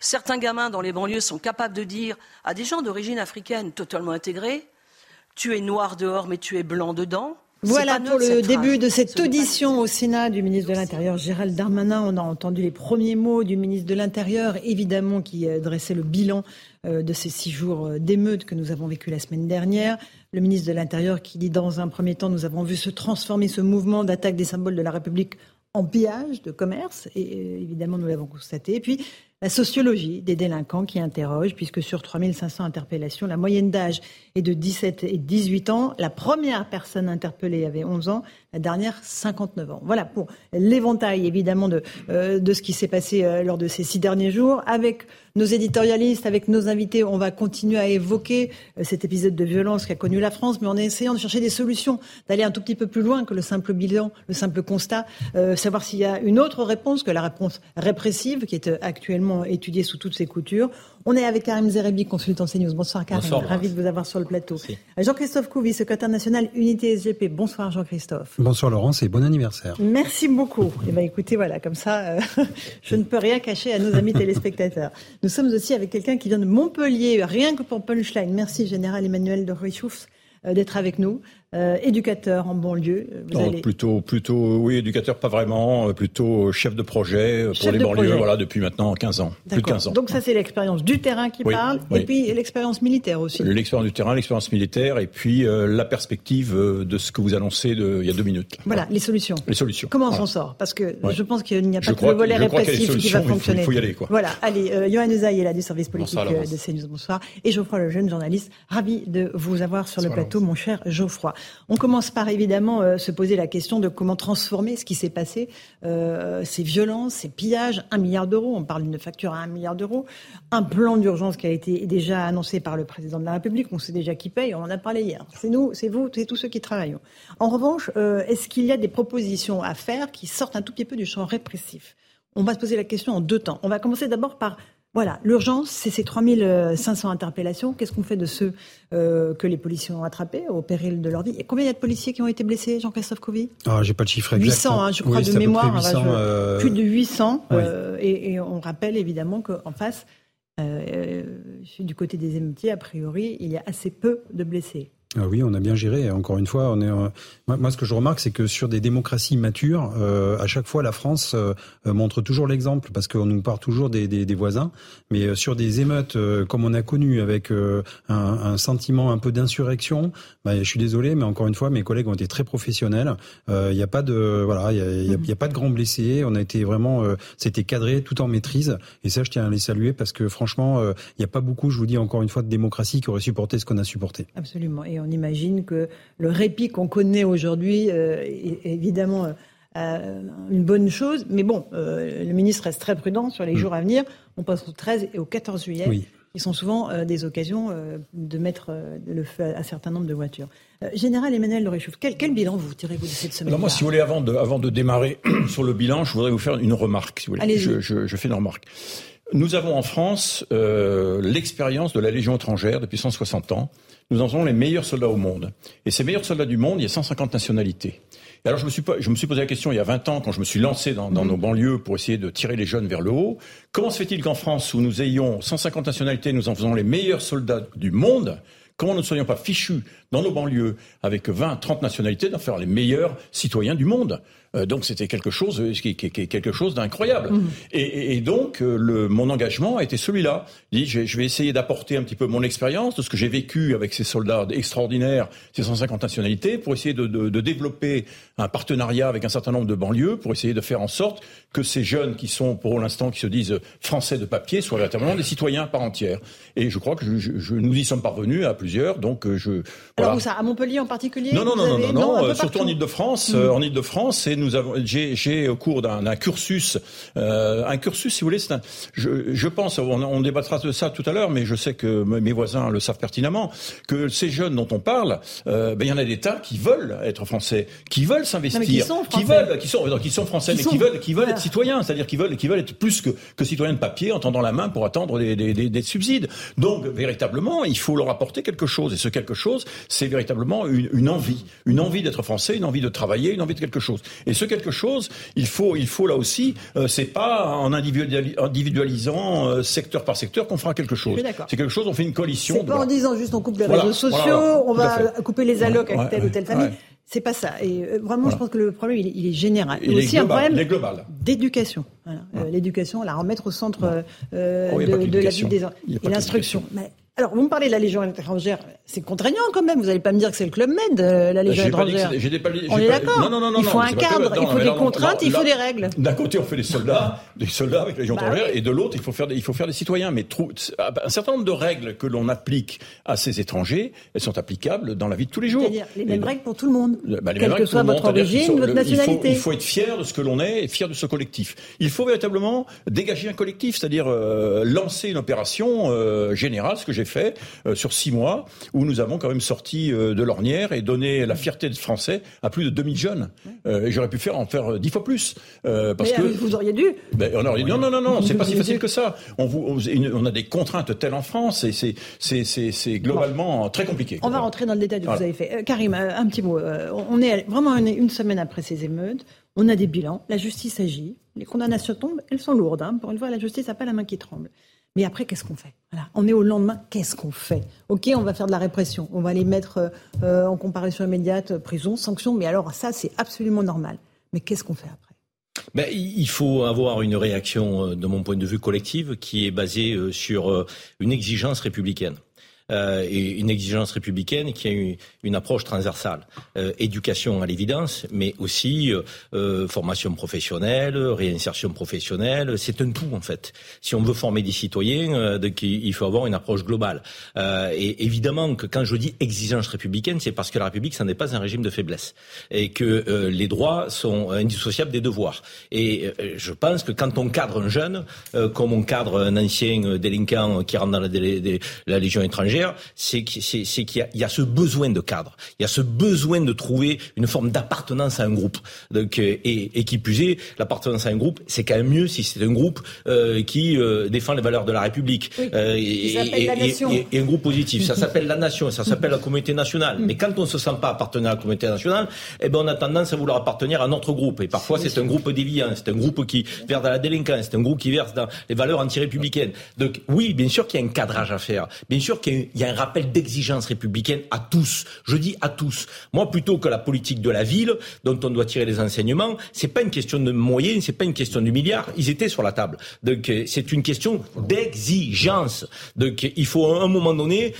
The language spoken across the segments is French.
Certains gamins dans les banlieues sont capables de dire à des gens d'origine africaine totalement intégrés Tu es noir dehors, mais tu es blanc dedans. Voilà pour le début de cette audition au Sénat du ministre de l'Intérieur Gérald Darmanin. On a entendu les premiers mots du ministre de l'Intérieur, évidemment, qui euh, dressait le bilan euh, de ces six jours euh, d'émeute que nous avons vécu la semaine dernière. Le ministre de l'Intérieur qui dit dans un premier temps, nous avons vu se transformer ce mouvement d'attaque des symboles de la République en pillage de commerce, et évidemment nous l'avons constaté. Et puis la sociologie des délinquants qui interroge, puisque sur 3500 interpellations, la moyenne d'âge est de 17 et 18 ans. La première personne interpellée avait 11 ans, la dernière 59 ans. Voilà pour l'éventail évidemment de, euh, de ce qui s'est passé euh, lors de ces six derniers jours. Avec nos éditorialistes, avec nos invités, on va continuer à évoquer euh, cet épisode de violence qu'a connu la France, mais en essayant de chercher des solutions, d'aller un tout petit peu plus loin que le simple bilan, le simple constat, euh, savoir s'il y a une autre réponse que la réponse répressive qui est euh, actuellement étudiée sous toutes ses coutures. On est avec Karim Zerebi, consultant CNews. Bonsoir Karim, Bonsoir, ravi de vous avoir sur le plateau. Jean-Christophe Couvi, secrétaire national Unité SGP. Bonsoir Jean-Christophe. Bonsoir Laurence et bon anniversaire. Merci beaucoup. Eh ben, écoutez, voilà, comme ça, euh, je ne peux rien cacher à nos amis téléspectateurs. Nous sommes aussi avec quelqu'un qui vient de Montpellier, rien que pour Punchline. Merci, Général Emmanuel de Ruichouf, euh, d'être avec nous. Euh, éducateur en banlieue. Vous Non, allez- Plutôt, plutôt, oui, éducateur, pas vraiment, euh, plutôt chef de projet euh, Chef pour les banlieues, projet. voilà, depuis maintenant 15 ans, plus de D'accord. 15 ans. Donc ça, c'est l'expérience du terrain qui Oui, parle, oui. et puis l'expérience militaire aussi. L'expérience du terrain, l'expérience militaire, et puis euh, la perspective euh, de ce que vous annoncez de, il y a deux minutes. Voilà, les solutions. Les solutions. Comment on Voilà. s'en sort? Parce que Ouais. je pense qu'il n'y a Je pas que crois le volet que- je répressif qui va il faut- fonctionner. il faut y aller, quoi. Voilà, allez, euh, Johan Usaï est là du service politique Bonsoir, euh, de CNews, bonsoir. Et Geoffroy Lejeune, journaliste, ravi de vous avoir sur le plateau, mon cher Geoffroy. On commence par évidemment euh, se poser la question de comment transformer ce qui s'est passé, euh, ces violences, ces pillages, un milliard d'euros, on parle d'une facture à un milliard d'euros, un plan d'urgence qui a été déjà annoncé par le président de la République, on sait déjà qui paye, on en a parlé hier. C'est nous, c'est vous, c'est tous ceux qui travaillent. En revanche, euh, est-ce qu'il y a des propositions à faire qui sortent un tout petit peu du champ répressif? On va se poser la question en deux temps. On va commencer d'abord par voilà, l'urgence, c'est ces 3500 interpellations. Qu'est-ce qu'on fait de ceux euh, que les policiers ont attrapés au péril de leur vie? Et combien il y a de policiers qui ont été blessés, Jean-Christophe Covy Ah, j'ai pas le chiffre exact. 800, hein, je crois, Oui, de mémoire. près hein, 800, je- euh, Plus de 800. oui. euh, et, et on rappelle évidemment qu'en face, euh, du côté des émeutiers, a priori, il y a assez peu de blessés. Ah oui, on a bien géré. Encore une fois, on est. euh, moi, ce que je remarque, c'est que sur des démocraties matures, euh, à chaque fois, la France euh, montre toujours l'exemple parce qu'on nous parle toujours des, voisins. Mais sur des émeutes comme on a connu, avec un, sentiment un peu d'insurrection, bah, je suis désolé, mais encore une fois, mes collègues ont été très professionnels. Il n'y a pas de voilà, il y a, pas de grands blessés. On a été vraiment, c'était cadré, tout en maîtrise. Et ça, je tiens à les saluer parce que franchement, il n'y a pas beaucoup, je vous dis encore une fois, de démocratie qui aurait supporté ce qu'on a supporté. Absolument. On imagine que le répit qu'on connaît aujourd'hui euh, est évidemment euh, une bonne chose. Mais bon, euh, le ministre reste très prudent sur les jours à venir. On passe au 13 et au 14 juillet. Oui. qui sont souvent des occasions de mettre le feu à un certain nombre de voitures. Général Emmanuel de Réchouf, quel, quel bilan vous tirez-vous de cette semaine Alors moi, si vous voulez, avant de, avant de démarrer sur le bilan, je voudrais vous faire une remarque. Si vous voulez. Allez-y. Je, je, je fais une remarque. Nous avons en France euh, l'expérience de la Légion étrangère depuis 160 ans. Nous en avons les meilleurs soldats au monde. Et ces meilleurs soldats du monde, il y a 150 nationalités. Et alors je me suis pas, je me suis posé la question il y a 20 ans quand je me suis lancé dans, dans nos banlieues pour essayer de tirer les jeunes vers le haut. Comment se fait-il qu'en France, où nous ayons 150 nationalités, nous en faisons les meilleurs soldats du monde, comment nous ne soyons pas fichus dans nos banlieues avec 20, 30 nationalités d'en faire les meilleurs citoyens du monde? Donc c'était quelque chose, euh, quelque chose d'incroyable. Et, et- et donc euh, le, mon engagement a été celui-là. Je vais essayer d'apporter un petit peu mon expérience de ce que j'ai vécu avec ces soldats extraordinaires, ces 150 nationalités, pour essayer de, de- de développer un partenariat avec un certain nombre de banlieues, pour essayer de faire en sorte que ces jeunes qui sont pour l'instant qui se disent français de papier soient véritablement des citoyens à part entière. Et je crois que je, je- je- nous y sommes parvenus à plusieurs. Donc euh, je Alors où ça À Montpellier en particulier Non, non, non, non, avez- non, euh, surtout partout. en Ile-de-France, Mm. euh, en Ile-de-France, et nous avons, j'ai au cours d'un cursus, euh, un cursus, si vous voulez, un, je, je, pense, on, on, débattra de ça tout à l'heure, mais je sais que mes voisins le savent pertinemment, que ces jeunes dont on parle, euh, ben, il y en a des tas qui veulent être français, qui veulent s'investir, qui, qui, veulent, qui sont, qui sont français, mais qui veulent, qui veulent être citoyens, c'est-à-dire qui veulent, qui veulent être plus que, que citoyens de papier, en tendant la main pour attendre des, des, des, des subsides. Donc, véritablement, il faut leur apporter quelque chose, et ce quelque chose, c'est véritablement une, une envie, une envie d'être français, une envie de travailler, une envie de quelque chose. Et ce quelque chose, il faut, il faut là aussi, euh, c'est pas en individualisant euh, secteur par secteur qu'on fera quelque chose. C'est quelque chose, on fait une coalition. C'est pas en disant juste on coupe les réseaux sociaux, on va couper les allocs avec telle ou telle famille. C'est pas ça. Et euh, vraiment, je pense que le problème, il est, général. Il aussi un problème d'éducation. L'éducation, la remettre au centre euh, oh, de, la vie des et l'instruction. Alors, vous me parlez de la Légion étrangère, c'est contraignant quand même. Vous n'allez pas me dire que c'est le Club Med, euh, la Légion étrangère. on est d'accord. Il faut un cadre, il faut des contraintes, il faut des règles. D'un côté, on fait des soldats, des soldats avec la Légion bah étrangère, et de l'autre, il faut faire des, il faut faire des citoyens. Mais un certain nombre de règles que l'on applique à ces étrangers, elles sont applicables dans la vie de tous les jours. C'est-à-dire les mêmes règles pour tout le monde, bah, quelle que soit votre origine, votre nationalité. Il faut, être fier de ce que l'on est et fier de ce collectif. Il faut véritablement dégager un collectif, c'est-à-dire euh, lancer une opération euh, générale, ce que j'ai fait sur six mois, où nous avons quand même sorti euh, de l'ornière et donné la fierté de Français à plus de 2000 jeunes. Euh, et j'aurais pu faire en faire dix fois plus. Euh, parce que vous auriez dû. Ben, on aurait dit non, non, non, non, c'est pas si facile que ça. On, vous, on a des contraintes telles en France et c'est globalement très compliqué. On va rentrer dans le détail de ce que vous avez fait. Karim, un petit mot. on est vraiment une semaine après ces émeutes. On a des bilans. La justice agit. Les condamnations tombent. Elles sont lourdes. Hein. Pour une fois, la justice n'a pas la main qui tremble. Mais après, qu'est-ce qu'on fait? On est au lendemain, qu'est-ce qu'on fait? Ok, on va faire de la répression, on va les mettre euh, en comparution immédiate, prison, sanction, mais alors ça, c'est absolument normal. Mais qu'est-ce qu'on fait après? Ben, il faut avoir une réaction, euh, de mon point de vue, collective, qui est basée euh, sur une exigence républicaine. Euh, une exigence républicaine qui a une, une approche transversale. Euh, éducation à l'évidence, mais aussi euh, formation professionnelle, réinsertion professionnelle. C'est un tout en fait. Si on veut former des citoyens, il faut avoir une approche globale. et évidemment que quand je dis exigence républicaine, c'est parce que la République, ça n'est pas un régime de faiblesse et que les droits sont indissociables des devoirs. Et je pense que quand on cadre un jeune, comme on cadre un ancien délinquant qui rentre dans la Légion étrangère, c'est qu'il y, a ce besoin de cadre, il y a ce besoin de trouver une forme d'appartenance à un groupe. Donc, euh, et, qui plus est, l'appartenance à un groupe, c'est quand même mieux si c'est un groupe euh, qui euh, défend les valeurs de la République et, un groupe positif. Ça s'appelle la nation, ça s'appelle la communauté nationale. Mais quand on ne se sent pas appartenir à la communauté nationale, eh ben on a tendance à vouloir appartenir à notre groupe. Et parfois, c'est un groupe déviant, c'est un groupe qui verse dans la délinquance, c'est un groupe qui verse dans les valeurs anti-républicaines. Donc oui, bien sûr qu'il y a un cadrage à faire. Bien sûr qu'il y a y a un rappel d'exigence républicaine à tous. Je dis à tous. Moi, plutôt que la politique de la ville, dont on doit tirer les enseignements, c'est pas une question de moyens, c'est pas une question du milliard. Ils étaient sur la table. Donc, euh, c'est une question d'exigence. Donc, il faut à un moment donné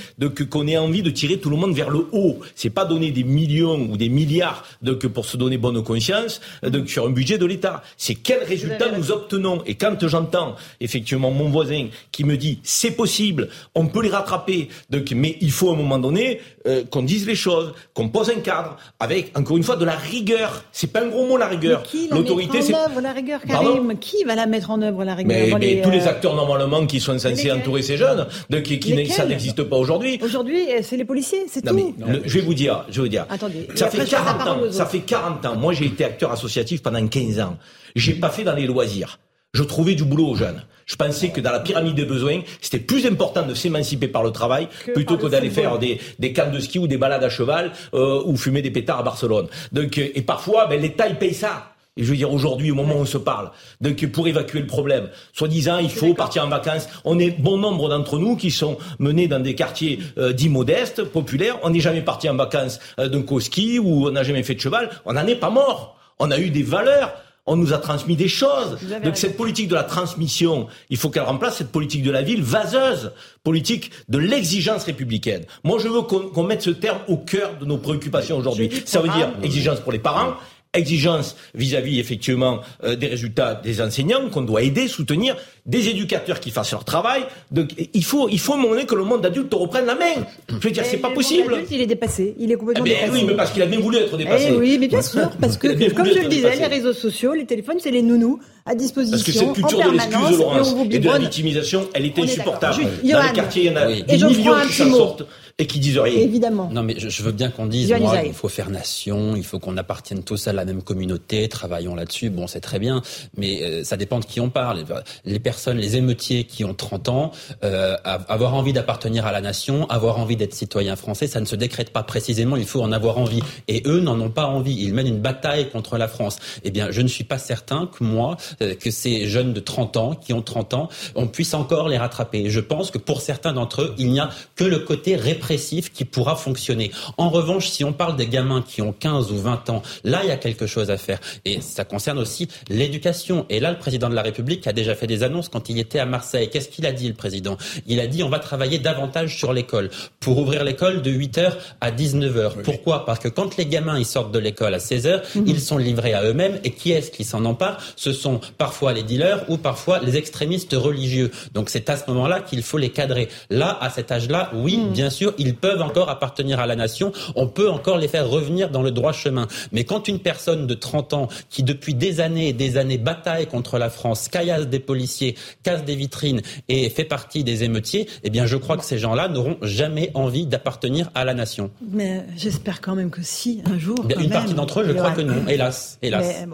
qu'on ait envie de tirer tout le monde vers le haut. C'est pas donner des millions ou des milliards donc pour se donner bonne conscience donc sur un budget de l'État. C'est quel résultat nous obtenons. Et quand j'entends effectivement mon voisin qui me dit c'est possible, on peut les rattraper, donc, mais il faut à un moment donné euh, qu'on dise les choses, qu'on pose un cadre avec, encore une fois, de la rigueur. C'est pas un gros mot la rigueur. L'autorité, c'est. œuvre la rigueur, Karim? Qui va la mettre en œuvre la rigueur? Mais, tous les euh, acteurs normalement qui sont censés entourer ces jeunes, de, qui, qui ça n'existe pas aujourd'hui. Aujourd'hui, euh, c'est les policiers, c'est tout. je vais vous dire, je vais vous dire. Attendez. Ça fait 40 ans. Ça fait 40 ans. Moi, j'ai été acteur associatif pendant 15 ans. J'ai pas fait dans les loisirs. Je trouvais du boulot aux jeunes. Je pensais que dans la pyramide des besoins, c'était plus important de s'émanciper par le travail plutôt que d'aller faire des, des camps de ski ou des balades à cheval euh, ou fumer des pétards à Barcelone. Donc, euh, et parfois, ben, l'État, il paye ça. Et je veux dire, aujourd'hui, au moment où on se parle, donc pour évacuer le problème, soi-disant, il faut partir en vacances. On est bon nombre d'entre nous qui sont menés dans des quartiers euh, dits modestes, populaires. On n'est jamais parti en vacances euh, d'un ski ou on n'a jamais fait de cheval. On n'en est pas mort. On a eu des valeurs on nous a transmis des choses. Donc cette politique de la transmission, il faut qu'elle remplace cette politique de la ville vaseuse, politique de l'exigence républicaine. Moi, je veux qu'on mette ce terme au cœur de nos préoccupations aujourd'hui. Ça veut dire exigence pour les parents, exigence vis-à-vis effectivement euh, des résultats des enseignants qu'on doit aider, soutenir, des éducateurs qui fassent leur travail. Donc, il faut, il faut moment que le monde adulte reprenne la main. Je veux dire, c'est pas possible. Adulte, il est dépassé. Il est complètement eh bien, dépassé. Oui, mais parce qu'il a bien voulu être dépassé. Eh oui, mais bien sûr, parce que, comme je le disais, les réseaux sociaux, les téléphones, c'est les nounous à disposition. Parce que cette culture de l'excuse, Laurence, et, de la victimisation, elle est insupportable. Dans les quartiers, il y en a des millions qui s'en sortent et qui disent rien. Évidemment. Non, mais je, veux bien qu'on dise, moi, il faut faire nation, il faut qu'on appartienne tous à la même communauté, travaillons là-dessus. Bon, c'est très bien, mais euh, ça dépend de qui on parle. Les personnes, les émeutiers qui ont 30 ans, euh, avoir envie d'appartenir à la nation, avoir envie d'être citoyen français, ça ne se décrète pas précisément. Il faut en avoir envie. Et eux n'en ont pas envie. Ils mènent une bataille contre la France. Eh bien, je ne suis pas certain que moi, euh, que ces jeunes de 30 ans, qui ont 30 ans, on puisse encore les rattraper. Je pense que pour certains d'entre eux, il n'y a que le côté répressif qui pourra fonctionner. En revanche, si on parle des gamins qui ont 15 ou 20 ans, là, il y a quelque chose à faire. Et ça concerne aussi l'éducation. Et là, le président de la République a déjà fait des annonces quand il était à Marseille. Qu'est-ce qu'il a dit, le président? Il a dit on va travailler davantage sur l'école pour ouvrir l'école de 8h à 19h. Pourquoi? Parce que quand les gamins ils sortent de l'école à 16h, mhm. ils sont livrés à eux-mêmes. Et qui est-ce qui s'en empare? Ce sont parfois les dealers ou parfois les extrémistes religieux. Donc c'est à ce moment-là qu'il faut les cadrer. Là, à cet âge-là, oui, mhm. bien sûr, ils peuvent encore appartenir à la nation, on peut encore les faire revenir dans le droit chemin. Mais quand une personne de 30 ans qui depuis des années et des années bataille contre la France, caillasse des policiers, casse des vitrines et fait partie des émeutiers, eh bien je crois que ces gens-là n'auront jamais envie d'appartenir à la nation. Mais j'espère quand même que si, un jour. une partie d'entre eux, je crois que non, hélas. hélas.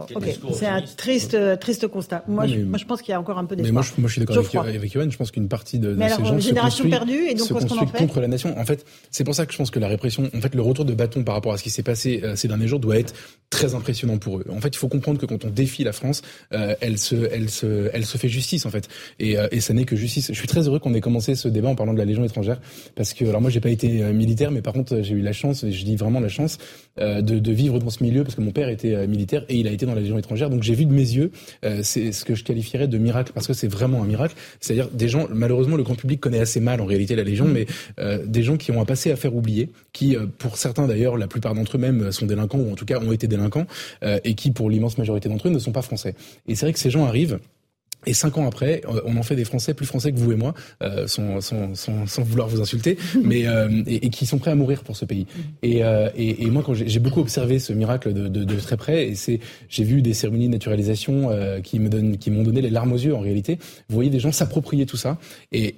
C'est un triste, triste constat. Moi, je, moi, je pense qu'il y a encore un peu d'espoir. Mais moi, je, moi, je suis d'accord avec, avec Yoann. Je pense qu'une partie de, de ces gens génération perdue et donc se construit contre la nation. En fait, c'est pour ça que je pense que la répression, en fait, le retour de bâton par rapport à ce qui s'est passé euh, ces derniers jours doit être très impressionnant pour eux. En fait, il faut comprendre que quand on défie la France, euh, elle se, elle se, elle se fait justice en fait. Et, euh, et ça n'est que justice. Je suis très heureux qu'on ait commencé ce débat en parlant de la Légion étrangère, parce que alors moi j'ai pas été militaire, mais par contre j'ai eu la chance, et je dis vraiment la chance, de, de, vivre dans ce milieu parce que mon père était militaire et il a été dans la Légion étrangère. Donc j'ai vu de mes yeux, c'est ce que je qualifierais de miracle parce que c'est vraiment un miracle. C'est-à-dire des gens, malheureusement le grand public connaît assez mal en réalité la Légion, mais des gens qui ont un passé à faire oublier, qui, euh, pour certains d'ailleurs, la plupart d'entre eux même euh, sont délinquants ou en tout cas ont été délinquants, euh, et qui, pour l'immense majorité d'entre eux, ne sont pas français. Et c'est vrai que ces gens arrivent et cinq ans après, euh, on en fait des Français plus français que vous et moi, euh, sans, sans, sans, sans, vouloir vous insulter, mais euh, et, et, qui sont prêts à mourir pour ce pays. Et, euh, et, et moi, quand j'ai beaucoup observé ce miracle de, de, de très près, et c'est, j'ai vu des cérémonies de naturalisation euh, qui me donnent, qui m'ont donné les larmes aux yeux. En réalité, vous voyez des gens s'approprier tout ça, et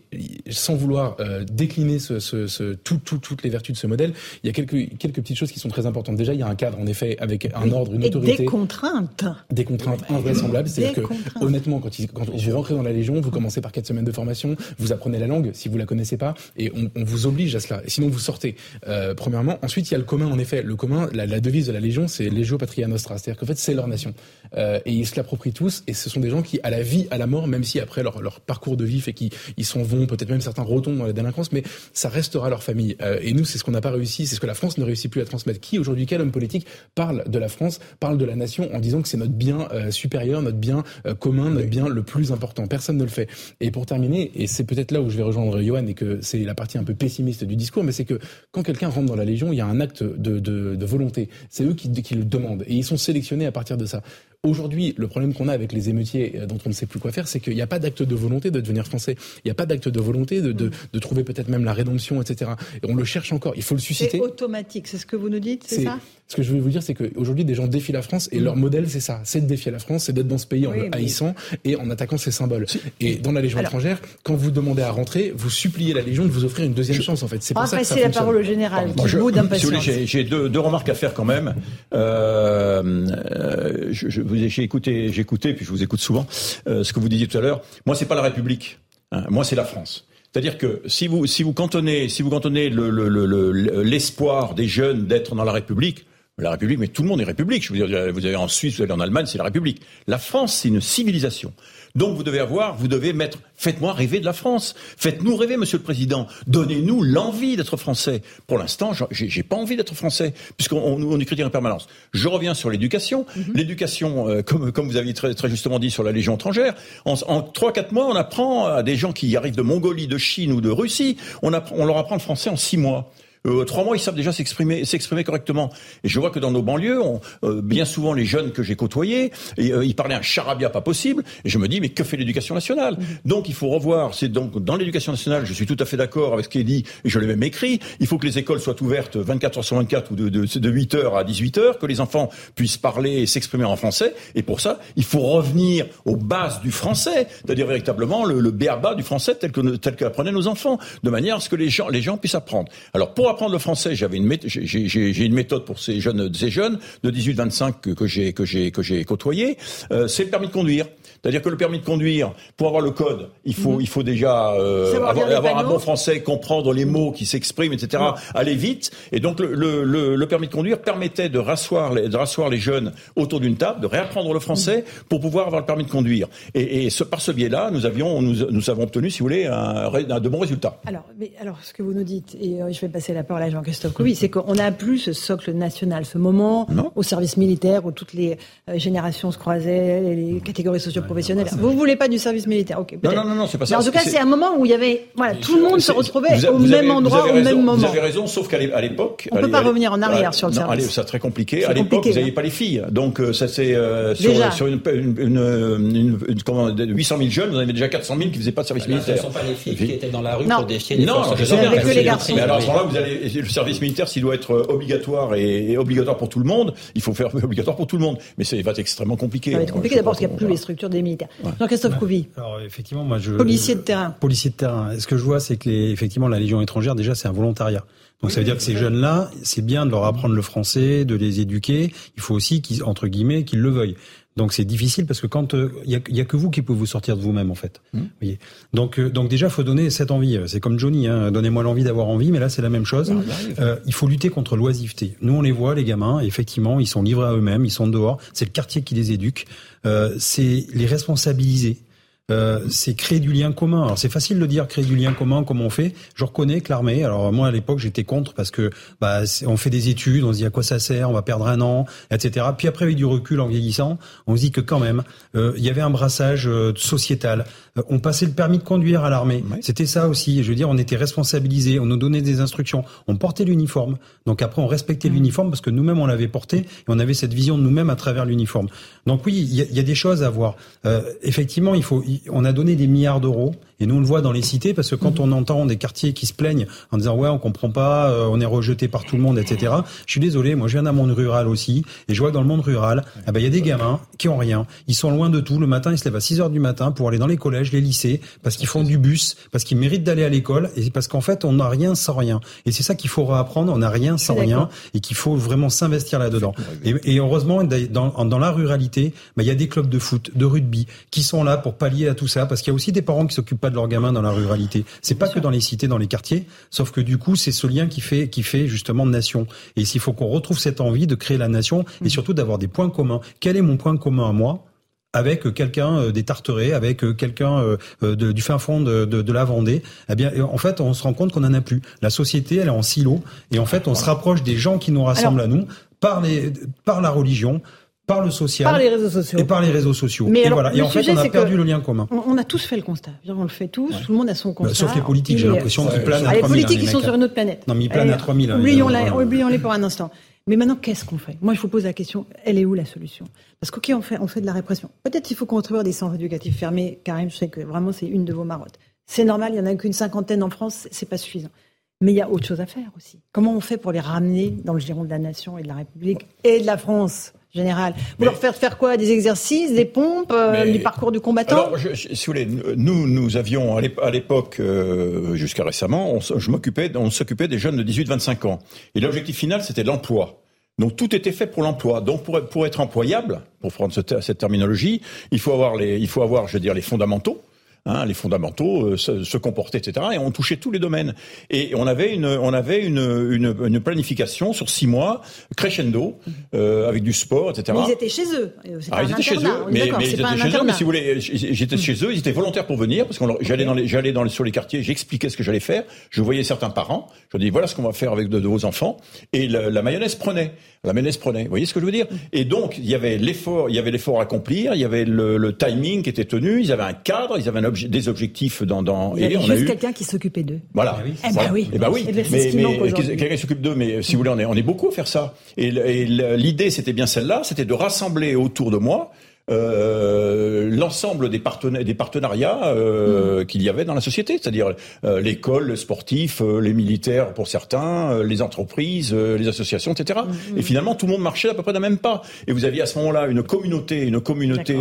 sans vouloir décliner ce, ce, ce tout, tout, toutes les vertus de ce modèle, il y a quelques quelques petites choses qui sont très importantes. Déjà, il y a un cadre, en effet, avec un ordre, une autorité, des contraintes, des contraintes invraisemblables. C'est-à-dire que honnêtement, quand ils quand je vais rentrer dans la Légion, vous commencez par quatre semaines de formation, vous apprenez la langue si vous la connaissez pas, et on, on vous oblige à cela. Et sinon, vous sortez. Euh, premièrement. Ensuite, il y a le commun, en effet. Le commun, la, la devise de la Légion, c'est Legio Patria Nostra. C'est-à-dire qu'en fait, c'est leur nation. Euh, et ils se l'approprient tous, et ce sont des gens qui, à la vie, à la mort, même si après leur, leur parcours de vie fait qu'ils ils s'en vont, peut-être même certains retombent dans la délinquance, mais ça restera leur famille. Euh, et nous, c'est ce qu'on n'a pas réussi, c'est ce que la France ne réussit plus à transmettre. Qui aujourd'hui, quel homme politique parle de la France, parle de la nation en disant que c'est notre bien supérieur, notre bien commun, notre bien le plus important. Personne ne le fait. Et pour terminer, et c'est peut-être là où je vais rejoindre Johan et que c'est la partie un peu pessimiste du discours, mais c'est que quand quelqu'un rentre dans la Légion, il y a un acte de, de, de volonté. C'est eux qui, qui le demandent et ils sont sélectionnés à partir de ça. Aujourd'hui, le problème qu'on a avec les émeutiers euh, dont on ne sait plus quoi faire, c'est qu'il n'y a pas d'acte de volonté de devenir français. Il n'y a pas d'acte de volonté de, de, de trouver peut-être même la rédemption, etc. Et on le cherche encore. Il faut le susciter. C'est automatique, c'est ce que vous nous dites, c'est ça? Ce que je veux vous dire, c'est qu'aujourd'hui, des gens défient la France et leur modèle, c'est ça. C'est de défier la France, c'est d'être dans ce pays en le haïssant et en attaquant ses symboles. Et dans la Légion étrangère, quand vous demandez à rentrer, vous suppliez la Légion de vous offrir une deuxième chance, en fait. C'est pour ça que ça la parole au général. J'ai deux, deux, remarques à faire quand même. Euh, euh, je, je, j'ai écouté, j'ai écouté, puis je vous écoute souvent, euh, ce que vous disiez tout à l'heure. Moi, c'est pas la République. Hein. Moi, c'est la France. C'est-à-dire que si vous si vous cantonnez si vous cantonnez l'espoir le, le, des jeunes d'être dans la République, la République, mais tout le monde est République. Je veux dire, vous allez en Suisse, vous allez en Allemagne, c'est la République. La France, c'est une civilisation. Donc vous devez avoir, vous devez mettre, faites-moi rêver de la France. Faites-nous rêver, Monsieur le Président. Donnez-nous l'envie d'être français. Pour l'instant, j'ai pas envie d'être français, puisqu'on on, écrit en permanence. Je reviens sur l'éducation. Mm-hmm. L'éducation, euh, comme, comme vous aviez très, très justement dit sur la Légion étrangère, en, en 3-4 mois, on apprend à des gens qui arrivent de Mongolie, de Chine ou de Russie, on, apprend, on leur apprend le français en 6 mois. Euh, trois mois, ils savent déjà s'exprimer, s'exprimer correctement. Et je vois que dans nos banlieues, on, euh, bien souvent les jeunes que j'ai côtoyés, et, euh, ils parlaient un charabia pas possible. Et je me dis, mais que fait l'éducation nationale? Mmh. Donc il faut revoir. C'est donc dans l'éducation nationale, je suis tout à fait d'accord avec ce qui est dit, et je l'ai même écrit. Il faut que les écoles soient ouvertes 24 heures sur 24 ou de, de, de 8 heures à 18 heures, que les enfants puissent parler et s'exprimer en français. Et pour ça, il faut revenir aux bases du français, c'est-à-dire véritablement le, le béaba du français tel que tel qu'apprenaient nos enfants, de manière à ce que les gens les gens puissent apprendre. Alors pour apprendre le français, j'avais une j'ai une méthode pour ces jeunes ces jeunes de 18-25 que, j'ai que j'ai que. Euh, c'est le permis de conduire. C'est-à-dire que le permis de conduire, pour avoir le code, il faut, mhm. il faut déjà euh, avoir, un bon français, comprendre les mots qui s'expriment, etc., aller vite. Et donc le, le, le, permis de conduire permettait de rasseoir les, de rasseoir les jeunes autour d'une table, de réapprendre le français mhm. pour pouvoir avoir le permis de conduire. Et, et ce, par ce biais-là, nous avions, nous, nous avons obtenu, si vous voulez, un, un, de bons résultats. Alors, mais, alors, ce que vous nous dites, et euh, je vais passer la parole à Jean-Christophe Couvi, c'est qu'on n'a plus ce socle national, ce moment au service militaire où toutes les euh, générations se croisaient, les catégories socio-professionnelles. Vous voulez pas du service militaire, ok. Non, non, non, non c'est pas ça. en tout cas, c'est un moment où il y avait, voilà, tout le monde se retrouvait au même endroit, au même moment. Vous avez raison, sauf qu'à l'époque. On ne peut pas revenir en arrière sur le service. C'est très compliqué. À l'époque, vous n'aviez hein. pas les filles. Donc, euh, ça c'est euh, sur, une, une, 800 000 jeunes, vous en avez déjà 400 000 qui faisaient pas de service militaire. Ce ne sont pas les filles qui étaient dans la rue pour défier les Non, je sais bien. que les garçons. Mais alors, à ce moment-là, vous allez, le service militaire, s'il doit être obligatoire et obligatoire pour tout le monde, il faut faire obligatoire pour tout le monde. Mais ça va être extrêmement compliqué. Ça va être compliqué d'abord parce qu'il n'y a plus les structures des militaires. Jean-Christophe Couvi. Alors effectivement, moi je policier de terrain. Policier de terrain. Ce que je vois, c'est que les, effectivement la Légion étrangère déjà c'est un volontariat. Donc ça veut dire que ces jeunes-là, c'est bien de leur apprendre le français, de les éduquer. Il faut aussi qu'ils entre guillemets qu'ils le veuillent. Donc c'est difficile parce que quand il euh, y, a, y, a, que vous qui pouvez vous sortir de vous-même en fait. Mmh. Voyez donc euh, donc déjà faut donner cette envie. C'est comme Johnny, hein, donnez-moi l'envie d'avoir envie, mais là c'est la même chose. Mmh. Euh, il faut lutter contre l'oisiveté. Nous on les voit les gamins, effectivement ils sont livrés à eux-mêmes, ils sont dehors. C'est le quartier qui les éduque. Euh, c'est les responsabiliser. Euh, c'est créer du lien commun. Alors c'est facile de dire créer du lien commun, comme on fait. Je reconnais que l'armée. Alors moi à l'époque j'étais contre parce que bah on fait des études, on se dit à quoi ça sert, on va perdre un an, etc. Puis après avec du recul en vieillissant, on se dit que quand même euh, il y avait un brassage euh, sociétal. Euh, on passait le permis de conduire à l'armée. C'était ça aussi. Je veux dire, on était responsabilisés, on nous donnait des instructions, on portait l'uniforme. Donc après on respectait mmh. l'uniforme parce que nous-mêmes on l'avait porté et on avait cette vision de nous-mêmes à travers l'uniforme. Donc oui, il y, y, a des choses à voir. effectivement, il faut on a donné des milliards d'euros et nous on le voit dans les cités parce que quand mhm. on entend des quartiers qui se plaignent en disant ouais on comprend pas, euh, on est rejeté par tout le monde, etc. Je suis désolé, moi je viens d'un monde rural aussi et je vois que dans le monde rural, eh ben il y a des gamins qui ont rien, ils sont loin de tout. Le matin ils se lèvent à 6 heures du matin pour aller dans les collèges, les lycées, parce qu'ils font du bus, parce qu'ils méritent d'aller à l'école et parce qu'en fait on n'a rien sans rien. Et c'est ça qu'il faut apprendre, on n'a rien sans rien et qu'il faut vraiment s'investir là-dedans. Et, heureusement dans, dans la ruralité, ben, il y a des clubs de foot, de rugby qui sont là pour pallier à tout ça parce qu'il y a aussi des parents qui s'occupent pas de leurs gamins dans la ruralité. C'est pas que dans les cités, dans les quartiers, sauf que du coup, c'est ce lien qui fait qui fait justement nation. Et s'il faut qu'on retrouve cette envie de créer la nation et mm. surtout d'avoir des points communs. Quel est mon point commun à moi avec quelqu'un euh, des Tarterets, avec euh, quelqu'un euh, du fin fond de, de, la Vendée, eh bien, en fait, on se rend compte qu'on en a plus. La société, elle est en silo, et en fait, on se rapproche des gens qui nous rassemblent à nous par les, par la religion, par le social, par les réseaux sociaux, et par les réseaux sociaux. Mais et voilà. Et en fait, on a perdu le lien commun. On, a tous fait le constat. On le fait tous. Tout le monde a son constat. sauf les politiques, j'ai l'impression qu'ils planent à 3000. Les politiques, ils sont sur une autre planète. Non, mais ils planent à 3000. Oublions-les oublions pour un instant. Mais maintenant, qu'est-ce qu'on fait? Moi, je vous pose la question, elle est où la solution? Parce qu'ok, on fait, on fait de la répression. Peut-être qu'il faut construire des centres éducatifs fermés. Karim, je sais que vraiment, c'est une de vos marottes. C'est normal, il n'y en a qu'une cinquantaine en France, c'est pas suffisant. Mais il y a autre chose à faire aussi. Comment on fait pour les ramener dans le giron de la nation et de la République et de la France? Général. Vous leur faites faire quoi Des exercices, des pompes, euh, du parcours du combattant Alors, je, si vous voulez, nous, nous avions à l'époque, euh, jusqu'à récemment, on, je m'occupais, on s'occupait des jeunes de 18-25 ans. Et l'objectif final, c'était l'emploi. Donc tout était fait pour l'emploi. Donc pour, pour être employable, pour prendre cette, cette terminologie, il faut avoir les, il faut avoir, je veux dire, les fondamentaux. Hein, les fondamentaux, euh, se, comporter, etc. Et on touchait tous les domaines. Et on avait une, on avait une, une, une planification sur six mois, crescendo, euh, avec du sport, etc. Mais ils étaient chez eux. Ah, ils étaient chez eux. Mais, mais ils étaient chez eux. Mais si vous voulez, j'étais chez eux. Ils étaient volontaires pour venir parce que j'allais dans les, j'allais dans les, sur les quartiers, j'expliquais ce que j'allais faire. Je voyais certains parents. Je dis voilà ce qu'on va faire avec de, vos enfants. Et la, la mayonnaise prenait. La mayonnaise prenait. Vous voyez ce que je veux dire? Et donc il y avait l'effort, il y avait l'effort à accomplir. Il y avait le, le timing qui était tenu. Ils avaient un cadre. Ils avaient un objectif des objectifs dans. dans il y avait juste quelqu'un qui s'occupait d'eux. Voilà. Eh ben oui. Eh ben oui. Mais, mais quelqu'un qui s'occupe d'eux, mais si vous voulez, on est, on est beaucoup à faire ça. Et, et l'idée, c'était bien celle-là, c'était de rassembler autour de moi euh, l'ensemble des, des partenariats euh, mm. qu'il y avait dans la société, c'est-à-dire euh, l'école, le sportif, euh, les militaires pour certains, euh, les entreprises, les associations, etc. Mm, mm. Et finalement, tout le monde marchait à peu près d'un même pas. Et vous aviez à ce moment-là une communauté, une communauté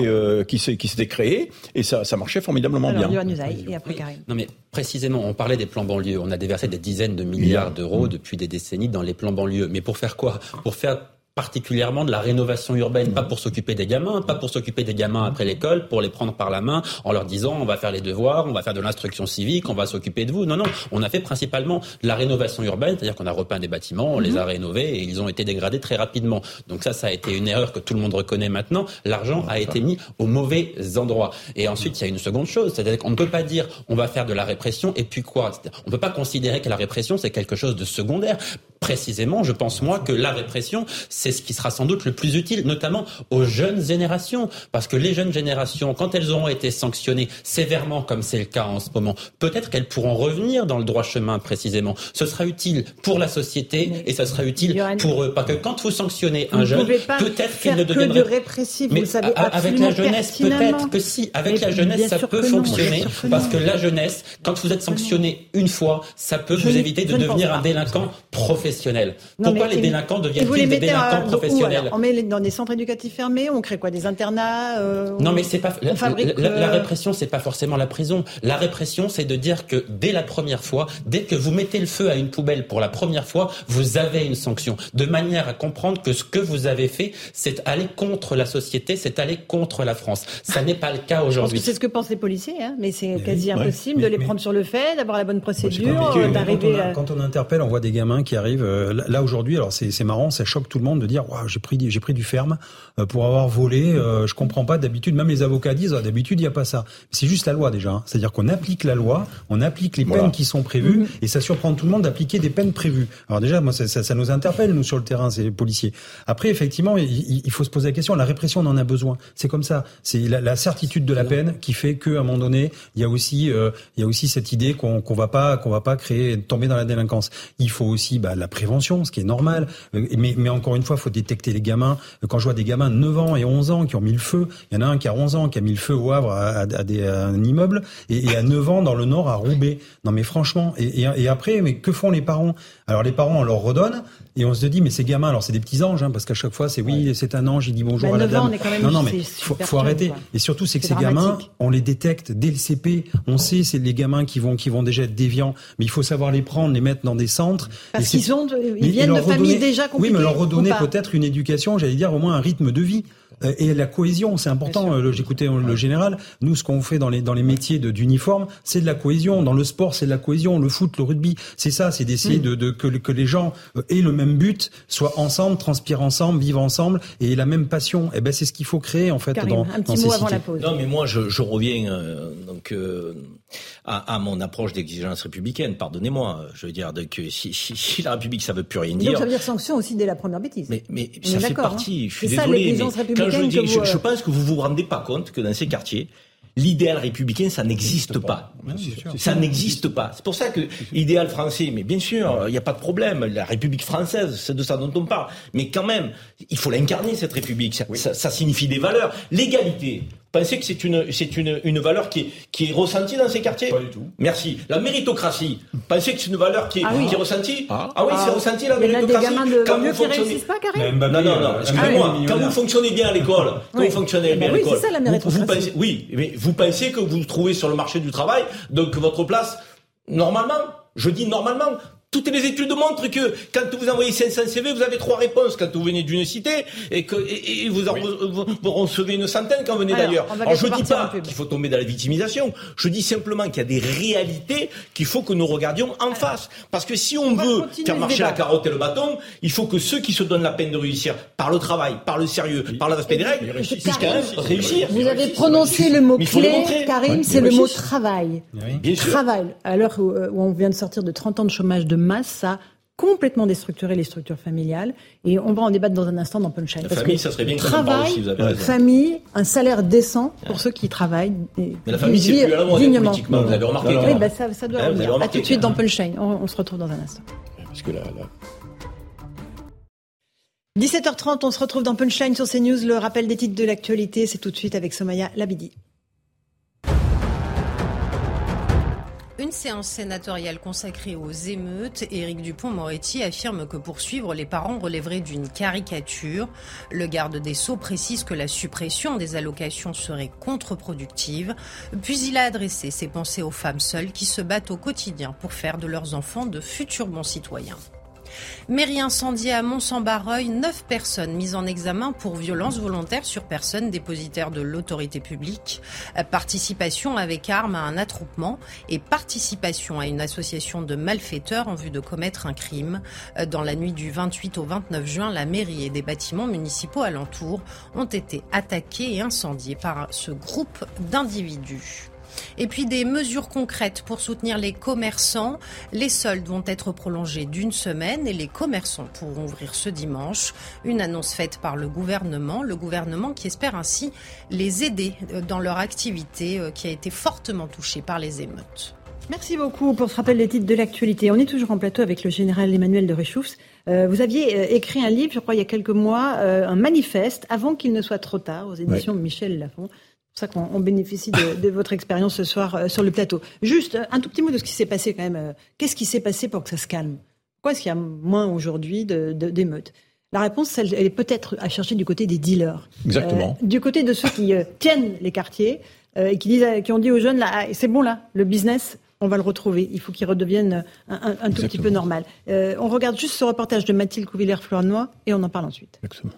qui s'était créée, et ça, ça marchait formidablement Alors, bien. et après Karim. Non mais précisément, on parlait des plans banlieues. On a déversé des dizaines de milliards d'euros depuis des décennies dans les plans banlieues. Mais pour faire quoi? Pour faire particulièrement de la rénovation urbaine, pas pour s'occuper des gamins, pas pour s'occuper des gamins après l'école, pour les prendre par la main en leur disant on va faire les devoirs, on va faire de l'instruction civique, on va s'occuper de vous. Non, non, on a fait principalement de la rénovation urbaine, c'est-à-dire qu'on a repeint des bâtiments, on les a mhm. rénovés et ils ont été dégradés très rapidement. Donc ça, ça a été une erreur que tout le monde reconnaît maintenant. L'argent a été mis au mauvais endroit. Et ensuite, il y a une seconde chose, c'est-à-dire qu'on ne peut pas dire on va faire de la répression et puis quoi? On ne peut pas considérer que la répression c'est quelque chose de secondaire. Précisément, je pense moi que la répression, c'est ce qui sera sans doute le plus utile, notamment aux jeunes générations, parce que les jeunes générations, quand elles auront été sanctionnées sévèrement, comme c'est le cas en ce moment, peut-être qu'elles pourront revenir dans le droit chemin précisément. Ce sera utile pour la société et ça sera utile pour eux, parce que quand vous sanctionnez un jeune, peut-être qu'il ne deviendra de répressif. Mais vous savez avec la jeunesse, peut-être que si, avec la jeunesse, ça peut fonctionner, parce que la jeunesse, quand vous êtes sanctionné une fois, ça peut vous éviter de devenir un délinquant professionnel. Pourquoi les délinquants deviennent-ils des délinquants professionnels On met dans des centres éducatifs fermés, on crée quoi Des internats euh, Non, mais c'est pas la, la, euh, répression, c'est pas forcément la prison. La répression, c'est de dire que dès la première fois, dès que vous mettez le feu à une poubelle pour la première fois, vous avez une sanction, de manière à comprendre que ce que vous avez fait, c'est aller contre la société, c'est aller contre la France. Ça n'est pas le cas aujourd'hui. C'est ce que pensent les policiers, hein, mais c'est quasi impossible de les prendre sur le fait, d'avoir la bonne procédure, d'arriver. Quand, on interpelle, on voit des gamins qui arrivent. Euh, là aujourd'hui, alors c'est marrant, ça choque tout le monde de dire j'ai pris j'ai pris du ferme euh, pour avoir volé. Euh, je comprends pas d'habitude. Même les avocats disent ah, d'habitude il y a pas ça. C'est juste la loi déjà. Hein. C'est-à-dire qu'on applique la loi, on applique les peines qui sont prévues mm-hmm. et ça surprend tout le monde d'appliquer des peines prévues. Alors déjà moi ça, ça, nous interpelle nous sur le terrain ces policiers. Après effectivement il, faut se poser la question. La répression on en a besoin. C'est comme ça. C'est la, certitude de la peine qui fait qu'à un moment donné il y a aussi il y a aussi cette idée qu'on qu'on va pas qu'on va pas créer tomber dans la délinquance. Il faut aussi bah, la prévention, ce qui est normal. Mais, mais encore une fois, faut détecter les gamins. Quand je vois des gamins de 9 ans et 11 ans qui ont mis le feu, il y en a un qui a 11 ans qui a mis le feu au Havre à, un immeuble et, à 9 ans dans le Nord à Roubaix. Non mais franchement, et, après, mais que font les parents? Alors les parents, on leur redonne et on se dit mais ces gamins, alors c'est des petits anges, hein, parce qu'à chaque fois c'est oui, c'est un ange, il dit bonjour bah, à la dame. non non mais faut, faut arrêter. Et surtout c'est que ces gamins, on les détecte dès le CP. On sait c'est les gamins qui vont qui vont déjà être déviants, mais il faut savoir les prendre, les mettre dans des centres. Parce qu'ils ont, ils viennent de familles déjà compliquées. Oui, mais leur redonner peut-être une éducation, j'allais dire au moins un rythme de vie. Euh, et la cohésion, c'est important. Euh, j'écoutais le général. Nous, ce qu'on fait dans les dans les métiers d'uniforme, c'est de la cohésion. Dans le sport, c'est de la cohésion. Le foot, le rugby, c'est ça. C'est d'essayer de, de que, que les gens euh, aient le même but, soient ensemble, transpirent ensemble, vivent ensemble et la même passion. Et eh ben, c'est ce qu'il faut créer en fait dans, un petit mot avant la pause. Non, mais moi, je, je reviens donc à, à, mon approche d'exigence républicaine. Pardonnez-moi. Je veux dire que si, si, la République, ça veut plus rien dire. Donc ça veut dire sanction aussi dès la première bêtise. Mais, mais ça fait partie. Hein. Je suis désolé. mais je, je, pense que vous vous rendez pas compte que dans ces quartiers, l'idéal républicain, ça n'existe pas. Ça n'existe pas. C'est pour ça que l'idéal français, mais bien sûr, il n'y a pas de problème. La République française, c'est de ça dont on parle. Mais quand même, il faut l'incarner, cette République. Ça, ça signifie des valeurs. L'égalité, pensez que c'est une, c'est une, une valeur qui est, qui est ressentie dans ces quartiers? Pas du tout. Merci. La méritocratie, pensez que c'est une valeur qui est, ah qui est ressentie? Ah. ah, oui, c'est ressenti la méritocratie. Il y a des gamins de qui réussissent pas, Karim Non, non, non, excusez-moi. Quand vous fonctionnez bien à l'école, quand vous fonctionnez bien à l'école, oui, c'est ça la méritocratie. Vous, pensez, oui, mais vous pensez que vous vous trouvez sur le marché du travail, donc votre place, normalement, je dis normalement, toutes les études montrent que quand vous envoyez 500 CV, vous avez trois réponses quand vous venez d'une cité et que et, vous, vous, recevez une centaine quand vous venez d'ailleurs. Alors je dis pas qu'il faut tomber dans la victimisation. Je dis simplement qu'il y a des réalités qu'il faut que nous regardions en face. Parce que si on, veut faire marcher la carotte et le bâton, il faut que ceux qui se donnent la peine de réussir par le travail, par le sérieux, par l'aspect des règles, puissent quand même réussir. Vous avez prononcé le mot clé, Karim, c'est le mot travail. Travail. À l'heure où, où on vient de sortir de 30 ans de chômage de masse, ça complètement déstructurer les structures familiales. Et on va en débattre dans un instant dans Punchline. La famille, ça serait bien travail, aussi, vous avez famille, un salaire décent pour ceux qui travaillent. Mais la famille, c'est plus à politiquement, vous avez remarqué. Oui, bah ça, ça doit revenir. À tout de suite dans Punchline. On, on, se retrouve dans un instant. Parce que là, là... 17h30, on se retrouve dans Punchline sur CNews. Le rappel des titres de l'actualité, c'est tout de suite avec Somaya Labidi. Une séance sénatoriale consacrée aux émeutes, Éric Dupont-Moretti affirme que poursuivre les parents relèverait d'une caricature. Le garde des Sceaux précise que la suppression des allocations serait contre-productive. Puis il a adressé ses pensées aux femmes seules qui se battent au quotidien pour faire de leurs enfants de futurs bons citoyens. Mairie incendiée à Mont-Saint-Barreuil, neuf personnes mises en examen pour violence volontaire sur personne dépositaire de l'autorité publique, participation avec arme à un attroupement et participation à une association de malfaiteurs en vue de commettre un crime. Dans la nuit du 28 au 29 juin, la mairie et des bâtiments municipaux alentours ont été attaqués et incendiés par ce groupe d'individus. Et puis des mesures concrètes pour soutenir les commerçants. Les soldes vont être prolongés d'une semaine et les commerçants pourront ouvrir ce dimanche. Une annonce faite par le gouvernement, le gouvernement qui espère ainsi les aider dans leur activité euh, qui a été fortement touchée par les émeutes. Merci beaucoup pour ce rappel des titres de l'actualité. On est toujours en plateau avec le général Emmanuel de Réchoufs. Euh, vous aviez euh, écrit un livre, je crois, il y a quelques mois, un manifeste, avant qu'il ne soit trop tard, aux éditions Michel Lafon. C'est pour ça qu'on bénéficie de, votre expérience ce soir euh, sur le plateau. Juste euh, un tout petit mot de ce qui s'est passé quand même. Euh, qu'est-ce qui s'est passé pour que ça se calme? Pourquoi est-ce qu'il y a moins aujourd'hui d'émeutes? La réponse, elle, est peut-être à chercher du côté des dealers. Exactement. du côté de ceux qui tiennent les quartiers et qui, disent, qui ont dit aux jeunes, là, ah, c'est bon là, le business, on va le retrouver. Il faut qu'il redevienne un, tout petit peu normal. on regarde juste ce reportage de Mathilde Couvillère-Flournoy et on en parle ensuite. Exactement.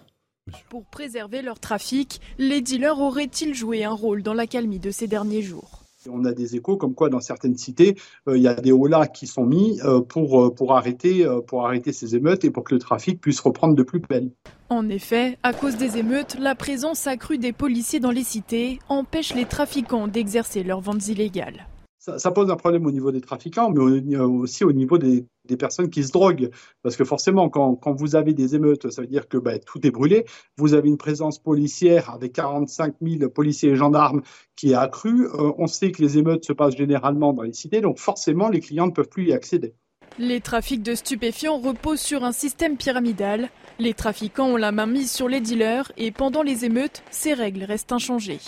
Pour préserver leur trafic, les dealers auraient-ils joué un rôle dans l'accalmie de ces derniers jours? On a des échos comme quoi dans certaines cités, euh, il y a des holas qui sont mis euh, pour, euh, pour, arrêter, pour arrêter ces émeutes et pour que le trafic puisse reprendre de plus belle. En effet, à cause des émeutes, la présence accrue des policiers dans les cités empêche les trafiquants d'exercer leurs ventes illégales ça, pose un problème au niveau des trafiquants, mais aussi au niveau des, personnes qui se droguent. Parce que forcément, quand, vous avez des émeutes, ça veut dire que bah, tout est brûlé. Vous avez une présence policière avec 45 000 policiers et gendarmes qui est accrue. Euh, on sait que les émeutes se passent généralement dans les cités, donc forcément, les clients ne peuvent plus y accéder. Les trafics de stupéfiants reposent sur un système pyramidal. Les trafiquants ont la main mise sur les dealers et pendant les émeutes, ces règles restent inchangées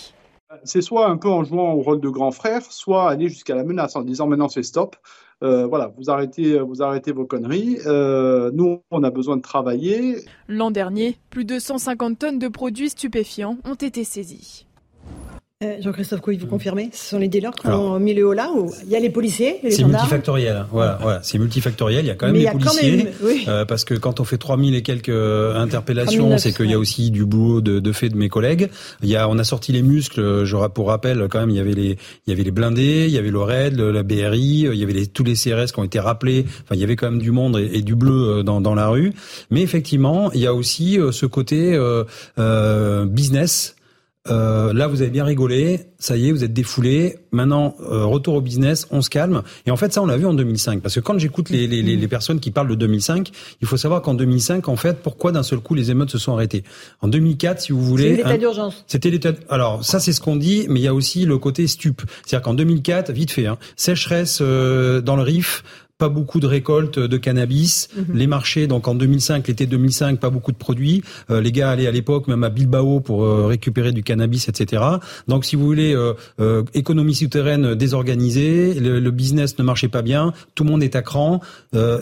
c'est soit un peu en jouant au rôle de grand frère, soit aller jusqu'à la menace en disant maintenant c'est stop. Euh, voilà, vous arrêtez, vous arrêtez vos conneries. Euh, nous, on a besoin de travailler. L'an dernier, plus de 150 tonnes de produits stupéfiants ont été saisies. Euh, Jean-Christophe Couille, vous confirmez Ce sont les dealers qui ont mis le haut là où il y a les policiers, les C'est multifactoriel. Voilà, voilà. c'est multifactoriel. Il y a quand même les policiers. euh, parce que quand on fait 3000 et quelques euh, interpellations, c'est qu'il y a aussi du boulot de, de, fait de mes collègues. Il y a, on a sorti les muscles. Je, pour rappel, quand même, il y avait les, il y avait les blindés, il y avait le RAID, la BRI, il y avait les, tous les CRS qui ont été rappelés. Enfin, il y avait quand même du monde et, du bleu euh, dans, dans la rue. Mais effectivement, il y a aussi ce côté euh, business euh, là, vous avez bien rigolé. Ça y est, vous êtes défoulé. Maintenant, euh, retour au business, on se calme. Et en fait, ça, on l'a vu en 2005. Parce que quand j'écoute les, les, les, personnes qui parlent de 2005, il faut savoir qu'en 2005, en fait, pourquoi d'un seul coup les émeutes se sont arrêtées? En 2004, si vous voulez, c'était l'état d'urgence. C'était l'état. Alors ça, c'est ce qu'on dit, mais il y a aussi le côté stup. C'est-à-dire qu'en 2004, vite fait, hein, sécheresse euh, dans le Rif, pas beaucoup de récoltes de cannabis. Mhm. Les marchés, donc en 2005, l'été 2005, pas beaucoup de produits. Euh, les gars allaient à l'époque même à Bilbao pour euh, récupérer du cannabis, etc. Donc, si vous voulez, euh, économie souterraine désorganisée, le, business ne marchait pas bien, tout le monde est à cran.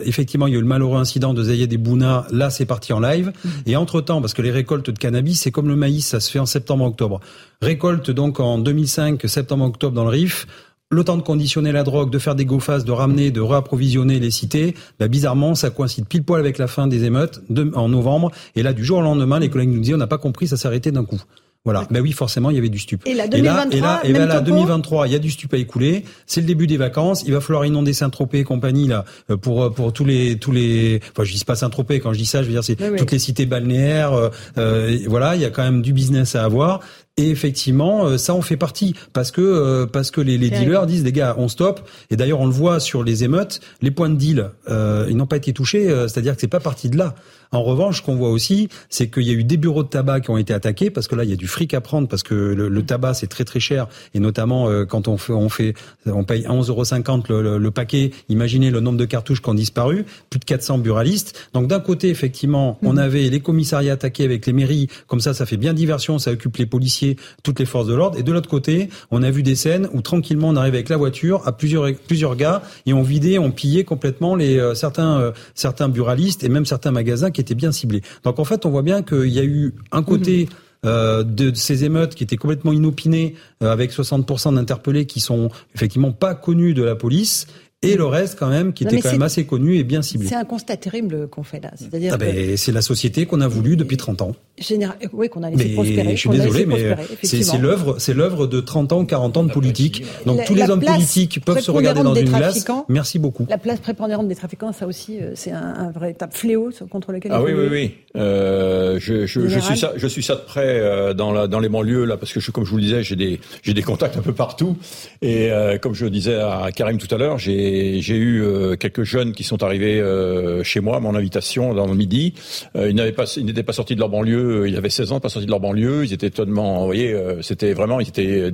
effectivement, il y a eu le malheureux incident de Zayed et Bouna. Là, c'est parti en live. Mhm. Et entre-temps, parce que les récoltes de cannabis, c'est comme le maïs, ça se fait en septembre-octobre. Récolte donc en 2005, septembre-octobre dans le Rif le temps de conditionner la drogue, de faire des go-fast, de ramener, de réapprovisionner les cités, bah, bizarrement, ça coïncide pile poil avec la fin des émeutes en novembre. Et là, du jour au lendemain, les collègues nous disaient, on n'a pas compris, ça s'est arrêté d'un coup. Voilà. Ben oui, forcément, il y avait du stup. Et là, 2023, et là, et là, 2023, il y a du stup à écouler. C'est le début des vacances. Il va falloir inonder Saint-Tropez et compagnie là euh, pour euh, pour tous les tous les. Enfin, je dis pas Saint-Tropez quand je dis ça, je veux dire c'est toutes les cités balnéaires. Euh, euh, voilà, il y a quand même du business à avoir. Et effectivement, euh, ça en fait partie parce que euh, parce que les, les dealers disent les gars, on stop. Et d'ailleurs, on le voit sur les émeutes, les points de deal, euh, ils n'ont pas été touchés. C'est-à-dire que c'est pas parti de là. En revanche, ce qu'on voit aussi, c'est qu'il y a eu des bureaux de tabac qui ont été attaqués parce que là, il y a du fric à prendre parce que le, le tabac c'est très très cher et notamment quand on fait on fait on paye 11,50 euros le, le, paquet. Imaginez le nombre de cartouches qui ont disparu, plus de 400 buralistes. Donc d'un côté, effectivement, on mhm. avait les commissariats attaqués avec les mairies. Comme ça, ça fait bien diversion, ça occupe les policiers toutes les forces de l'ordre. Et de l'autre côté, on a vu des scènes où tranquillement on arrivait avec la voiture à plusieurs plusieurs gars et on vidait, on pillait complètement les euh, certains euh, certains buralistes et même certains magasins qui étaient bien ciblés. Donc en fait, on voit bien qu'il y a eu un côté mhm. euh, de ces émeutes qui étaient complètement inopinées, avec 60% d'interpellés qui sont effectivement pas connus de la police, et le reste quand même qui était quand même assez connu et bien ciblé. C'est un constat terrible qu'on fait là. C'est-à-dire ah ben, c'est la société qu'on a voulu depuis 30 ans. Général... Oui, qu'on a laissé mais prospérer. Je suis désolé, mais c'est l'œuvre, c'est l'œuvre de 30 ans, 40 ans de politique. Donc tous les hommes politiques peuvent se regarder dans une glace. Merci beaucoup. La place prépondérante des trafiquants, ça aussi, euh, c'est un, un véritable fléau contre lequel. Ah oui, oui, oui. Euh, je, je, je, suis ça, je suis ça de près euh, dans, la, dans les banlieues là, parce que je, comme je vous le disais, j'ai des, j'ai des contacts un peu partout. Et euh, comme je le disais à Karim tout à l'heure, j'ai, j'ai eu euh, quelques jeunes qui sont arrivés euh, chez moi à mon invitation dans le midi. Euh, ils n'avaient pas, ils n'étaient pas sortis de leur banlieue. Ils avaient 16 ans, pas sortis de leur banlieue. Ils étaient totalement, vous voyez, c'était vraiment, ils étaient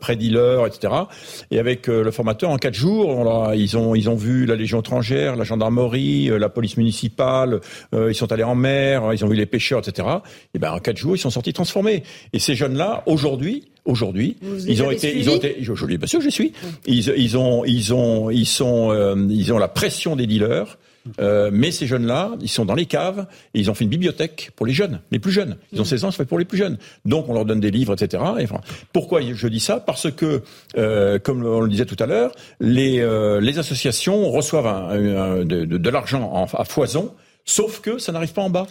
pré-dealers, etc. Et avec le formateur, en quatre jours, on ils ont, ils ont vu la Légion étrangère, la gendarmerie, la police municipale. ils sont allés en mer, ils ont vu les pêcheurs, etc. Et ben en quatre jours, ils sont sortis transformés. Et ces jeunes-là, aujourd'hui, aujourd'hui, ils ont été, ils ont été, je, je, bien sûr, je suis. Ils, ils ont, ils ont, ils sont, euh, ils ont la pression des dealers. Euh, mais ces jeunes-là, ils sont dans les caves et ils ont fait une bibliothèque pour les jeunes, les plus jeunes. Ils ont 16 ans, c'est fait pour les plus jeunes. Donc on leur donne des livres, etc. Et, enfin, pourquoi je dis ça? Parce que, euh, comme on le disait tout à l'heure, les, euh, les associations reçoivent un, de, de, de l'argent à foison, sauf que ça n'arrive pas en bas.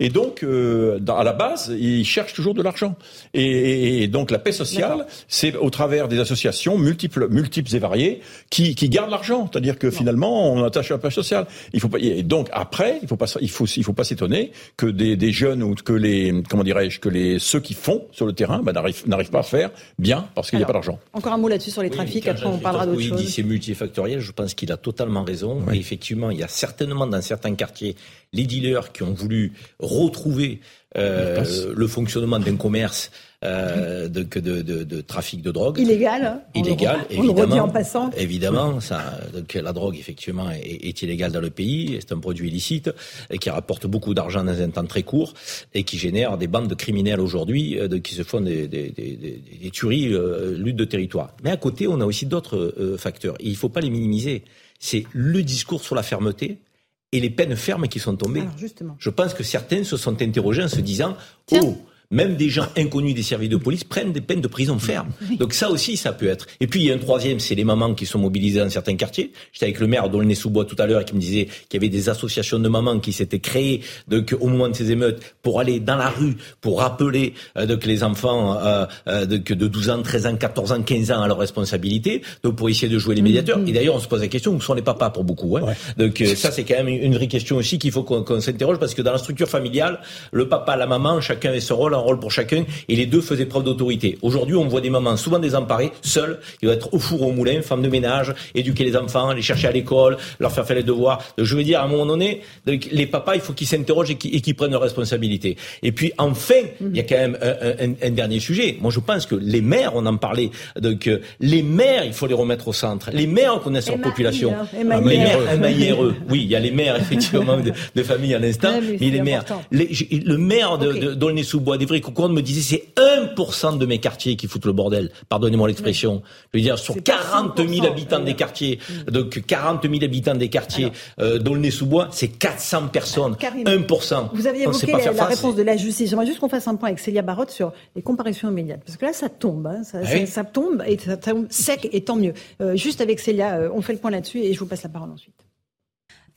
Et donc, euh, à la base, ils cherchent toujours de l'argent. Et, et, donc, la paix sociale, c'est au travers des associations multiples, multiples et variées qui, qui gardent l'argent. C'est-à-dire que finalement, on attache la paix sociale. Il faut pas. Et donc après, il faut pas, il faut, il faut pas s'étonner que des, des, jeunes ou que les, comment dirais-je, que les ceux qui font sur le terrain, bah, n'arrivent, pas à faire bien parce qu'il n'y a pas d'argent. Encore un mot là-dessus sur les trafics. Après, on parlera d'autre chose. Oui, c'est multifactoriel. Je pense qu'il a totalement raison. Et effectivement, il y a certainement dans certains quartiers les dealers qui ont voulu retrouver euh, le fonctionnement d'un commerce euh, de, de, de, de, trafic de drogue. Illégal. Hein. illégal, on évidemment. Le redit en passant. Évidemment, ça, donc la drogue effectivement est, est illégale dans le pays. C'est un produit illicite et qui rapporte beaucoup d'argent dans un temps très court et qui génère des bandes de criminels aujourd'hui euh, qui se font des, des, des, des tueries, euh, lutte de territoire. Mais à côté, on a aussi d'autres euh, facteurs. Et il ne faut pas les minimiser. C'est le discours sur la fermeté et les peines fermes qui sont tombées. Je pense que certains se sont interrogés en se disant Oh, même des gens inconnus des services de police prennent des peines de prison ferme. Donc ça aussi, ça peut être. Et puis il y a un troisième, c'est les mamans qui sont mobilisées dans certains quartiers. J'étais avec le maire d'Aulnay-sous-Bois tout à l'heure qui me disait qu'il y avait des associations de mamans qui s'étaient créées donc, au moment de ces émeutes pour aller dans la rue, pour rappeler euh, donc, les enfants euh, euh, de, de 12 ans, 13 ans, 14 ans, 15 ans à leurs responsabilités, donc pour essayer de jouer les médiateurs. Mm-hmm. Et d'ailleurs, on se pose la question, où sont les papas pour beaucoup hein Donc euh, ça, c'est quand même une vraie question aussi qu'il faut qu'on s'interroge parce que dans la structure familiale, le papa, la maman, chacun a son rôle rôle pour chacun, et les deux faisaient preuve d'autorité. Aujourd'hui, on voit des mamans souvent désemparées, seules, ils doivent être au four au moulin, femmes de ménage, éduquer les enfants, les chercher à l'école, leur faire faire les devoirs. je veux dire, à un moment donné, les papas, il faut qu'ils s'interrogent et qu'ils prennent leurs responsabilités. Et puis, enfin, il y a quand même un, dernier sujet. Moi, je pense que les maires, on en parlait, donc les maires, il faut les remettre au centre. Les maires connaissent leur population. les maires, Oui, il y a les maires, effectivement, de, famille à l'instant, mais, les maires. le maire de, d'Aulnay-sous-Bois, me disait c'est 1% de mes quartiers qui foutent le bordel. Pardonnez-moi l'expression. Je veux dire, sur 40 000 habitants des quartiers, donc 40 000 habitants des quartiers euh, d'Aulnay-sous-Bois, c'est 400 personnes. 1%. Vous aviez évoqué la, réponse de la justice. J'aimerais juste qu'on fasse un point avec Célia Barotte sur les comparaisons immédiates. Parce que là, ça tombe. Hein. Ah ça, tombe et ça tombe sec et tant mieux. Euh, juste avec Célia, euh, on fait le point là-dessus et je vous passe la parole ensuite.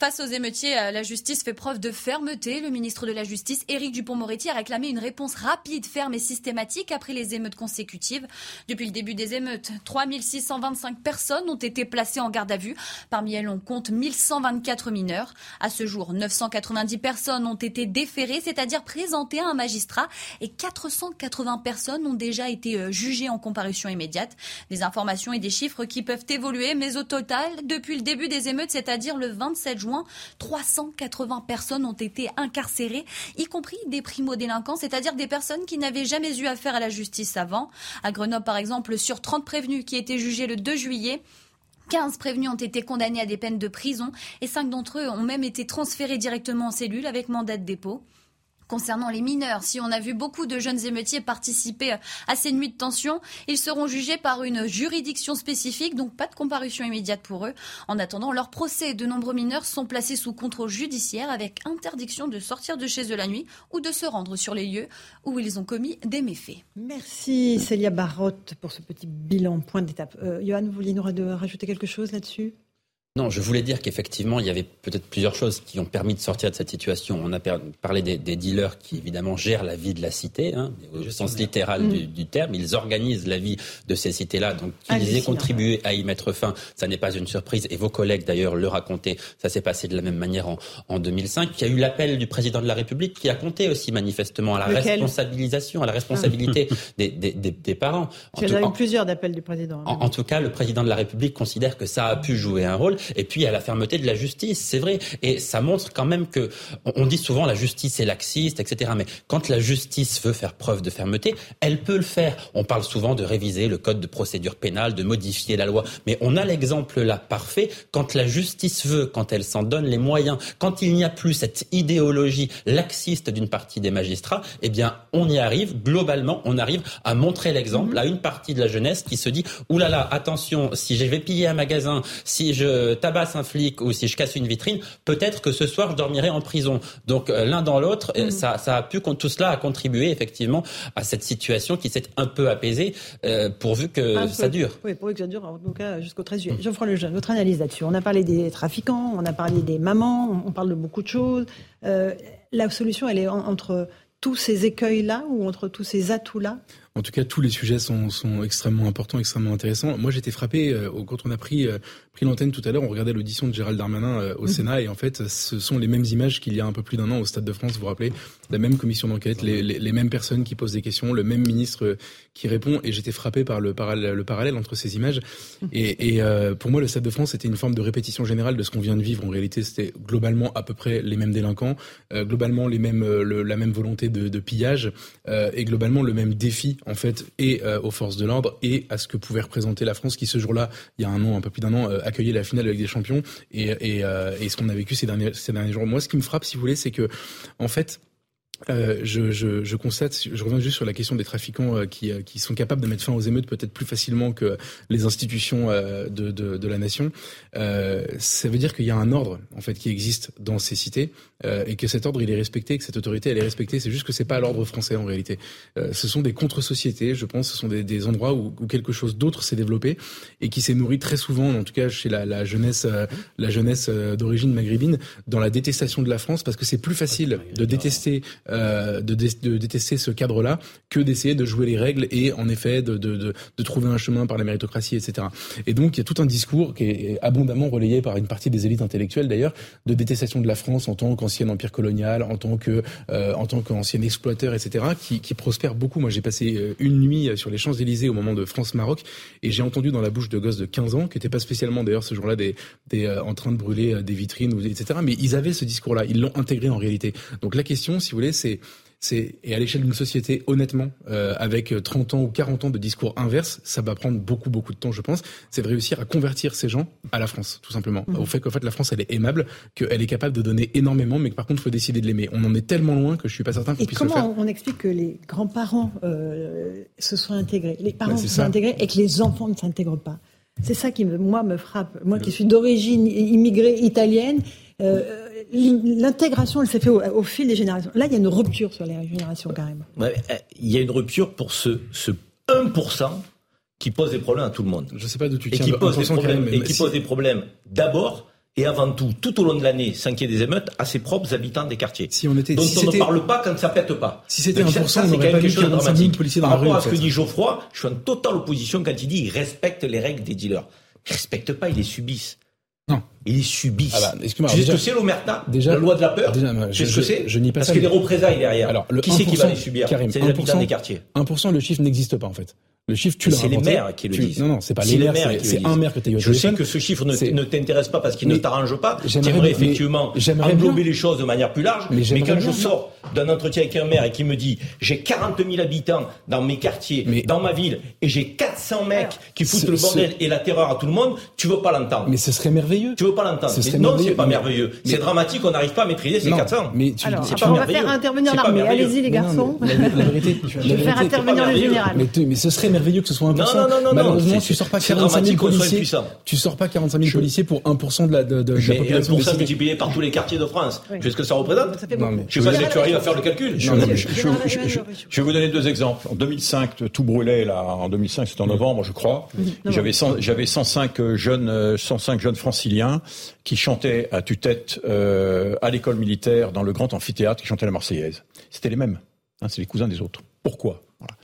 Face aux émeutiers, euh, la justice fait preuve de fermeté. Le ministre de la Justice, Éric Dupont-Moretti, a réclamé une réponse rapide, ferme et systématique après les émeutes consécutives. Depuis le début des émeutes, 3625 personnes ont été placées en garde à vue. Parmi elles, on compte 1124 mineurs. À ce jour, 990 personnes ont été déférées, c'est-à-dire présentées à un magistrat, et 480 personnes ont déjà été euh, jugées en comparution immédiate. Des informations et des chiffres qui peuvent évoluer, mais au total, depuis le début des émeutes, c'est-à-dire le 27 juin, 380 personnes ont été incarcérées, y compris des primo-délinquants, c'est-à-dire des personnes qui n'avaient jamais eu affaire à la justice avant. À Grenoble, par exemple, sur 30 prévenus qui étaient jugés le 2 juillet, 15 prévenus ont été condamnés à des peines de prison et 5 d'entre eux ont même été transférés directement en cellule avec mandat de dépôt. Concernant les mineurs, si on a vu beaucoup de jeunes émeutiers participer à ces nuits de tension, ils seront jugés par une juridiction spécifique, donc pas de comparution immédiate pour eux. En attendant leur procès, de nombreux mineurs sont placés sous contrôle judiciaire avec interdiction de sortir de chez eux la nuit ou de se rendre sur les lieux où ils ont commis des méfaits. Merci Célia Barotte pour ce petit bilan, point d'étape. Euh, Johan, vous vouliez nous rajouter quelque chose là-dessus? Non, je voulais dire qu'effectivement, il y avait peut-être plusieurs choses qui ont permis de sortir de cette situation. On a parlé des, dealers qui, évidemment, gèrent la vie de la cité, hein, au sens littéral mm. du, terme. Ils organisent la vie de ces cités-là. Donc, qu'ils aient contribué à y mettre fin, ça n'est pas une surprise. Et vos collègues, d'ailleurs, le racontaient. Ça s'est passé de la même manière en, en 2005. Il y a eu l'appel du président de la République qui a compté aussi, manifestement, à la responsabilisation, à la responsabilité ah. des, des, des, parents. Il y a eu plusieurs d'appels du président. En, en tout cas, le président de la République considère que ça a pu jouer un rôle et puis à la fermeté de la justice, c'est vrai. Et ça montre quand même que on dit souvent la justice est laxiste, etc. Mais quand la justice veut faire preuve de fermeté, elle peut le faire. On parle souvent de réviser le code de procédure pénale, de modifier la loi, mais on a l'exemple là parfait quand la justice veut, quand elle s'en donne les moyens, quand il n'y a plus cette idéologie laxiste d'une partie des magistrats, eh bien on y arrive. Globalement, on arrive à montrer l'exemple à une partie de la jeunesse qui se dit oulala, là là, attention, si je vais piller un magasin, si je tabasse un flic ou si je casse une vitrine, peut-être que ce soir je dormirai en prison. Donc euh, l'un dans l'autre, euh, mm. ça, ça, a pu tout cela a contribué effectivement à cette situation qui s'est un peu apaisée euh, pourvu que ça dure. Oui, pourvu que ça dure en tout cas jusqu'au 13 juillet. Mm. Geoffroy Lejeune, votre analyse là-dessus. On a parlé des trafiquants, on a parlé des mamans, on parle de beaucoup de choses. la solution, elle est entre tous ces écueils-là ou entre tous ces atouts-là? En tout cas, tous les sujets sont, sont extrêmement importants, extrêmement intéressants. Moi, j'étais frappé euh, quand on a pris, euh, pris l'antenne tout à l'heure. On regardait l'audition de Gérald Darmanin euh, au mhm. Sénat, et en fait, ce sont les mêmes images qu'il y a un peu plus d'un an au Stade de France. Vous vous rappelez, la même commission d'enquête, les, les, les, mêmes personnes qui posent des questions, le même ministre qui répond. Et j'étais frappé par le, parallèle, le parallèle entre ces images. Mhm. Et, et pour moi, le Stade de France c'était une forme de répétition générale de ce qu'on vient de vivre. En réalité, c'était globalement à peu près les mêmes délinquants, globalement les mêmes, la même volonté de, de pillage, et globalement le même défi en fait. Et euh, aux forces de l'ordre et à ce que pouvait représenter la France qui ce jour-là, il y a un an, un peu plus d'un an, euh, accueillait la finale avec des champions et, et, euh, et ce qu'on a vécu ces derniers, ces derniers jours. Moi, ce qui me frappe, si vous voulez, c'est que en fait, euh, je, je, je, constate, je reviens juste sur la question des trafiquants euh, qui, euh, qui, sont capables de mettre fin aux émeutes peut-être plus facilement que les institutions de, de, de, la nation. ça veut dire qu'il y a un ordre en fait qui existe dans ces cités et que cet ordre il est respecté, que cette autorité elle est respectée. C'est juste que c'est pas l'ordre français en réalité. ce sont des contre-sociétés, je pense. Ce sont des, des endroits où, où, quelque chose d'autre s'est développé et qui s'est nourri très souvent, en tout cas chez la, la jeunesse, la jeunesse d'origine maghrébine, dans la détestation de la France parce que c'est plus facile de détester euh, de, détester ce cadre-là que d'essayer de jouer les règles et en effet de, de, de, trouver un chemin par la méritocratie, etc. Et donc il y a tout un discours qui est abondamment relayé par une partie des élites intellectuelles d'ailleurs de détestation de la France en tant qu'ancien empire colonial, en tant que euh, en tant qu'ancien exploiteur, etc. qui, prospère beaucoup. Moi j'ai passé euh, une nuit sur les Champs Élysées au moment de France-Maroc et j'ai entendu dans la bouche de gosses de 15 ans qui n'étaient pas spécialement d'ailleurs ce jour-là en train de brûler des vitrines, etc. Mais ils avaient ce discours-là, ils l'ont intégré en réalité. Donc la question, si vous voulez, c'est et à l'échelle d'une société, honnêtement, euh, avec 30 ans ou 40 ans de discours inverse, ça va prendre beaucoup, beaucoup de temps, je pense. C'est de réussir à convertir ces gens à la France, tout simplement. Mmh. Au fait qu'en fait, la France, elle est aimable, qu'elle est capable de donner énormément, mais que par contre, il faut décider de l'aimer. On en est tellement loin que je suis pas certain qu'on puisse le faire. Comment on explique que les grands-parents euh, se sont intégrés, les parents se sont intégrés et que les enfants ne s'intègrent pas? C'est ça qui, moi, me frappe. Moi qui suis d'origine immigrée italienne, euh, l'intégration, elle s'est faite au, fil des générations. Là, il y a une rupture sur les générations, carrément. il y a une rupture pour ce, ce 1% qui pose des problèmes à tout le monde. Je ne sais pas d'où tu tiens. Et qui pose des problèmes, et qui pose des problèmes d'abord et avant tout, tout au long de l'année, s'inquiète des émeutes à ses propres habitants des quartiers. Si on était, dont si on ne parle pas quand ça pète pas. Si c'était 1%, ça, on n'aurait pas quelque chose de 45 000 dramatique. policiers dans Par rue. rapport à ce que dit Geoffroy, je suis en totale opposition quand il dit il respecte les règles des dealers. Ils respectent pas, ils les subissent. Non. Ils subissent. Ah bah, excuse-moi, tu sais ce que c'est l'omerta déjà- La loi de la peur déjà, Tu je- sais ce que je- c'est je nie pas Parce qu'il y a des représailles derrière. Alors, le qui c'est qui va 1%, les subir Karim, C'est les habitants 1%, des quartiers. 1%, le chiffre n'existe pas en fait. Le chiffre, tu Mais l'as c'est les maires qui le Tu- disent. Non, non, c'est pas les maires, maires c'est- qui le c'est disent. un maire que tu as eu au Je sais que ce chiffre ne, t'intéresse pas parce qu'il ne t'arrange pas. j'aimerais effectivement englober bien. les choses de manière plus large. Mais quand bien. je sors d'un entretien avec un maire et qui me dit j'ai 40 000 habitants dans mes quartiers, Mais- dans ma ville, et j'ai 400 mecs qui foutent ce- le bordel et la terreur à tout le monde, tu veux pas l'entendre. Mais ce serait merveilleux. Tu veux pas l'entendre. Non, c'est pas merveilleux. mais- C'est dramatique, on n'arrive pas à maîtriser ces Non, 400. mais tu, on va faire intervenir l'armée. Allez-y, les garçons. Je vais faire intervenir le général. Mais ce serait merveilleux que ce soit 1%. Non, non, non, non, Malheureusement, tu sors pas c'est 45 000 dramatique qu'on soit policiers. Tu sors pas 45 000 policiers pour 1% de la, de, de, de la Mais population. 1% décimée. multiplié par tous les quartiers de France. Oui. Tu sais ce que ça représente Je sais pas si tu arrives à faire le calcul. Je, vais vous donner deux exemples. En 2005, tout brûlait là. En 2005, c'était en novembre, je crois. J'avais 100 j'avais 105 jeunes, euh, 105 jeunes franciliens qui chantaient à tue-tête euh, à l'école militaire dans le grand amphithéâtre, qui chantaient la Marseillaise. C'était les mêmes. Hein, c'est les cousins des autres. Pourquoi? Voilà.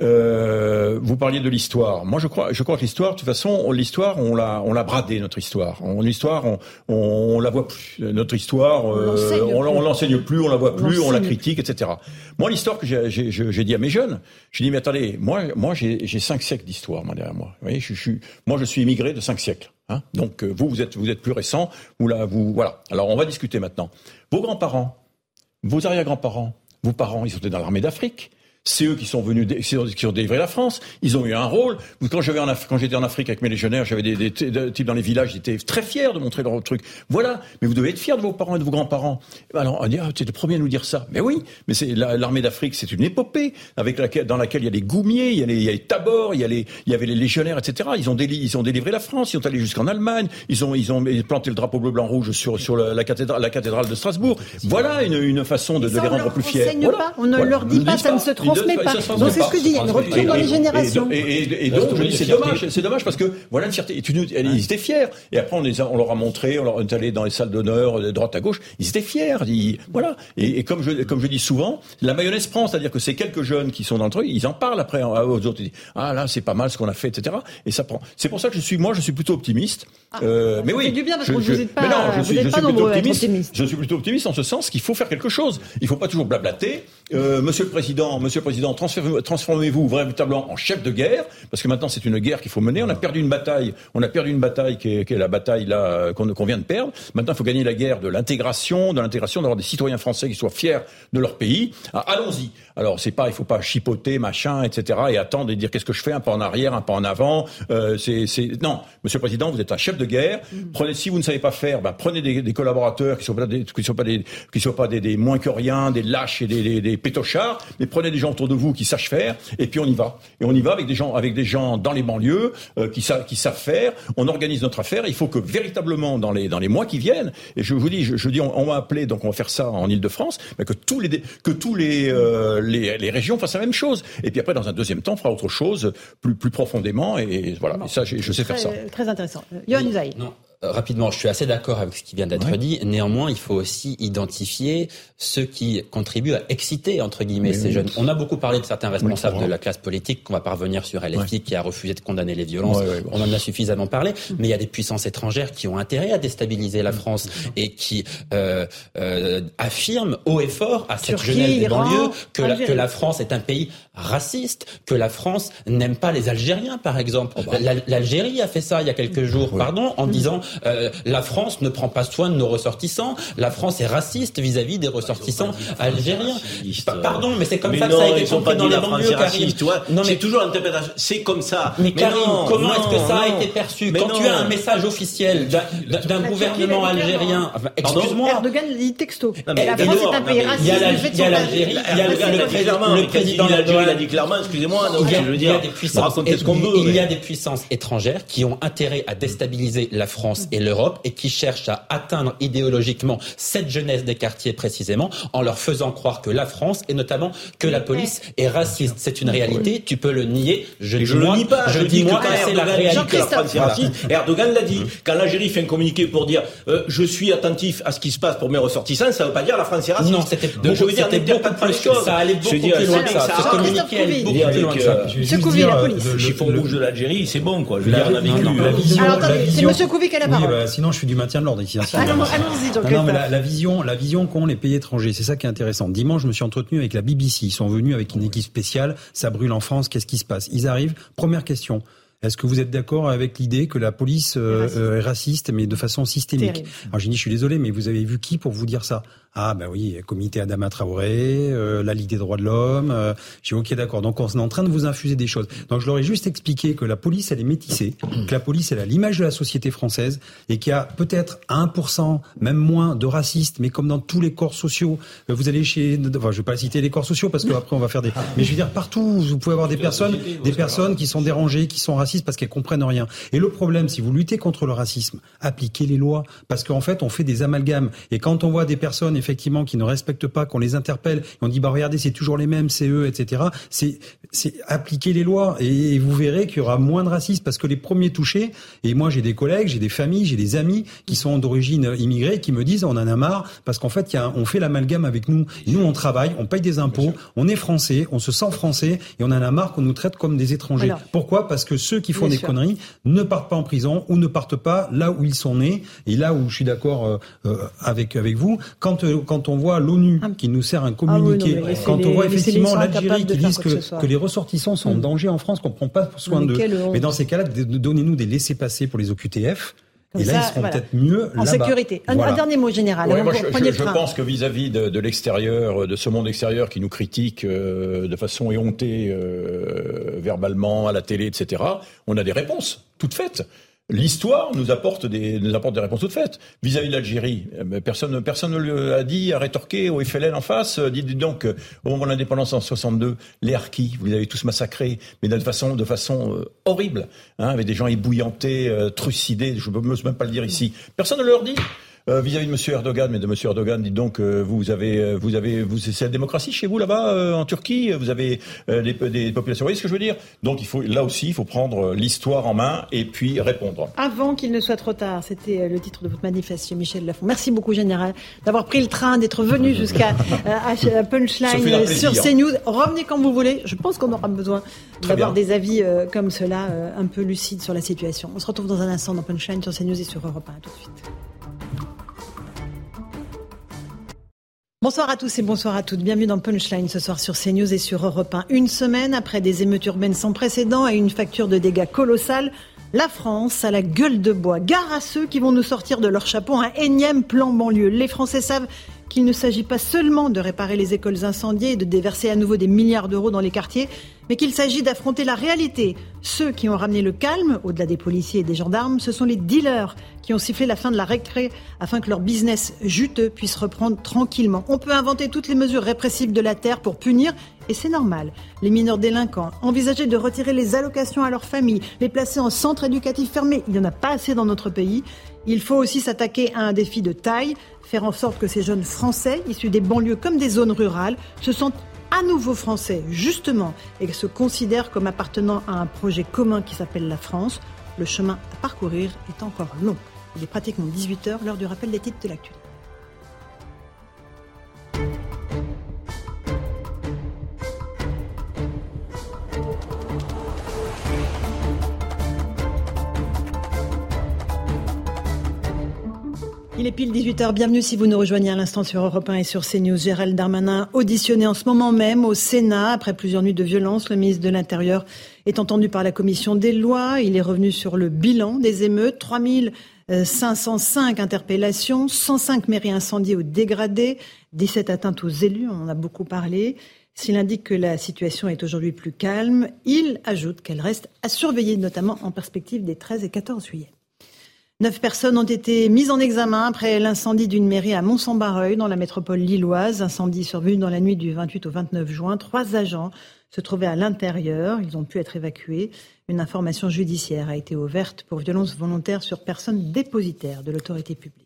Euh, vous parliez de l'histoire. Moi, je crois, je crois que l'histoire, de toute façon, on- l'histoire, on l'a, on l'a bradé notre histoire. On, l'histoire, on, on, on la voit plus. Notre histoire, On euh, l'enseigne on, plus. on l'enseigne plus, on la voit plus, on la critique, etc. Moi, l'histoire que j'ai, dit à mes jeunes, j'ai dit mais attendez, moi, moi, j'ai, cinq siècles d'histoire moi derrière moi. Vous voyez, je, je suis, moi, je suis immigré de cinq siècles. Hein Donc euh, vous, vous êtes, vous êtes plus récent. Vous là, vous, voilà. Alors on va discuter maintenant. Vos grands-parents, vos arrière-grands-parents, vos parents, ils étaient dans l'armée d'Afrique. C'est eux qui sont venus, dé- qui ont délivré la France. Ils ont eu un rôle. Quand j'avais en Af- quand j'étais en Afrique avec mes légionnaires, j'avais des, des, des types dans les villages, étaient très fiers de montrer leur truc. Voilà. Mais vous devez être fiers de vos parents et de vos grands-parents. Alors, on dit, ah, tu es le premier à nous dire ça. Mais oui. Mais c'est la- l'armée d'Afrique, c'est une épopée avec laquelle, dans laquelle il y a les goumiers, il y a les, il y a les tabors, il y a les, il y avait les légionnaires, etc. Ils ont déli- ils ont délivré la France. Ils sont allés jusqu'en Allemagne. Ils ont, ils ont planté le drapeau bleu, blanc, rouge sur, sur la, la cathédrale, la cathédrale de Strasbourg. Voilà une, une façon de, de les rendre plus fiers. Voilà. pas, on ne Voilà. leur dit pas, ça ne se Ils pas. Donc, c'est ce que je dis, il y a une rupture dans les générations. Et, donc, je dis, c'est dommage, c'est dommage parce que voilà une fierté. Et tu nous- ils étaient fiers. Et après, on, les a- on leur a montré, on leur est allé dans les salles d'honneur, de droite à gauche. Ils étaient fiers. Ils- voilà. Et, et comme je, comme je dis souvent, la mayonnaise prend, c'est-à-dire que ces quelques jeunes qui sont dans le truc, ils en parlent après aux autres. Ils disent, ah là, c'est pas mal ce qu'on a fait, etc. Et ça prend. C'est pour ça que je suis, moi, je suis plutôt optimiste. Euh, mais ça oui. fait du bien parce je- que je- vous êtes pas- mais non, je suis, je plutôt optimiste. optimiste. Je suis plutôt optimiste en ce sens qu'il faut faire quelque chose. Il faut pas toujours blablater. Euh, monsieur le président, monsieur le président, transformez- transformez-vous véritablement en chef de guerre, parce que maintenant c'est une guerre qu'il faut mener. On a perdu une bataille. On a perdu une bataille qui est, qui est la bataille là qu'on vient de perdre. Maintenant, il faut gagner la guerre de l'intégration, de l'intégration, d'avoir des citoyens français qui soient fiers de leur pays. Ah, Allons-y. Alors c'est pas, il faut pas chipoter, machin, etc. et attendre et dire qu'est-ce que je fais, un pas en arrière, un pas en avant. Euh, c'est, non, monsieur le président, vous êtes un chef de guerre. Prenez, si vous ne savez pas faire, ben, prenez des, des collaborateurs qui sont pas des, qui sont pas des, qui sont pas des, des moins que rien, des lâches et des, des, des pétochards, mais prenez des gens autour de vous qui sachent faire, et puis on y va. Et on y va avec des gens, avec des gens dans les banlieues euh, qui savent, qui savent faire. On organise notre affaire. Il faut que véritablement dans les dans les mois qui viennent, et je vous dis, je, je dis, on, on m'a appelé, donc on va faire ça en Ile-de-France, mais que tous les que tous les, euh, les les régions fassent la même chose. Et puis après, dans un deuxième temps, on fera autre chose plus plus profondément. Et, voilà. Et ça, je, je sais faire ça. Très, intéressant. Euh, Yohann Usaï. Euh, Rapidement, je suis assez d'accord avec ce qui vient d'être Ouais. dit. Néanmoins, il faut aussi identifier ceux qui contribuent à exciter entre guillemets Mais ces oui. jeunes. On a beaucoup parlé de certains responsables Oui, de la classe politique qu'on va parvenir sur LFI Ouais. qui a refusé de condamner les violences. Ouais, ouais, bon. On en a suffisamment parlé, mais il y a des puissances étrangères qui ont intérêt à déstabiliser la France et qui euh, euh, affirment haut et fort à cette Turquie, jeunesse des Iran, banlieues que la, Algérie? que la France est un pays raciste, que la France n'aime pas les Algériens, par exemple. Oh, bah. L'Al- L'Algérie a fait ça il y a quelques jours, pardon, en disant euh, la France ne prend pas soin de nos ressortissants, la France est raciste vis-à-vis des ressortissants algériens. Pa- Pardon, mais c'est comme mais ça non, que ça a été ils sont compris pas dans les la France banlieues, Karim. Non, mais C'est toujours l'interprétation. C'est comme ça. mais Karim, non, comment est-ce que non, ça a été perçu Mais Quand tu as un message officiel d'un- gouvernement algérien, excuse-moi, Erdogan dit texto. La France est un pays raciste. il y a l'Algérie, il y a le- président il dit clairement, excusez-moi, donc il y a, je veux il y a dire, des puissances, raconter ce qu'on veut. il y mais- a des puissances étrangères qui ont intérêt à déstabiliser la France et l'Europe et qui cherche à atteindre idéologiquement cette jeunesse des quartiers précisément en leur faisant croire que la France et notamment que la police est raciste. C'est une réalité, tu peux le nier. Je, je le nie pas. Je, dis moi, que c'est la réalité. La France est raciste. Erdogan l'a dit. Quand l'Algérie fait un communiqué pour dire euh, je suis attentif à ce qui se passe pour mes ressortissants, ça ne veut pas dire la France est raciste. Non, c'était Donc je veux dire, de choses. Ça allait beaucoup plus loin que ça. Beaucoup plus loin que ça. Secouvi, la police. Le chiffon rouge de l'Algérie, c'est bon, quoi. Je veux dire, on a vécu. Alors attendez, c'est Monsieur Couvi qui a la parole. Bah, sinon, je suis du maintien de l'ordre ici. Allons-y, donc. Non, mais la vision, la vision qu'ont les pays étrangers, c'est ça qui est intéressant. Dimanche, je me suis entretenu avec la BBC. Ils sont venus avec une équipe spéciale. Ça brûle en France. Qu'est-ce qui se passe? Ils arrivent. Première question. Est-ce que vous êtes d'accord avec l'idée que la police euh, euh, est raciste, mais de façon systémique? Alors j'ai dit, je suis désolé, mais vous avez vu qui pour vous dire ça? Ah ben oui, comité Adama Traoré, euh, la Ligue des droits de l'homme. Euh, j'ai ok d'accord. Donc on est en train de vous infuser des choses. Donc je leur ai juste expliqué que la police elle est métissée, que la police elle a l'image de la société française et qu'il y a peut-être 1%, même moins de racistes, mais comme dans tous les corps sociaux, euh, vous allez chez, enfin je vais pas citer les corps sociaux parce qu'après on va faire des, mais je veux dire partout vous pouvez avoir des personnes, des personnes qui sont dérangées, qui sont racistes parce qu'elles comprennent rien. Et le problème, si vous luttez contre le racisme, appliquez les lois parce qu'en fait on fait des amalgames et quand on voit des personnes effectivement qui ne respectent pas, qu'on les interpelle, et on dit bah regardez c'est toujours les mêmes, c'est eux, etc. C'est c'est appliquer les lois et, vous verrez qu'il y aura moins de racisme parce que les premiers touchés. Et moi j'ai des collègues, j'ai des familles, j'ai des amis qui sont d'origine immigrée qui me disent on en a marre parce qu'en fait y a, on fait l'amalgame avec nous. nous on travaille, on paye des impôts, on est français, on se sent français et on en a marre qu'on nous traite comme des étrangers. Pourquoi? Parce que ceux qui font des conneries ne partent pas en prison ou ne partent pas là où ils sont nés. Et là où je suis d'accord euh, euh, avec avec vous, quand quand on voit l'ONU qui nous sert un communiqué, ah quand on voit effectivement l'Algérie qui dit que, que, les ressortissants sont en mm. danger en France, qu'on prend pas soin d'eux. Mais dans ces cas-là, donnez-nous des laissés-passer pour les OQTF. et là, ils seront peut-être mieux en sécurité. Un, dernier mot général. moi, je, pense que vis-à-vis de, l'extérieur, de ce monde extérieur qui nous critique euh, de façon éhontée, euh, verbalement, à la télé, etc., on a des réponses toutes faites. L'histoire nous apporte des nous apporte des réponses toutes faites vis-à-vis de l'Algérie. Euh, personne personne ne l'a dit, a rétorqué au FLN en face. Euh, dites donc euh, au moment de l'indépendance en 62, les harkis, vous les avez tous massacrés, mais de façon de façon horrible, hein, avec des gens ébouillantés, trucidés. Je ne peux même pas le dire ici. Personne ne leur dit. Euh, vis-à-vis de M. Erdogan, mais de M. Erdogan, dites donc, euh, vous avez, euh, vous avez, vous, c'est la démocratie chez vous là-bas en Turquie. Vous avez des, des, populations. Vous voyez ce que je veux dire? Donc, il faut là aussi, il faut prendre l'histoire en main et puis répondre. Avant qu'il ne soit trop tard, c'était le titre de votre manifeste, Michel Lafont. Merci beaucoup, général, d'avoir pris le train, d'être venu jusqu'à Punchline sur CNews. Revenez quand vous voulez. Je pense qu'on aura besoin d'avoir des avis comme cela, un peu lucides sur la situation. On se retrouve dans un instant dans Punchline sur CNews et sur Europe 1. tout de suite. Bonsoir à tous et bonsoir à toutes. Bienvenue dans Punchline ce soir sur CNews et sur Europe 1. Une semaine après des émeutes urbaines sans précédent et une facture de dégâts colossale, la France a la gueule de bois. Gare à ceux qui vont nous sortir de leur chapeau un énième plan banlieue. Les Français savent qu'il ne s'agit pas seulement de réparer les écoles incendiées et de déverser à nouveau des milliards d'euros dans les quartiers, mais qu'il s'agit d'affronter la réalité. Ceux qui ont ramené le calme, au-delà des policiers et des gendarmes, ce sont les dealers qui ont sifflé la fin de la récré afin que leur business juteux puisse reprendre tranquillement. On peut inventer toutes les mesures répressives de la terre pour punir, et c'est normal. Les mineurs délinquants, envisager de retirer les allocations à leurs familles, les placer en centre éducatif fermé, il n'y en a pas assez dans notre pays. Il faut aussi s'attaquer à un défi de taille, faire en sorte que ces jeunes Français, issus des banlieues comme des zones rurales, se sentent à nouveau français, justement, et se considèrent comme appartenant à un projet commun qui s'appelle la France. Le chemin à parcourir est encore long. Il est pratiquement 18h, l'heure du rappel des titres de l'actualité. Il est pile 18h. Bienvenue si vous nous rejoignez à l'instant sur Europe 1 et sur CNews. Gérald Darmanin, auditionné en ce moment même au Sénat après plusieurs nuits de violence. Le ministre de l'Intérieur est entendu par la commission des lois. Il est revenu sur le bilan des émeutes. 3505 interpellations, 105 mairies incendiées ou dégradées, 17 atteintes aux élus. On en a beaucoup parlé. S'il indique que la situation est aujourd'hui plus calme, il ajoute qu'elle reste à surveiller, notamment en perspective des 13 et 14 juillet. Neuf personnes ont été mises en examen après l'incendie d'une mairie à Mont-Saint-Barreuil dans la métropole lilloise. Incendie survenu dans la nuit du 28 au 29 juin. Trois agents se trouvaient à l'intérieur. Ils ont pu être évacués. Une information judiciaire a été ouverte pour violence volontaire sur personne dépositaire de l'autorité publique.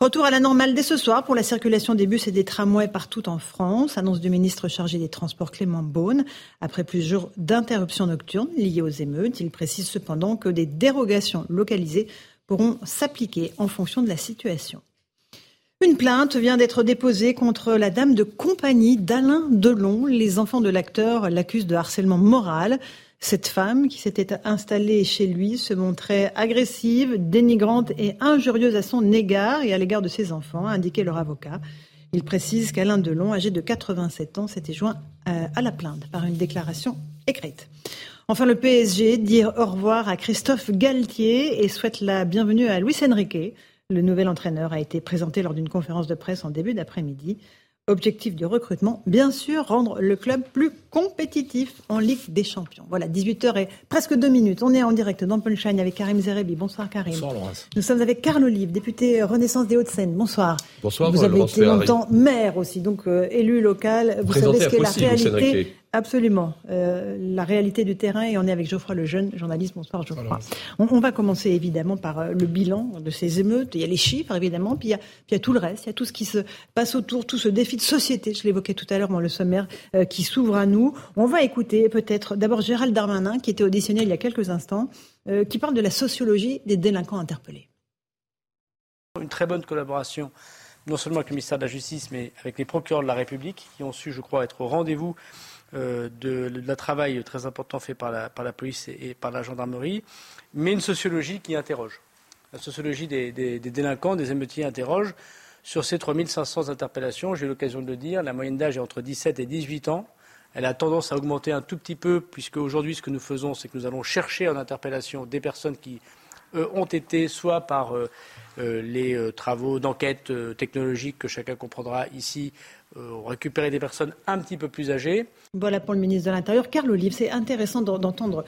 Retour à la normale dès ce soir pour la circulation des bus et des tramways partout en France. Annonce du ministre chargé des Transports Clément Beaune. Après plusieurs jours d'interruptions nocturnes liées aux émeutes, il précise cependant que des dérogations localisées pourront s'appliquer en fonction de la situation. Une plainte vient d'être déposée contre la dame de compagnie d'Alain Delon. Les enfants de l'acteur l'accusent de harcèlement moral. Cette femme qui s'était installée chez lui se montrait agressive, dénigrante et injurieuse à son égard et à l'égard de ses enfants, a indiqué leur avocat. Il précise qu'Alain Delon, âgé de 87 ans, s'était joint euh, à la plainte par une déclaration écrite. Enfin, le PSG dit au revoir à Christophe Galtier et souhaite la bienvenue à Luis Enrique. Le nouvel entraîneur a été présenté lors d'une conférence de presse en début d'après-midi. Objectif du recrutement, bien sûr, rendre le club plus compétitif en Ligue des Champions. Voilà, 18h et presque deux minutes. On est en direct dans Punchline avec Karim Zerebi. Bonsoir Karim. Bonsoir Laurence. Nous sommes avec Carl Olive, député Renaissance des Hauts-de-Seine. Bonsoir. Bonsoir. Vous avez été longtemps maire aussi, donc euh, élu local. Vous savez ce qu'est la réalité Absolument. Euh, la réalité du terrain, et on est avec Geoffroy Lejeune, journaliste. Bonsoir Geoffroy. On, on, va commencer évidemment par euh, le bilan de ces émeutes. Il y a les chiffres évidemment, puis il y a, puis il y a tout le reste, il y a tout ce qui se passe autour, tout ce défi de société, je l'évoquais tout à l'heure dans le sommaire, euh, qui s'ouvre à nous. On va écouter peut-être d'abord Gérald Darmanin, qui était auditionné il y a quelques instants, euh, qui parle de la sociologie des délinquants interpellés. Une très bonne collaboration non seulement avec le ministère de la Justice, mais avec les procureurs de la République, qui ont su, je crois, être au rendez-vous euh, de, de, travail très important fait par la, par la police et, par la gendarmerie, mais une sociologie qui interroge. La sociologie des, des, des délinquants, des émeutiers interroge. Sur ces 3500 interpellations, j'ai eu l'occasion de le dire, la moyenne d'âge est entre 17 et 18 ans. Elle a tendance à augmenter un tout petit peu, puisque aujourd'hui, ce que nous faisons, c'est que nous allons chercher en interpellation des personnes qui ont été soit par euh, euh, les euh, travaux d'enquête euh, technologique que chacun comprendra ici ont récupéré des personnes un petit peu plus âgées. Voilà pour le ministre de l'Intérieur. Carl Olive, c'est intéressant d'entendre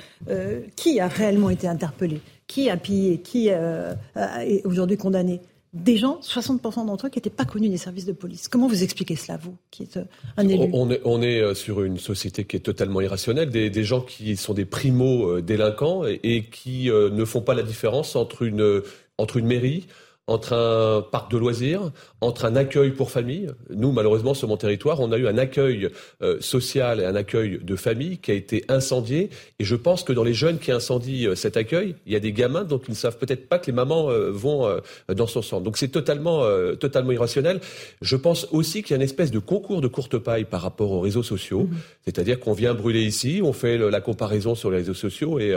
qui a réellement été interpellé, qui a pillé, qui est aujourd'hui condamné des gens, 60% d'entre eux, qui n'étaient pas connus des services de police. Comment vous expliquez cela, vous, qui êtes un élu? on est, on est sur une société qui est totalement irrationnelle, des, des gens qui sont des primo-délinquants et, et, qui ne font pas la différence entre une, entre une mairie, entre un parc de loisirs, entre un accueil pour famille. Nous, malheureusement, sur mon territoire, on a eu un accueil euh, social et un accueil de famille qui a été incendié. Et je pense que dans les jeunes qui incendient euh, cet accueil, il y a des gamins dont ils ne savent peut-être pas que les mamans euh, vont dans son centre. Donc c'est totalement, totalement irrationnel. Je pense aussi qu'il y a une espèce de concours de courte paille par rapport aux réseaux sociaux. Mmh. C'est-à-dire qu'on vient brûler ici, on fait la comparaison sur les réseaux sociaux et,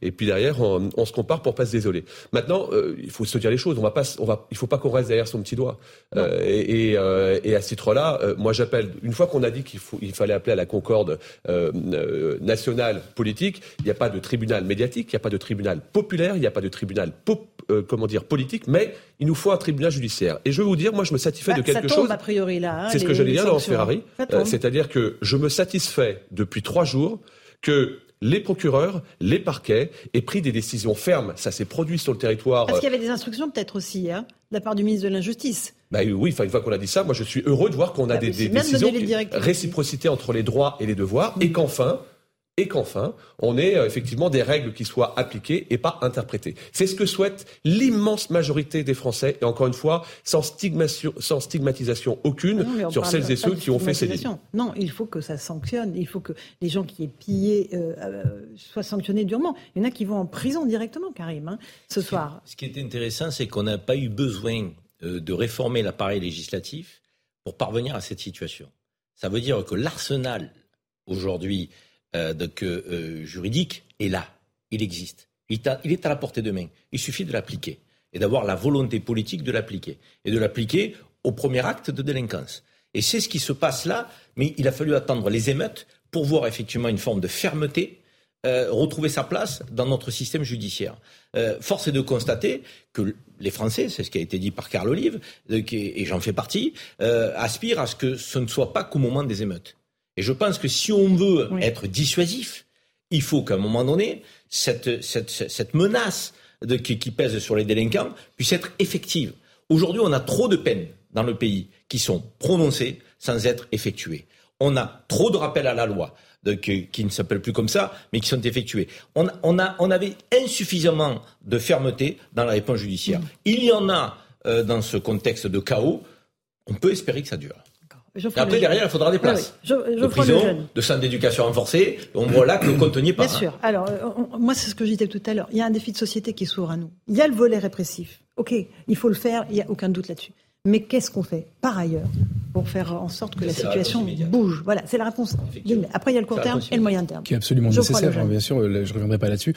et puis derrière, on, on, se compare pour pas se désoler. Maintenant, il faut se dire les choses. On va pas, on va, il faut pas qu'on reste derrière son petit doigt. Euh, et, euh, et, à ce titre-là, euh, moi j'appelle, une fois qu'on a dit qu'il il fallait appeler à la concorde nationale politique, il n'y a pas de tribunal médiatique, il n'y a pas de tribunal populaire, il n'y a pas de tribunal pop, comment dire politique, mais il nous faut un tribunal judiciaire. Et je vais vous dire, moi je me satisfais bah, de quelque ça tombe, chose. a priori là. Hein, c'est ce que j'allais dire dans Ferrari. C'est-à-dire que je me satisfais depuis trois jours que les procureurs, les parquets aient pris des décisions fermes. Ça s'est produit sur le territoire. Parce qu'il y avait des instructions peut-être aussi, hein, de la part du ministre de l'Injustice. Bah oui, enfin, une fois qu'on a dit ça, moi je suis heureux de voir qu'on a bah des, des décisions, réciprocité entre les droits et les devoirs, et qu'enfin, et qu'enfin, on ait euh, effectivement des règles qui soient appliquées et pas interprétées. C'est ce que souhaite l'immense majorité des Français, et encore une fois, sans, stigmatisation, sans stigmatisation aucune sur celles et ceux qui ont fait ces délits. Non, il faut que ça sanctionne, il faut que les gens qui aient pillé euh, euh, soient sanctionnés durement. Il y en a qui vont en prison directement, Karim, hein, ce soir. Ce qui est intéressant, c'est qu'on n'a pas eu besoin de réformer l'appareil législatif pour parvenir à cette situation. Ça veut dire que l'arsenal aujourd'hui euh, donc, euh, euh, juridique est là, il existe. Il, est à la portée de main. Il suffit de l'appliquer et d'avoir la volonté politique de l'appliquer et de l'appliquer au premier acte de délinquance. Et c'est ce qui se passe là, mais il a fallu attendre les émeutes pour voir effectivement une forme de fermeté euh, retrouver sa place dans notre système judiciaire. Euh, force est de constater que les Français, c'est ce qui a été dit par Carl Olive, et j'en fais partie, euh, aspirent à ce que ce ne soit pas qu'au moment des émeutes. Et je pense que si on veut être dissuasif, il faut qu'à un moment donné, cette, cette, cette menace de, qui, qui pèsent sur les délinquants puisse être effective. Aujourd'hui, on a trop de peines dans le pays qui sont prononcées sans être effectuées. On a trop de rappels à la loi. De, qui, qui, ne s'appellent plus comme ça, mais qui sont effectués. On, on, a, on avait insuffisamment de fermeté dans la réponse judiciaire. Mmh. Il y en a euh, dans ce contexte de chaos. On peut espérer que ça dure. Et après, derrière, il faudra des places. Oui, oui. Je, de prison, de centres d'éducation renforcés. On voit là que le compte n'y pas. Bien sûr. Alors, on, moi, c'est ce que je disais tout à l'heure. Il y a un défi de société qui s'ouvre à nous. Il y a le volet répressif. OK, il faut le faire, il n'y a aucun doute là-dessus. Mais qu'est-ce qu'on fait par ailleurs pour faire en sorte que la situation bouge? Voilà, c'est la réponse. Après, il y a le court terme et le moyen terme. Qui est absolument nécessaire, bien sûr, je ne reviendrai pas là-dessus.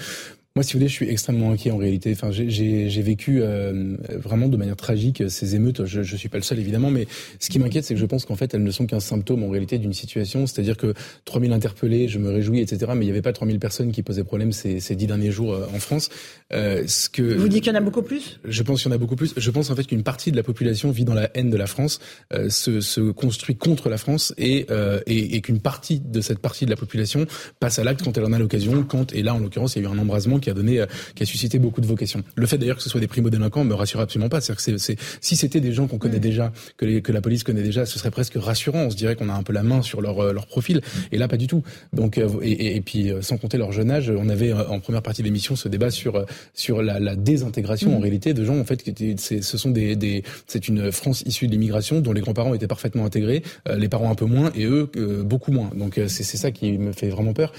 Moi, si vous voulez, je suis extrêmement inquiet en réalité. Enfin, j'ai vécu euh, vraiment de manière tragique ces émeutes. Je, je suis pas le seul évidemment, mais ce qui m'inquiète, c'est que je pense qu'en fait, elles ne sont qu'un symptôme en réalité d'une situation. C'est-à-dire que 3000 interpellés, je me réjouis, etc. Mais il n'y avait pas 3000 personnes qui posaient problème ces, ces dix derniers jours euh, en France. Euh, ce que vous dites qu'il y en a beaucoup plus? Je pense qu'il y en a beaucoup plus. Je pense en fait qu'une partie de la population vit dans la haine de la France, euh, se, se, construit contre la France et, euh, et, et qu'une partie de cette partie de la population passe à l'acte quand elle en a l'occasion. Quand et là, en l'occurrence, il y a eu un embrasement qui a donné, euh, qui a suscité beaucoup de vocations. Le fait d'ailleurs que ce soit des primo-délinquants me rassure absolument pas. C'est-à-dire que c'est, si c'était des gens qu'on connaît déjà, que, les, que la police connaît déjà, ce serait presque rassurant. On se dirait qu'on a un peu la main sur leur, euh, leur profil. Et là, pas du tout. Donc, euh, et, et, puis, sans compter leur jeune âge, on avait en première partie de l'émission ce débat sur, sur la, la désintégration mmh. en réalité de gens en fait qui ce sont des, des c'est une France issue de l'immigration dont les grands-parents étaient parfaitement intégrés, les parents un peu moins et eux beaucoup moins. Donc c'est ça qui me fait vraiment peur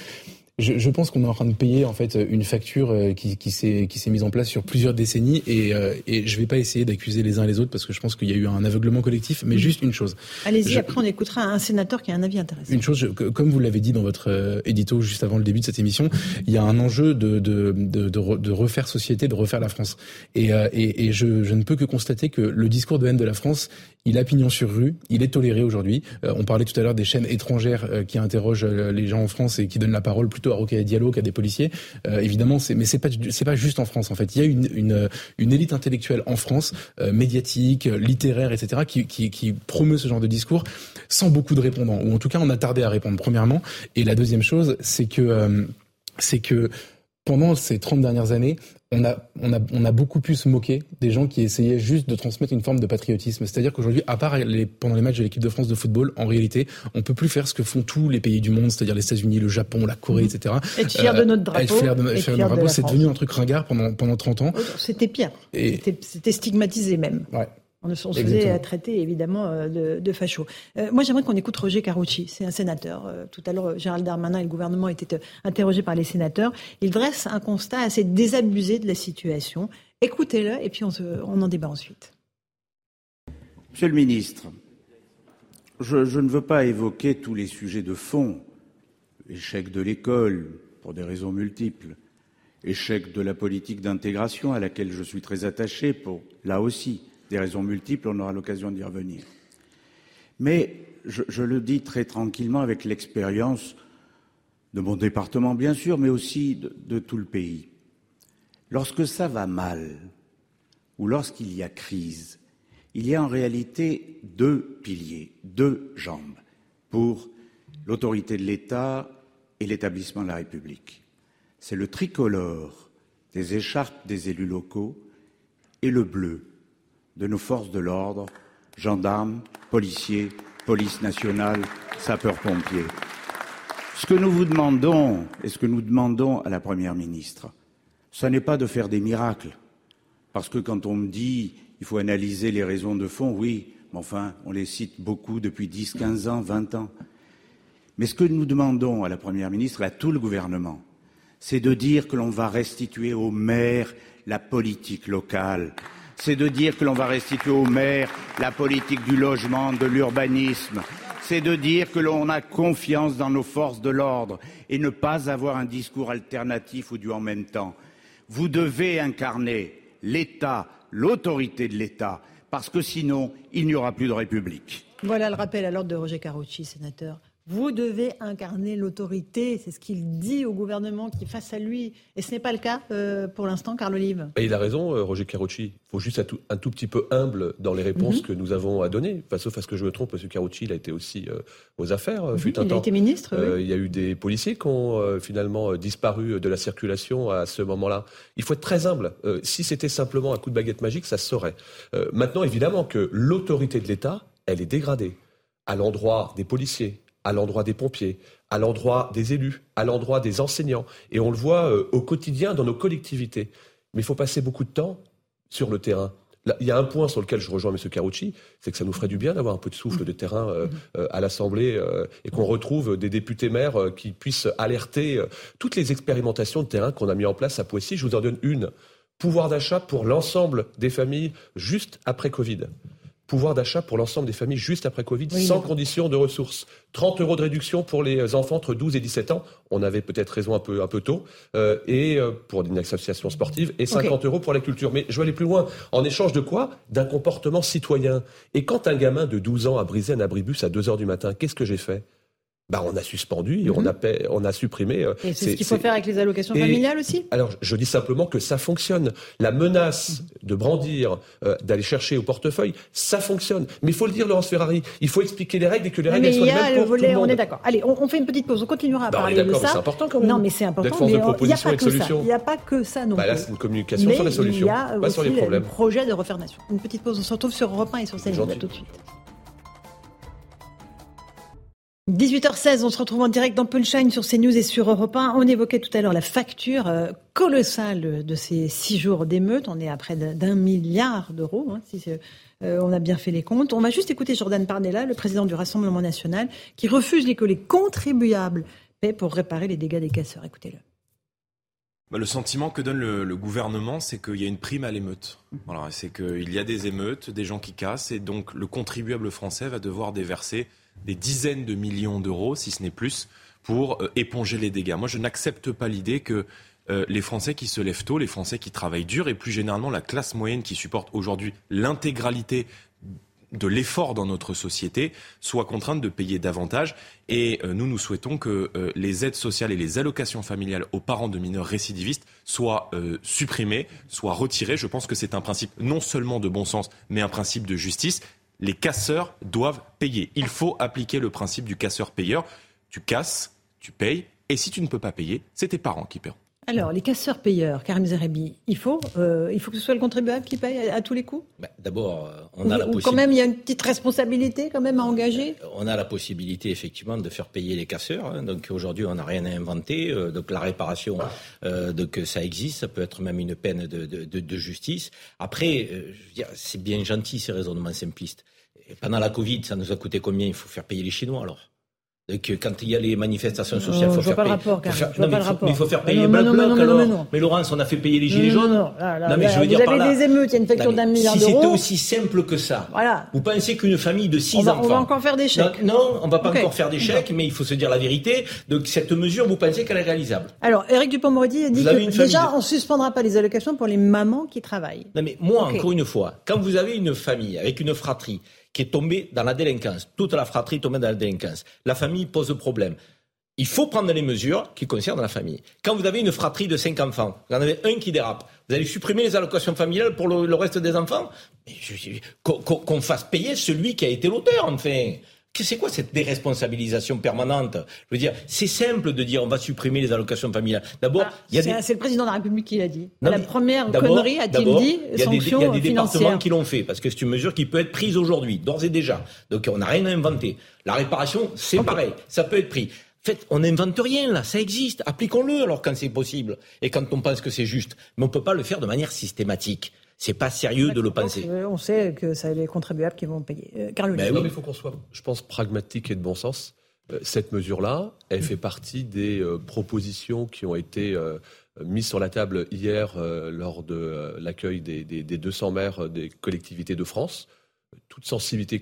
je, je pense qu'on est en train de payer en fait une facture euh, qui, qui s'est qui s'est mise en place sur plusieurs décennies et, euh, et je vais pas essayer d'accuser les uns et les autres parce que je pense qu'il y a eu un aveuglement collectif, mais juste une chose. Allez-y, après on écoutera un sénateur qui a un avis intéressant. Une chose, comme vous l'avez dit dans votre euh, édito juste avant le début de cette émission, il y a un enjeu de de de, de, refaire société, de refaire la France. Et, et, et je, je ne peux que constater que le discours de haine de la France, il a pignon sur rue, il est toléré aujourd'hui. on parlait tout à l'heure des chaînes étrangères qui interrogent les gens en France et qui donnent la parole plutôt à Rocaille Diallo qu'à des policiers. Euh, évidemment, mais c'est pas pas juste en France. En fait, il y a une une, une élite intellectuelle en France, euh, médiatique, littéraire, etc., qui, qui qui promeut ce genre de discours sans beaucoup de répondants, ou en tout cas on a tardé à répondre. Premièrement, et la deuxième chose, c'est que euh, c'est que pendant ces 30 dernières années, on a, on, a, on a beaucoup plus moqué des gens qui essayaient juste de transmettre une forme de patriotisme. C'est-à-dire qu'aujourd'hui, à part les, pendant les matchs de l'équipe de France de football, en réalité, on peut plus faire ce que font tous les pays du monde, c'est-à-dire les États-Unis, le Japon, la Corée, etc. Être fier de notre drapeau. Être fier de, notre drapeau, c'est devenu un truc ringard pendant, pendant 30 ans. C'était pire. C'était stigmatisé même. Ouais. On se faisait traiter évidemment euh, de, de facho. Euh, moi, j'aimerais qu'on écoute Roger Carucci. C'est un sénateur. Euh, tout à l'heure, Gérald Darmanin et le gouvernement étaient interrogés par les sénateurs. Il dresse un constat assez désabusé de la situation. Écoutez-le et puis on, se, on en débat ensuite. Monsieur le ministre, je, je, ne veux pas évoquer tous les sujets de fond. Échec de l'école, pour des raisons multiples. Échec de la politique d'intégration, à laquelle je suis très attaché, pour là aussi des raisons multiples, on aura l'occasion d'y revenir. Mais je, le dis très tranquillement avec l'expérience de mon département, bien sûr, mais aussi de, de tout le pays. Lorsque ça va mal, ou lorsqu'il y a crise, il y a en réalité deux piliers, deux jambes pour l'autorité de l'État et l'établissement de la République. C'est le tricolore des écharpes des élus locaux et le bleu de nos forces de l'ordre, gendarmes, policiers, police nationale, sapeurs-pompiers. Ce que nous vous demandons et ce que nous demandons à la Première ministre, ce n'est pas de faire des miracles. Parce que quand on me dit il faut analyser les raisons de fond, oui, mais enfin, on les cite beaucoup depuis 10, 15 ans, 20 ans. Mais ce que nous demandons à la Première ministre et à tout le gouvernement, c'est de dire que l'on va restituer aux maires la politique locale, c'est de dire que l'on va restituer aux maires la politique du logement, de l'urbanisme. C'est de dire que l'on a confiance dans nos forces de l'ordre et ne pas avoir un discours alternatif ou du en même temps. Vous devez incarner l'État, l'autorité de l'État, parce que sinon, il n'y aura plus de République. Voilà le rappel à l'ordre de Roger Carucci, sénateur vous devez incarner l'autorité. C'est ce qu'il dit au gouvernement qui est face à lui. Et ce n'est pas le cas euh, pour l'instant, Carl Olive. Et il a raison, euh, Roger Carucci. Il faut juste être un tout petit peu humble dans les réponses mhm. que nous avons à donner. Enfin, sauf à ce que je me trompe, M. Carucci, il a été aussi euh, aux affaires. un il a été ministre. Il y a eu des policiers qui ont finalement disparu de la circulation à ce moment-là. Il faut être très humble. si c'était simplement un coup de baguette magique, ça se saurait. maintenant, évidemment que l'autorité de l'État, elle est dégradée à l'endroit des policiers, à l'endroit des pompiers, à l'endroit des élus, à l'endroit des enseignants. Et on le voit euh, au quotidien dans nos collectivités. Mais il faut passer beaucoup de temps sur le terrain. il y a un point sur lequel je rejoins M. Carucci, c'est que ça nous ferait du bien d'avoir un peu de souffle de terrain euh, euh, à l'Assemblée et qu'on retrouve des députés maires qui puissent alerter toutes les expérimentations de terrain qu'on a mis en place à Poissy. Je vous en donne une. Pouvoir d'achat pour l'ensemble des familles juste après Covid pouvoir d'achat pour l'ensemble des familles juste après Covid, sans condition de ressources. 30 euros de réduction pour les enfants entre 12 et 17 ans, on avait peut-être raison un peu, un peu tôt, euh, et euh, pour une association sportive, et 50 euros pour la culture. Mais je vais aller plus loin. En échange de quoi? D'un comportement citoyen. Et quand un gamin de 12 ans a brisé un abribus à 2 heures du matin, qu'est-ce que j'ai fait? Bah, on a suspendu, et on, mhm. a, on a supprimé. Euh, et c'est ce qu'il faut faire avec les allocations familiales aussi? Alors, je dis simplement que ça fonctionne. La menace de brandir, euh, d'aller chercher au portefeuille, ça fonctionne. Mais il faut le dire, Laurence Ferrari, il faut expliquer les règles et que les règles soient les mêmes pour volet, tout le monde. On est d'accord. Allez, on, fait une petite pause, on continuera à bah, parler de ça. C'est important quand même. Non, mais c'est important. il n'y a, pas que ça. Il n'y a pas que ça non bah, Là, c'est une communication sur la solution, pas sur les problèmes. Le projet de refaire nation. Une petite pause, on se retrouve sur Europe 1 et sur CNews. tout de suite. 18h16, on se retrouve en direct dans Punchline sur CNews et sur Europe 1. On évoquait tout à l'heure la facture euh, colossale de ces six jours d'émeute. On est à près d'un milliard d'euros, hein, si euh, on a bien fait les comptes. On va juste écouter Jordan Parnella, le président du Rassemblement national, qui refuse que les contribuables paient pour réparer les dégâts des casseurs. Écoutez-le. Bah, le sentiment que donne le, gouvernement, c'est qu'il y a une prime à l'émeute. C'est qu'il y a des émeutes, des gens qui cassent, et donc le contribuable français va devoir déverser des dizaines de millions d'euros, si ce n'est plus, pour euh, éponger les dégâts. Moi, je n'accepte pas l'idée que euh, les Français qui se lèvent tôt, les Français qui travaillent dur, et plus généralement la classe moyenne qui supporte aujourd'hui l'intégralité de l'effort dans notre société soient contraintes de payer davantage. Et euh, nous, nous souhaitons que les aides sociales et les allocations familiales aux parents de mineurs récidivistes soient supprimées, soient retirées. Je pense que c'est un principe non seulement de bon sens, mais un principe de justice les casseurs doivent payer. Il faut appliquer le principe du casseur-payeur. Tu casses, tu payes, et si tu ne peux pas payer, c'est tes parents qui paieront. Alors, les casseurs-payeurs, Karim Zerebi, il faut, euh, il faut que ce soit le contribuable qui paye à, tous les coups? Bah, D'abord, euh, on a la possibilité. quand même, il y a une petite responsabilité quand même à engager? euh, On a la possibilité, effectivement, de faire payer les casseurs. Hein. Donc aujourd'hui, on n'a rien à inventer. donc la réparation, donc ça existe. Ça peut être même une peine de, de justice. Après, c'est bien gentil ces raisonnements simplistes. Et pendant la Covid, ça nous a coûté combien? Il faut faire payer les Chinois alors donc, quand il y a les manifestations sociales, il faut, faire payer. Mais, il faut faire payer alors. Mais Laurence, on a fait payer les gilets jaunes. Non, non, mais je veux dire par là. des émeutes, il y a une facture d'un milliard d'euros. Si c'était aussi simple que ça, vous pensez qu'une famille de six enfants. On va encore faire des chèques. Non, on va pas encore faire des chèques, mais il faut se dire la vérité. Donc cette mesure, vous pensez qu'elle est réalisable? Alors, Éric Dupond-Moretti dit que déjà, on suspendra pas les allocations pour les mamans qui travaillent. Non, mais moi, encore une fois, quand vous avez une famille avec une fratrie qui est tombée dans la délinquance. Toute la fratrie est tombée dans la délinquance. La famille pose problème. Il faut prendre les mesures qui concernent la famille. Quand vous avez une fratrie de cinq enfants, vous en avez un qui dérape, vous allez supprimer les allocations familiales pour le, reste des enfants? Qu'on fasse payer celui qui a été l'auteur, enfin c'est quoi cette déresponsabilisation permanente? Je veux dire, c'est simple de dire on va supprimer les allocations familiales. D'abord, ah, il y a c'est le président de la République qui l'a dit. la première connerie a-t-il dit Il y a des, y a des départements qui l'ont fait parce que c'est une mesure qui peut être prise aujourd'hui, d'ores et déjà. Donc on n'a rien à inventer. La réparation, c'est pareil, ça peut être pris. En fait, on n'invente rien là, ça existe. Appliquons-le alors quand c'est possible et quand on pense que c'est juste. Mais on ne peut pas le faire de manière systématique. C'est pas sérieux de le penser. Euh, on sait que c'est les contribuables qui vont payer. Euh, mais oui, il faut qu'on soit, je pense, pragmatique et de bon sens. Euh, cette mesure-là, elle fait partie des propositions qui ont été mises sur la table hier lors de l'accueil des, 200 maires des collectivités de France, toute sensibilité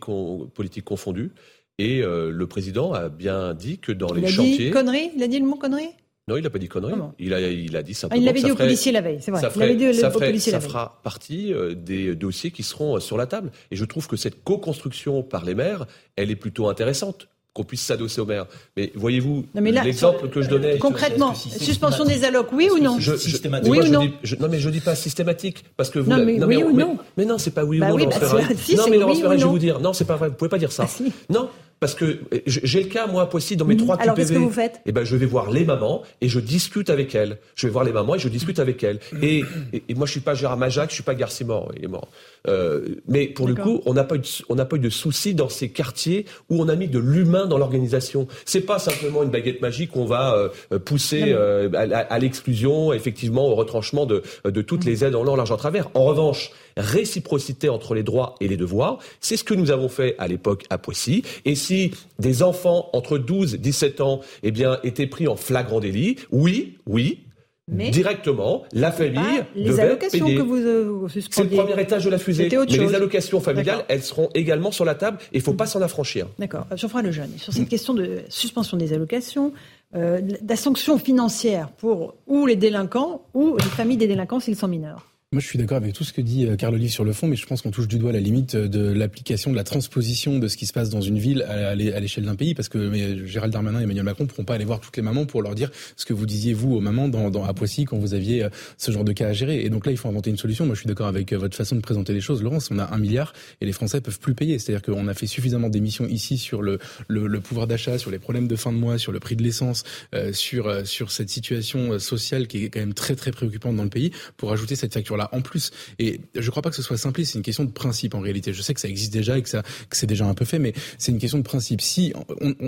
politique confondue. Et le président a bien dit que dans les chantiers. Dit connerie Il a dit le mot connerie non, il n'a pas dit connerie. il, a, il a dit simplement. Ah, il l'avait dit au policier la veille, c'est vrai. Ça, ferait, ça, fera partie euh, des dossiers qui seront euh, sur la table. Et je trouve que cette co-construction par les maires, elle est plutôt intéressante. qu'on puisse s'adosser au maire. Mais voyez-vous, l'exemple que je donnais... Concrètement, suspension des allocs, oui ou non Systématique. Oui ou non Non, mais je dis pas systématique, parce que vous... Non, mais, oui ou non mais, non, c'est pas oui ou bah non, oui, bah, Non, mais Laurence Ferrari, je vais vous dire, non, c'est pas vrai, vous pouvez pas dire ça. Ah, non, parce que j'ai le cas, moi, aussi dans mes trois Alors, qu'est-ce que vous faites? Eh ben, je vais voir les mamans et je discute avec elles. Je vais voir les mamans et je discute avec elles. Et, et, moi, je suis pas Gérard Majac, je suis pas Garcimore, il est mort. Euh, mais pour le coup, on n'a pas eu de, on n'a pas eu de soucis dans ces quartiers où on a mis de l'humain dans l'organisation. C'est pas simplement une baguette magique qu'on va euh, pousser euh, à, l'exclusion, effectivement, au retranchement de, de toutes les aides en long, large, en travers. En revanche, réciprocité entre les droits et les devoirs, c'est ce que nous avons fait à l'époque à Poissy. Et si des enfants entre 12 et 17 ans, eh bien, étaient pris en flagrant délit, oui, oui, mais directement, la famille les allocations que vous, euh, C'est le premier étage de la fusée. Mais les allocations familiales, elles seront également sur la table et il ne faut pas s'en affranchir. D'accord. Jean-François Lejeune, sur cette question de suspension des allocations, euh, la sanction financière pour ou les délinquants ou les familles des délinquants s'ils sont mineurs. Moi, je suis d'accord avec tout ce que dit euh, Carl Olive sur le fond, mais je pense qu'on touche du doigt la limite euh, de l'application, de la transposition de ce qui se passe dans une ville à l'échelle d'un pays, parce que mais Gérald Darmanin et Emmanuel Macron ne pourront pas aller voir toutes les mamans pour leur dire ce que vous disiez vous aux mamans dans, dans à Poissy quand vous aviez euh, ce genre de cas à gérer. Et donc là, il faut inventer une solution. Moi, je suis d'accord avec votre façon de présenter les choses, Laurence. On a un milliard et les Français peuvent plus payer. C'est-à-dire qu'on a fait suffisamment d'émissions ici sur le, le, le pouvoir d'achat, sur les problèmes de fin de mois, sur le prix de l'essence, euh, sur sur cette situation sociale qui est quand même très très préoccupante dans le pays, pour ajouter cette facture-là en plus. Et je crois pas que ce soit simpliste, c'est une question de principe en réalité. Je sais que ça existe déjà et que c'est déjà un peu fait, mais c'est une question de principe. Si,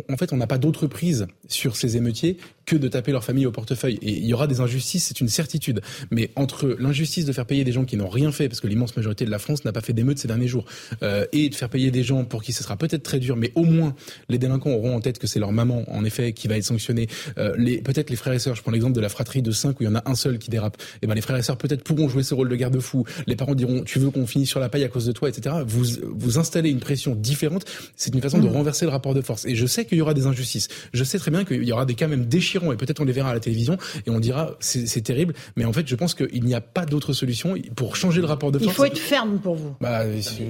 en fait, on n'a pas d'autre prise sur ces émeutiers que de taper leur famille au portefeuille. Et il y aura des injustices, c'est une certitude. Mais entre l'injustice de faire payer des gens qui n'ont rien fait, parce que l'immense majorité de la France n'a pas fait d'émeutes ces derniers jours, euh, et de faire payer des gens pour qui ce sera peut-être très dur, mais au moins les délinquants auront en tête que c'est leur maman, en effet, qui va être sanctionnée. Euh, les, peut-être les frères et sœurs, je prends l'exemple de la fratrie de 5 où il y en a un seul qui dérape. Et eh ben les frères et sœurs peut-être pourront jouer ce rôle de garde-fou. Les parents diront tu veux qu'on finisse sur la paille à cause de toi, etc. Vous vous installez une pression différente. C'est une façon de mmh. renverser le rapport de force. Et je sais qu'il y aura des injustices. Je sais très bien qu'il y aura des cas même déchirants et peut-être on les verra la télévision et on dira c'est terrible. Mais en fait, je pense qu'il n'y a pas d'autre solution pour changer le rapport de force. Il faut être ferme pour vous. Bah,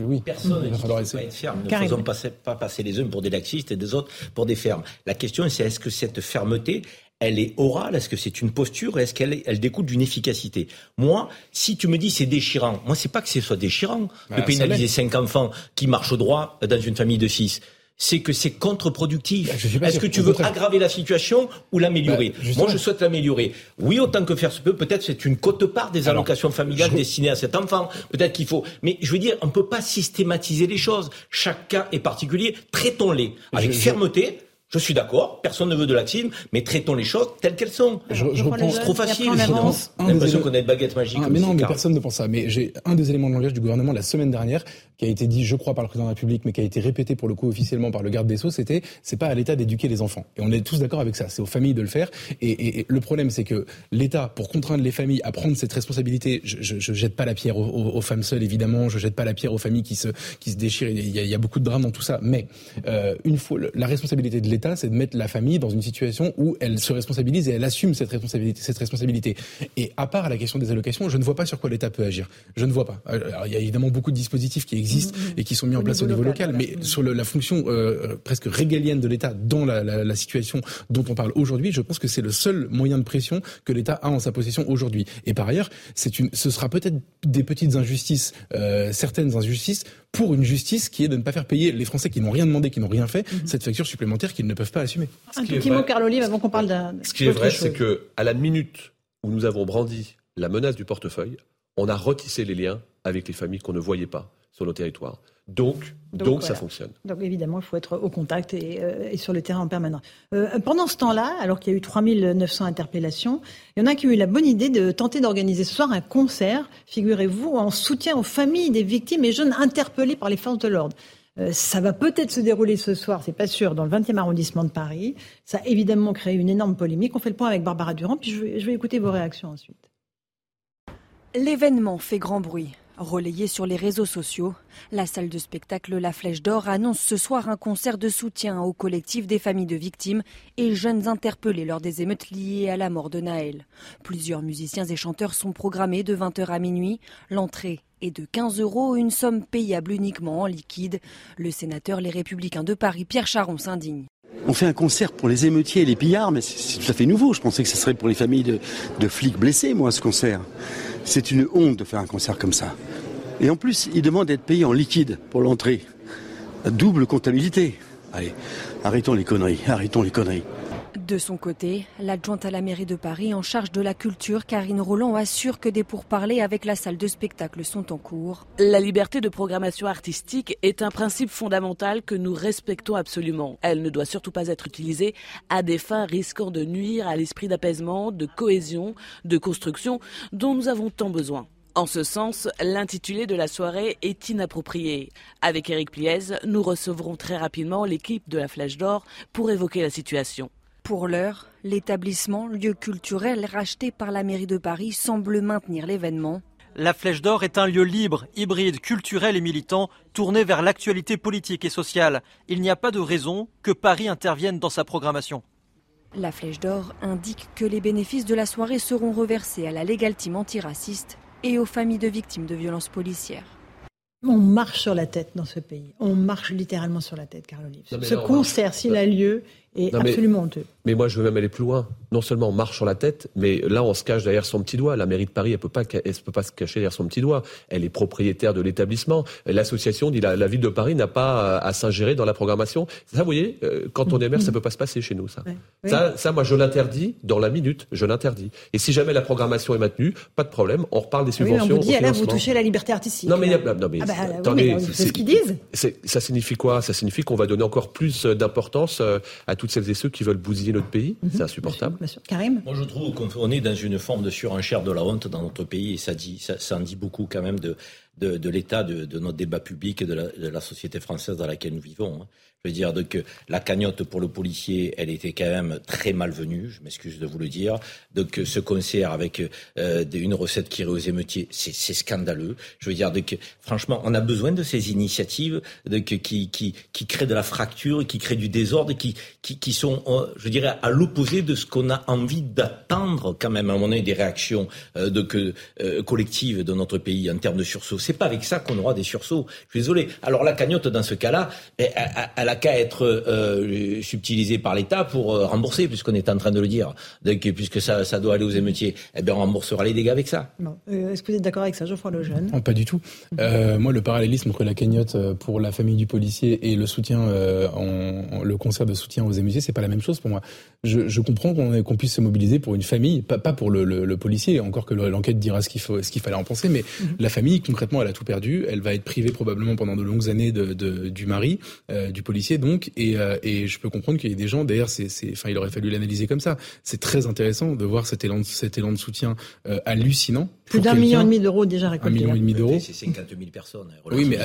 oui. Personne ne va être ferme. Ne faisons pas, pas passer les uns pour des laxistes et des autres pour des fermes. La question, c'est est-ce que cette fermeté, elle est orale? Est-ce que c'est une posture? Est-ce qu'elle elle découle d'une efficacité? Moi, si tu me dis c'est déchirant, moi c'est pas que ce soit déchirant bah, de pénaliser cinq enfants qui marchent droit dans une famille de six c'est que c'est contre-productif. Bah, Est-ce que tu veux aggraver la situation ou l'améliorer bah, Moi, je souhaite l'améliorer. Oui, autant que faire se peut, peut-être c'est une cote-part des allocations familiales destinées à cet enfant. Peut-être qu'il faut. Mais je veux dire, on ne peut pas systématiser les choses. Chaque cas est particulier. Traitons-les avec fermeté. Je suis d'accord, personne ne veut de laxisme, mais traitons les choses telles qu'elles sont. Je, je C'est trop facile. On a l'impression qu'on a une baguette magique. Ah, mais non, mais personne ne pense ça. Mais j'ai un des éléments de langage du gouvernement la semaine dernière, qui a été dit, je crois, par le président de la République, mais qui a été répété pour le coup officiellement par le garde des Sceaux, c'était, c'est pas à l'État d'éduquer les enfants. Et on est tous d'accord avec ça. C'est aux familles de le faire. Et, et, le problème, c'est que l'État, pour contraindre les familles à prendre cette responsabilité, je, je, je jette pas la pierre aux, aux, femmes seules, évidemment. Je jette pas la pierre aux familles qui se, qui se déchirent. Il y a, il y a beaucoup de drames dans tout ça. Mais euh, une fois, la responsabilité de l'État, c'est de mettre la famille dans une situation où elle se responsabilise et elle assume cette responsabilité. Cette responsabilité. Et à part la question des allocations, je ne vois pas sur quoi l'État peut agir. Je ne vois pas. Alors, il y a évidemment beaucoup de dispositifs qui et qui sont mis en place au niveau local, mais sur le, la fonction euh, presque régalienne de l'État dans la, la, la, situation dont on parle aujourd'hui, je pense que c'est le seul moyen de pression que l'État a en sa possession aujourd'hui. Et par ailleurs, c'est une, ce sera peut-être des petites injustices, euh, certaines injustices pour une justice qui est de ne pas faire payer les Français qui n'ont rien demandé, qui n'ont rien fait, mm -hmm. cette facture supplémentaire qu'ils ne peuvent pas assumer. Un petit mot, Carl Olive, avant qu'on parle d'un. Ce qui est vrai, c'est que à la minute où nous avons brandi la menace du portefeuille, on a retissé les liens avec les familles qu'on ne voyait pas sur nos territoires. Donc, donc, donc ça fonctionne. Donc évidemment, il faut être au contact et, euh, et sur le terrain en permanence. Euh, pendant ce temps-là, alors qu'il y a eu 3900 interpellations, il y en a qui ont eu la bonne idée de tenter d'organiser ce soir un concert, figurez-vous, en soutien aux familles des victimes et jeunes interpellés par les forces de l'ordre. Euh, ça va peut-être se dérouler ce soir, c'est pas sûr, dans le 20e arrondissement de Paris. Ça a évidemment créé une énorme polémique. On fait le point avec Barbara Durand, puis je vais, je vais écouter vos réactions ensuite. L'événement fait grand bruit. Relayé sur les réseaux sociaux, la salle de spectacle La Flèche d'Or annonce ce soir un concert de soutien au collectif des familles de victimes et jeunes interpellés lors des émeutes liées à la mort de Naël. Plusieurs musiciens et chanteurs sont programmés de 20h à minuit. L'entrée est de 15 euros, une somme payable uniquement en liquide. Le sénateur Les Républicains de Paris, Pierre Charon, s'indigne. On fait un concert pour les émeutiers et les pillards, mais c'est tout à fait nouveau. Je pensais que ce serait pour les familles de, de flics blessés, moi, ce concert. C'est une honte de faire un concert comme ça. Et en plus, ils demandent d'être payés en liquide pour l'entrée. Double comptabilité. Allez, arrêtons les conneries, arrêtons les conneries. De son côté, l'adjointe à la mairie de Paris en charge de la culture, Karine Roland, assure que des pourparlers avec la salle de spectacle sont en cours. La liberté de programmation artistique est un principe fondamental que nous respectons absolument. Elle ne doit surtout pas être utilisée à des fins risquant de nuire à l'esprit d'apaisement, de cohésion, de construction dont nous avons tant besoin. En ce sens, l'intitulé de la soirée est inapproprié. Avec Eric Pliez, nous recevrons très rapidement l'équipe de la Flèche d'Or pour évoquer la situation. Pour l'heure, l'établissement, lieu culturel racheté par la mairie de Paris, semble maintenir l'événement. La Flèche d'Or est un lieu libre, hybride, culturel et militant, tourné vers l'actualité politique et sociale. Il n'y a pas de raison que Paris intervienne dans sa programmation. La Flèche d'Or indique que les bénéfices de la soirée seront reversés à la Legal Team antiraciste et aux familles de victimes de violences policières. On marche sur la tête dans ce pays. On marche littéralement sur la tête, Carl Olive. Ce concert, s'il a lieu, est absolument honteux. Mais moi, je veux même aller plus loin. Non seulement on marche sur la tête, mais là, on se cache derrière son petit doigt. La mairie de Paris, elle peut pas, elle peut pas se cacher derrière son petit doigt. Elle est propriétaire de l'établissement. L'association dit la, la ville de Paris n'a pas à s'ingérer dans la programmation. Ça, vous voyez, euh, quand on est maire, ça peut pas se passer chez nous, ça. Ça, ça, moi, je l'interdis dans la minute. Je l'interdis. Et si jamais la programmation est maintenue, pas de problème. On reparle des subventions. Oui, on vous dit, là, vous touchez la liberté artistique. Non, mais, non, mais, ah bah, attendez, c'est ce qu'ils disent. Ça signifie quoi? Ça signifie qu'on va donner encore plus d'importance euh, à toutes celles et ceux qui veulent bousiller notre pays. Mhm. C'est insupportable. Karim Moi, je trouve qu'on est dans une forme de surenchère de la honte dans notre pays et ça, dit, ça, en dit beaucoup quand même de, de, l'état de, de, notre débat public et de la, de la, société française dans laquelle nous vivons. Je veux dire que la cagnotte pour le policier, elle était quand même très malvenue, je m'excuse de vous le dire. Donc ce concert avec euh, une recette qui irait aux émeutiers, c'est scandaleux. Je veux dire que franchement, on a besoin de ces initiatives qui, créent de la fracture, qui créent du désordre, qui, sont, euh, je dirais, à l'opposé de ce qu'on a envie d'attendre quand même à un moment donné des réactions euh, collectives de notre pays en termes de sursaut. C'est pas avec ça qu'on aura des sursauts. Je suis désolé. Alors la cagnotte, dans ce cas-là, elle, elle qu'à être euh, subtilisée par l'État pour euh, rembourser, puisqu'on est en train de le dire. Donc, puisque ça, ça doit aller aux émeutiers, eh bien, on remboursera les dégâts avec ça. Euh, est-ce que vous êtes d'accord avec ça, Geoffroy Lejeune? Non, Pas du tout. Euh, moi, le parallélisme entre la cagnotte pour la famille du policier et le soutien, en, le concert de soutien aux émeutiers, c'est pas la même chose pour moi. Je, je comprends qu'on puisse se mobiliser pour une famille, pas, pas pour le, le, le, policier, encore que l'enquête dira ce qu'il faut, ce qu'il fallait en penser, mais mhm. la famille, concrètement, elle a tout perdu. Elle va être privée probablement pendant de longues années de, de du mari, du policier donc et, euh, et je peux comprendre qu'il y ait des gens d'ailleurs c'est enfin il aurait fallu l'analyser comme ça. C'est très intéressant de voir cet élan cet élan de soutien euh, hallucinant plus d'un million et demi d'euros déjà récoltés un million et demi d'euros. C'est 50 000 personnes hein, oui mais,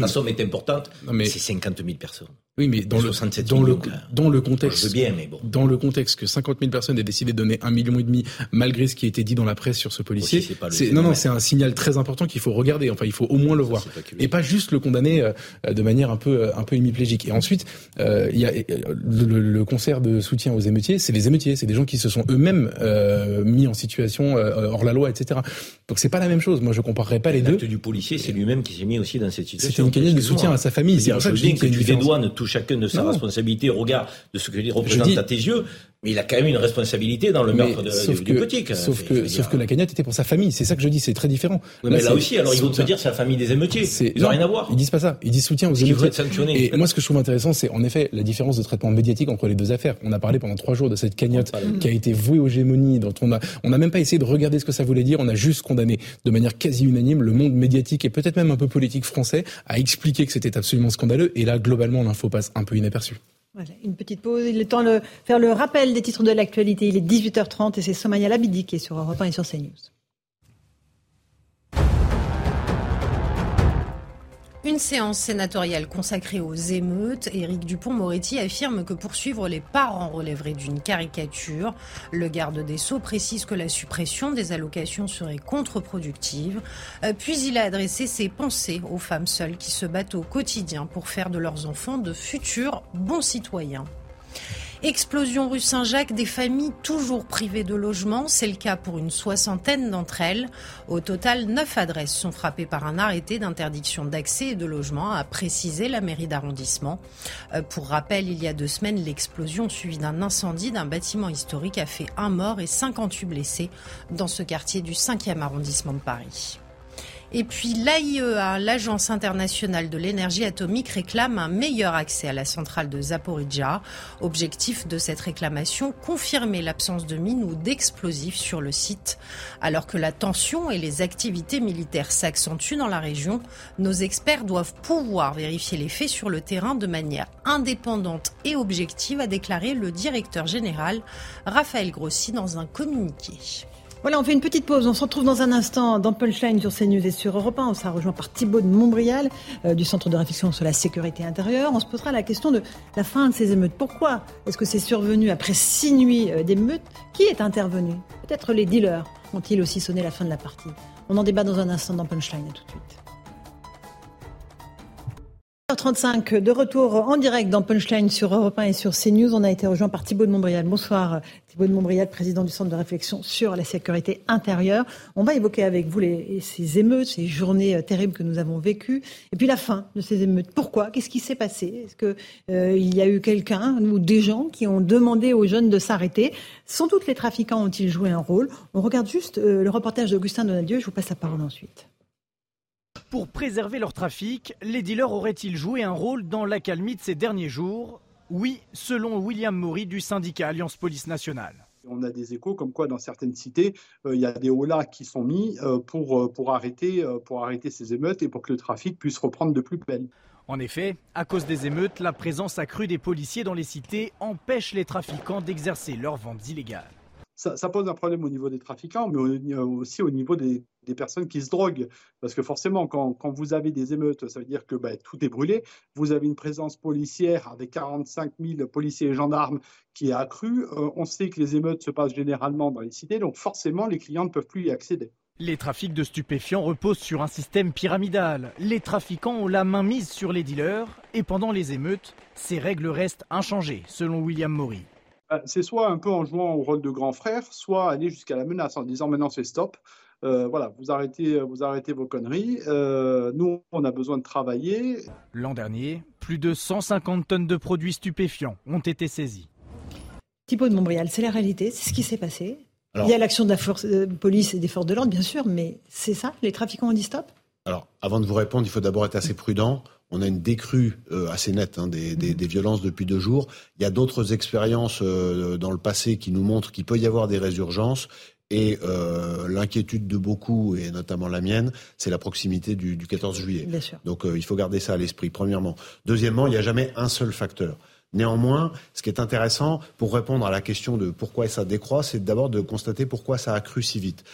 la somme est importante. Mais c'est 50 000 personnes. Oui mais dans le dans le dans le contexte bien, mais bon. dans le contexte que 50 000 personnes aient décidé de donner un million et demi malgré ce qui a été dit dans la presse sur ce policier c'est non non c'est un signal très important qu'il faut regarder. Enfin il faut au moins le voir. et pas juste le condamner euh, de manière un peu un peu hémiplégique. Et ensuite, euh, il y a le, le, concert de soutien aux émeutiers, c'est les émeutiers, c'est des gens qui se sont eux-mêmes euh, mis en situation euh, hors la loi, etc. Donc c'est pas la même chose. Moi, je comparerais pas les deux. L'acte du policier, c'est lui-même qui s'est mis aussi dans cette situation. C'était une cagnotte de soutien à sa famille. C'est pour ça que je dis que tu dédouanes tout chacun de sa responsabilité au regard de ce que représente à tes yeux. Mais il a quand même une responsabilité dans le meurtre de, sauf du, que, Sauf que, sauf que la cagnotte était pour sa famille. C'est ça que je dis. C'est très différent. mais là, aussi, alors ils vont te dire c'est la famille des émeutiers. Ils n'ont rien à voir. Ils disent pas ça. Ils disent soutien aux émeutiers. Et moi, ce que je trouve intéressant, c'est en effet la différence de traitement médiatique entre les deux affaires. On a parlé pendant trois jours de cette cagnotte qui a été vouée aux gémonies, dont on a, on n'a même pas essayé de regarder ce que ça voulait dire. On a juste condamné de manière quasi unanime le monde médiatique et peut-être même un peu politique français à expliquer que c'était absolument scandaleux. Et là, globalement, l'info passe un peu inaperçue. Voilà, une petite pause. Il est temps de faire le rappel des titres de l'actualité. Il est 18h30 et c'est Somaya Labidi qui est sur Europe 1 et sur CNews. Une séance sénatoriale consacrée aux émeutes. Éric Dupont-Moretti affirme que poursuivre les parents relèverait d'une caricature. Le garde des Sceaux précise que la suppression des allocations serait contre-productive. Euh, puis il a adressé ses pensées aux femmes seules qui se battent au quotidien pour faire de leurs enfants de futurs bons citoyens. Explosion rue Saint-Jacques, des familles toujours privées de logement. C'est le cas pour une soixantaine d'entre elles. Au total, neuf adresses sont frappées par un arrêté d'interdiction d'accès et de logement, a précisé la mairie d'arrondissement. Euh, pour rappel, il y a deux semaines, l'explosion suivie d'un incendie d'un bâtiment historique a fait un mort et 58 blessés dans ce quartier du 5e arrondissement de Paris. Et puis l'AIEA, l'Agence internationale de l'énergie atomique, réclame un meilleur accès à la centrale de Zaporizhia. Objectif de cette réclamation, confirmer l'absence de mines ou d'explosifs sur le site. Alors que la tension et les activités militaires s'accentuent dans la région, nos experts doivent pouvoir vérifier les faits sur le terrain de manière indépendante et objective, a déclaré le directeur général Raphaël Grossi dans un communiqué. Voilà, on fait une petite pause. On se retrouve dans un instant dans Punchline sur CNews et sur Europe 1. On sera rejoint par Thibault de Montbrial euh, du Centre de réflexion sur la sécurité intérieure. On se posera la question de la fin de ces émeutes. Pourquoi est-ce que c'est survenu après six nuits euh, d'émeutes? Qui est intervenu? Peut-être les dealers ont-ils aussi sonné la fin de la partie On en débat dans un instant dans Punchline. Tout de suite. 35 de retour en direct dans Punchline sur Europe 1 et sur CNews. On a été rejoint par Thibault de Montbrial. Bonsoir Thibault de Montbrial, président du Centre de réflexion sur la sécurité intérieure. On va évoquer avec vous les, ces émeutes, ces journées euh, terribles que nous avons vécues, et puis la fin de ces émeutes. Pourquoi? Qu'est-ce qui s'est passé? Est-ce qu'il euh, y a eu quelqu'un ou des gens qui ont demandé aux jeunes de s'arrêter? Sans doute les trafiquants ont-ils joué un rôle? On regarde juste euh, le reportage d'Augustin Donadieu, je vous passe la parole ensuite. Pour préserver leur trafic, les dealers auraient-ils joué un rôle dans l'accalmie de ces derniers jours? Oui, selon William Maury du syndicat Alliance Police Nationale. On a des échos comme quoi dans certaines cités, euh, il y a des holas qui sont mis euh, pour, euh, pour, arrêter, pour arrêter ces émeutes et pour que le trafic puisse reprendre de plus belle. En effet, à cause des émeutes, la présence accrue des policiers dans les cités empêche les trafiquants d'exercer leurs ventes illégales ça, pose un problème au niveau des trafiquants, mais aussi au niveau des, personnes qui se droguent. Parce que forcément, quand, vous avez des émeutes, ça veut dire que bah, tout est brûlé. Vous avez une présence policière avec 45 000 policiers et gendarmes qui est accrue. Euh, on sait que les émeutes se passent généralement dans les cités, donc forcément, les clients ne peuvent plus y accéder. Les trafics de stupéfiants reposent sur un système pyramidal. Les trafiquants ont la main mise sur les dealers et pendant les émeutes, ces règles restent inchangées, selon William Maury. Bah, c'est soit un peu en jouant au rôle de grand frère, soit aller jusqu'à la menace en disant maintenant c'est stop. Euh, voilà, vous arrêtez, vous arrêtez vos conneries. Euh, nous, on a besoin de travailler. L'an dernier, plus de 150 tonnes de produits stupéfiants ont été saisis. Thibaut de Montbrial, c'est la réalité, c'est ce qui s'est passé. Il y a l'action de la force, euh, police et des forces de l'ordre, bien sûr, mais c'est ça Les trafiquants ont dit stop? Alors, avant de vous répondre, il faut d'abord être assez prudent on a une décrue euh, assez nette hein, des, violences depuis deux jours. Il y a d'autres expériences euh, dans le passé qui nous montrent qu'il peut y avoir des résurgences. Et euh, l'inquiétude de beaucoup, et notamment la mienne, c'est la proximité du, 14 juillet. Donc il faut garder ça à l'esprit, premièrement. Deuxièmement, il n'y a jamais un seul facteur. Néanmoins, ce qui est intéressant pour répondre à la question de pourquoi ça décroît, c'est d'abord de constater pourquoi ça a cru si vite.